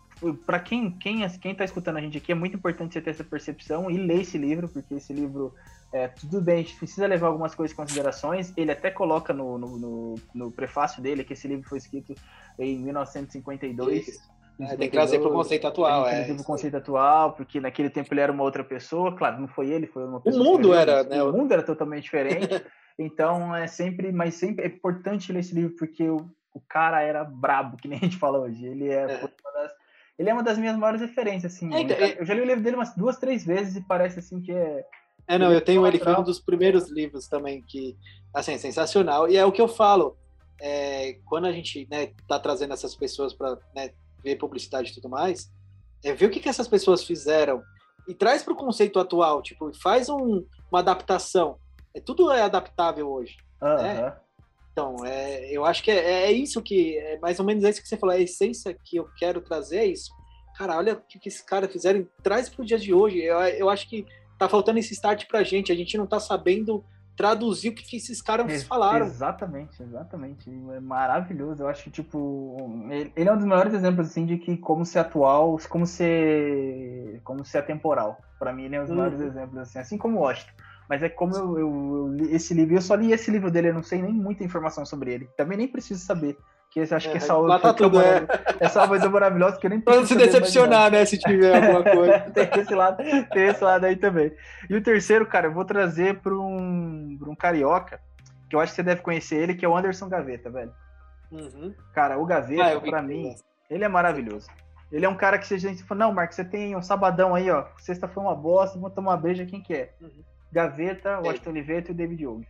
para quem quem quem está escutando a gente aqui é muito importante você ter essa percepção e ler esse livro porque esse livro é, tudo bem, a gente precisa levar algumas coisas em considerações. Ele até coloca no, no, no, no prefácio dele que esse livro foi escrito em 1952. É, tem que trazer para o conceito atual. Tem que trazer para o conceito atual, porque naquele tempo ele era uma outra pessoa. Claro, não foi ele, foi uma pessoa. O mundo era, né? O mundo era totalmente diferente. então é sempre, mas sempre é importante ler esse livro porque o, o cara era brabo, que nem a gente fala hoje. Ele é, é. Uma das, ele é uma das minhas maiores referências, assim. É, então, eu já li o livro dele umas duas, três vezes e parece assim que é é, não, eu tenho ele, foi um dos primeiros livros também que, assim, é sensacional. E é o que eu falo, é, quando a gente né, tá trazendo essas pessoas para né, ver publicidade e tudo mais, é ver o que, que essas pessoas fizeram e traz para o conceito atual, tipo, faz um, uma adaptação. É, tudo é adaptável hoje. Uhum. Né? Então, é, eu acho que é, é, isso que, é mais ou menos isso que você falou, a essência que eu quero trazer é isso. Cara, olha o que, que esses caras fizeram, traz para o dia de hoje. Eu, eu acho que tá faltando esse start pra gente. A gente não tá sabendo traduzir o que, esses caras falaram. Exatamente, exatamente. É maravilhoso. Eu acho que, tipo, ele é um dos maiores exemplos, assim, de que como ser atual, como ser, como ser atemporal. Para mim, ele é um dos uhum. maiores exemplos, assim, assim como Washington. Mas é como eu, eu, eu, li esse livro, eu só li esse livro dele, eu não sei nem muita informação sobre ele. Também nem preciso saber. Que esse, acho é, que essa outra tá tudo, é. essa coisa maravilhosa que eu nem Pra não se decepcionar, né, se tiver alguma coisa. tem, esse lado, tem esse lado aí também. E o terceiro, cara, eu vou trazer para um, pra um carioca, que eu acho que você deve conhecer ele, que é o Anderson Gaveta, velho. Uhum. Cara, o Gaveta, ah, para mim, ele é maravilhoso. Ele é um cara que se a gente for, não, Marcos, você tem um sabadão aí, ó. Sexta foi uma bosta, vou tomar uma beija, quem que é? Uhum. Gaveta, Washington Oliveto e o David Young.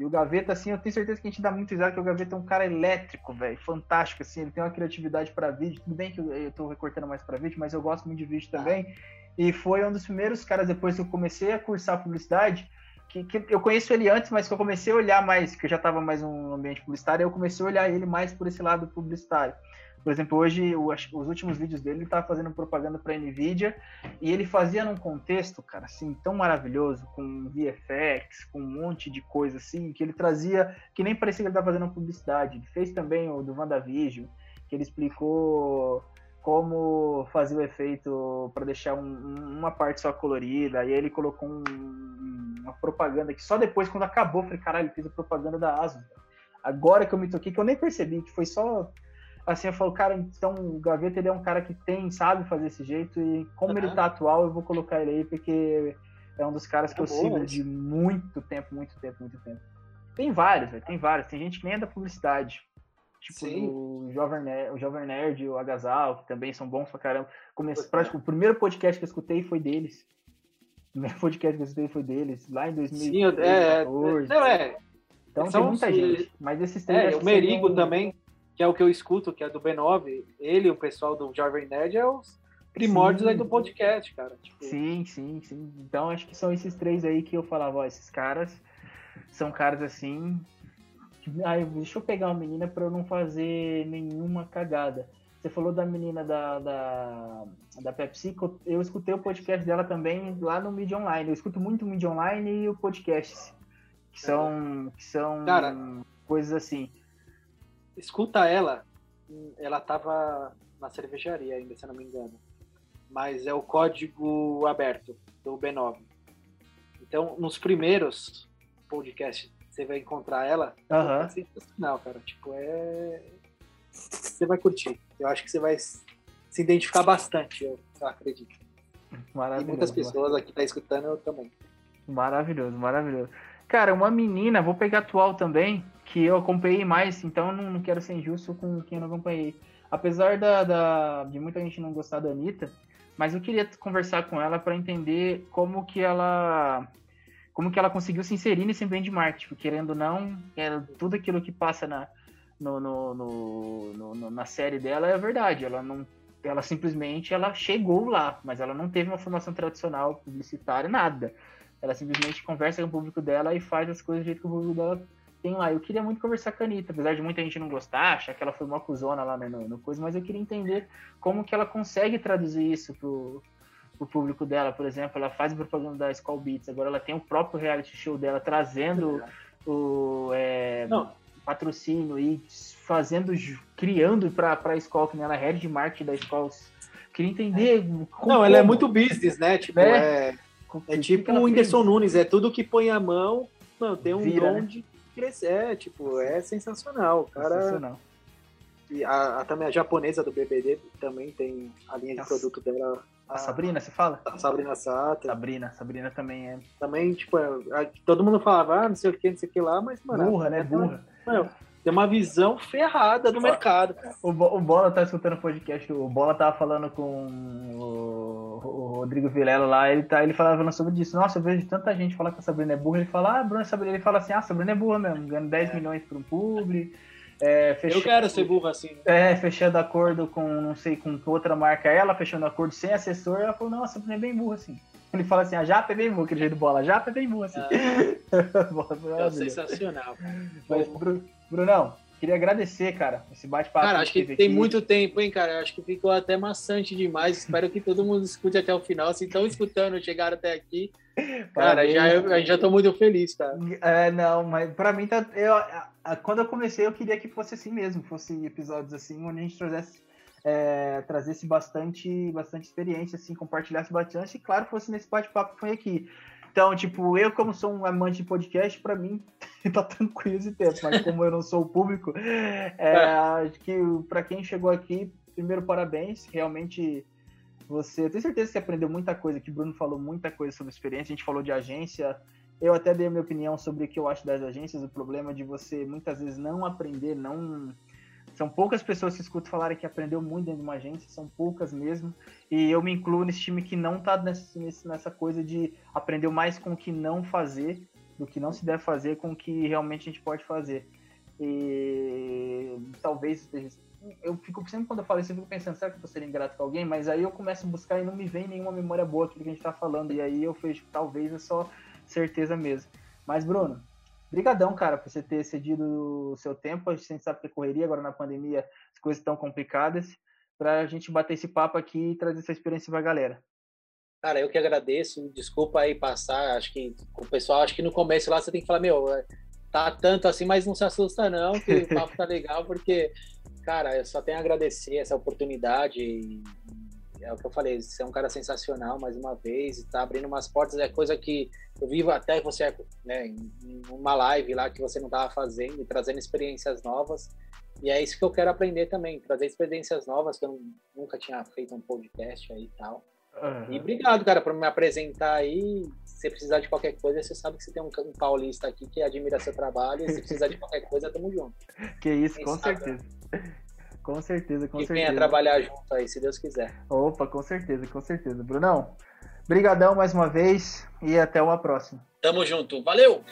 E o Gaveta, assim, eu tenho certeza que a gente dá muito risada, que o Gaveta é um cara elétrico, velho, fantástico, assim, ele tem uma criatividade para vídeo. Tudo bem que eu, eu tô recortando mais para vídeo, mas eu gosto muito de vídeo também. E foi um dos primeiros caras, depois que eu comecei a cursar publicidade, que, que, eu conheço ele antes, mas que eu comecei a olhar mais, que eu já estava mais no ambiente publicitário, eu comecei a olhar ele mais por esse lado publicitário. Por exemplo, hoje, os últimos vídeos dele, ele estava fazendo propaganda para a NVIDIA e ele fazia num contexto, cara, assim, tão maravilhoso, com VFX, com um monte de coisa assim, que ele trazia, que nem parecia que ele estava fazendo publicidade. Ele fez também o do WandaVision, que ele explicou como fazer o efeito para deixar um, uma parte só colorida, e aí ele colocou um, uma propaganda que só depois, quando acabou, eu falei, caralho, ele fez a propaganda da Asus. Agora que eu me toquei, que eu nem percebi, que foi só assim, eu falo, cara, então o Gaveta ele é um cara que tem, sabe fazer esse jeito, e como uhum. ele tá atual, eu vou colocar ele aí, porque é um dos caras que é eu sigo mas... de muito tempo, muito tempo, muito tempo. Tem vários, véio, tem vários. Tem gente que nem é da publicidade. Tipo o Jovem, Nerd, o Jovem Nerd, o Agasal, que também são bons pra caramba. Comece, prático, o primeiro podcast que eu escutei foi deles. O primeiro podcast que eu escutei foi deles, lá em 2014. Sim, é, é, não, é. Então são tem muita gente. Mas esses três. É, o Merigo também que é o que eu escuto, que é do B9, ele e o pessoal do Jovem Nerd é os primórdios sim. aí do podcast, cara. Tipo... Sim, sim, sim. Então acho que são esses três aí que eu falava, ó, esses caras são caras assim. Ai, deixa eu pegar uma menina para eu não fazer nenhuma cagada. Você falou da menina da, da, da Pepsi, eu escutei o podcast dela também lá no Media Online. Eu escuto muito o Media Online e o podcast, que são, que são Cara, coisas assim escuta ela ela tava na cervejaria ainda, se eu não me engano. Mas é o código aberto do B9. Então, nos primeiros podcasts, você vai encontrar ela. Uhum. É sensacional, cara. Tipo, é. Você vai curtir. Eu acho que você vai se identificar bastante, eu, eu acredito. Maravilhoso. E muitas pessoas aqui tá escutando eu também. Maravilhoso, maravilhoso. Cara, uma menina, vou pegar atual também, que eu acompanhei mais, então não, não quero ser injusto com quem eu não acompanhei. Apesar da, da, de muita gente não gostar da Anitta, mas eu queria conversar com ela para entender como que ela como que ela conseguiu se inserir nesse ambiente de marketing, querendo ou não, é, tudo aquilo que passa na, no, no, no, no, na série dela é verdade. Ela não, ela simplesmente ela chegou lá, mas ela não teve uma formação tradicional publicitária, nada. Ela simplesmente conversa com o público dela e faz as coisas do jeito que o público dela tem lá. Eu queria muito conversar com a Anitta, apesar de muita gente não gostar, achar que ela foi uma cuzona lá no, no coisa, mas eu queria entender como que ela consegue traduzir isso pro, pro público dela. Por exemplo, ela faz propaganda da Skull Beats, agora ela tem o próprio reality show dela, trazendo o é, patrocínio e fazendo, criando para a Skull, que ela é head de marketing da Skull. Queria entender. Não, como... ela é muito business, né? Tipo, é, é, é tipo o Whindersson Nunes, é tudo que põe a mão, não, tem um Vira, dom né? de crescer. É, tipo, é sensacional. Cara, sensacional. E a, a, também a japonesa do BBD também tem a linha de produto dela. A, a Sabrina, você fala? A Sabrina Sato. Sabrina, Sabrina também é. Também, tipo, é, todo mundo falava, ah, não sei o que, não sei o que lá, mas, mano. Burra, né? Burra. Mano, tem uma visão ferrada do mercado. O, o Bola tá escutando o podcast, o Bola tava falando com o, o Rodrigo Vilela lá, ele, tá, ele falava sobre isso. Nossa, eu vejo tanta gente falar que a Sabrina é burra, ele fala, ah, Bruno, Sabrina, ele fala assim, ah, Sabrina é burra mesmo, ganhando 10 é. milhões por um publi. É, fechando, eu quero ser burro assim. É, fechando acordo com, não sei, com outra marca, ela fechando acordo sem assessor, ela falou, nossa, Sabrina é bem burra assim. Ele fala assim, a Japa é bem burra, aquele jeito de bola, a Japa é bem burra assim. Ah, é sensacional. Mas, Brunão, queria agradecer, cara, esse bate-papo. Cara, acho que, que tem aqui. muito tempo, hein, cara? Acho que ficou até maçante demais. Espero que todo mundo escute até o final. Se estão escutando, chegaram até aqui. Cara, já, eu, já tô muito feliz, cara. É, não, mas pra mim tá. Eu, quando eu comecei, eu queria que fosse assim mesmo, fosse episódios assim, onde a gente trouxesse. É, trazesse bastante, bastante experiência, assim, compartilhasse bastante, e claro, fosse nesse bate-papo que foi aqui. Então, tipo, eu como sou um amante de podcast, para mim tá tranquilo esse tempo, mas como eu não sou o público, é, acho que para quem chegou aqui, primeiro parabéns, realmente você, eu tenho certeza que aprendeu muita coisa, que o Bruno falou muita coisa sobre experiência, a gente falou de agência, eu até dei a minha opinião sobre o que eu acho das agências, o problema de você muitas vezes não aprender, não são poucas pessoas que escuto falarem que aprendeu muito dentro de uma agência, são poucas mesmo. E eu me incluo nesse time que não tá nessa, coisa de aprender mais com o que não fazer, do que não se deve fazer, com o que realmente a gente pode fazer. E talvez eu fico sempre quando eu falo isso, eu fico pensando, será que eu tô sendo ingrato com alguém? Mas aí eu começo a buscar e não me vem nenhuma memória boa aquilo que a gente tá falando. E aí eu vejo talvez é só certeza mesmo. Mas, Bruno, Brigadão, cara, por você ter cedido o seu tempo. A gente sabe que é correria agora na pandemia, as coisas estão complicadas. Para a gente bater esse papo aqui e trazer essa experiência para a galera. Cara, eu que agradeço. Desculpa aí passar. Acho que o pessoal, acho que no começo lá você tem que falar, meu, é, tá tanto assim, mas não se assusta não, que o papo tá legal, porque, cara, eu só tenho a agradecer essa oportunidade. E é o que eu falei, você é um cara sensacional mais uma vez, está abrindo umas portas, é coisa que eu vivo até você, né, em uma live lá que você não estava fazendo, trazendo experiências novas, e é isso que eu quero aprender também, trazer experiências novas, que eu nunca tinha feito um podcast aí e tal. Uhum. E obrigado, cara, por me apresentar aí. Se precisar de qualquer coisa, você sabe que você tem um, um paulista aqui que admira seu trabalho, e se precisar de qualquer coisa, tamo junto. Que isso, Quem com sabe, certeza. Com certeza, com e certeza. venha trabalhar junto aí, se Deus quiser. Opa, com certeza, com certeza. Brunão, brigadão mais uma vez e até uma próxima. Tamo junto. Valeu!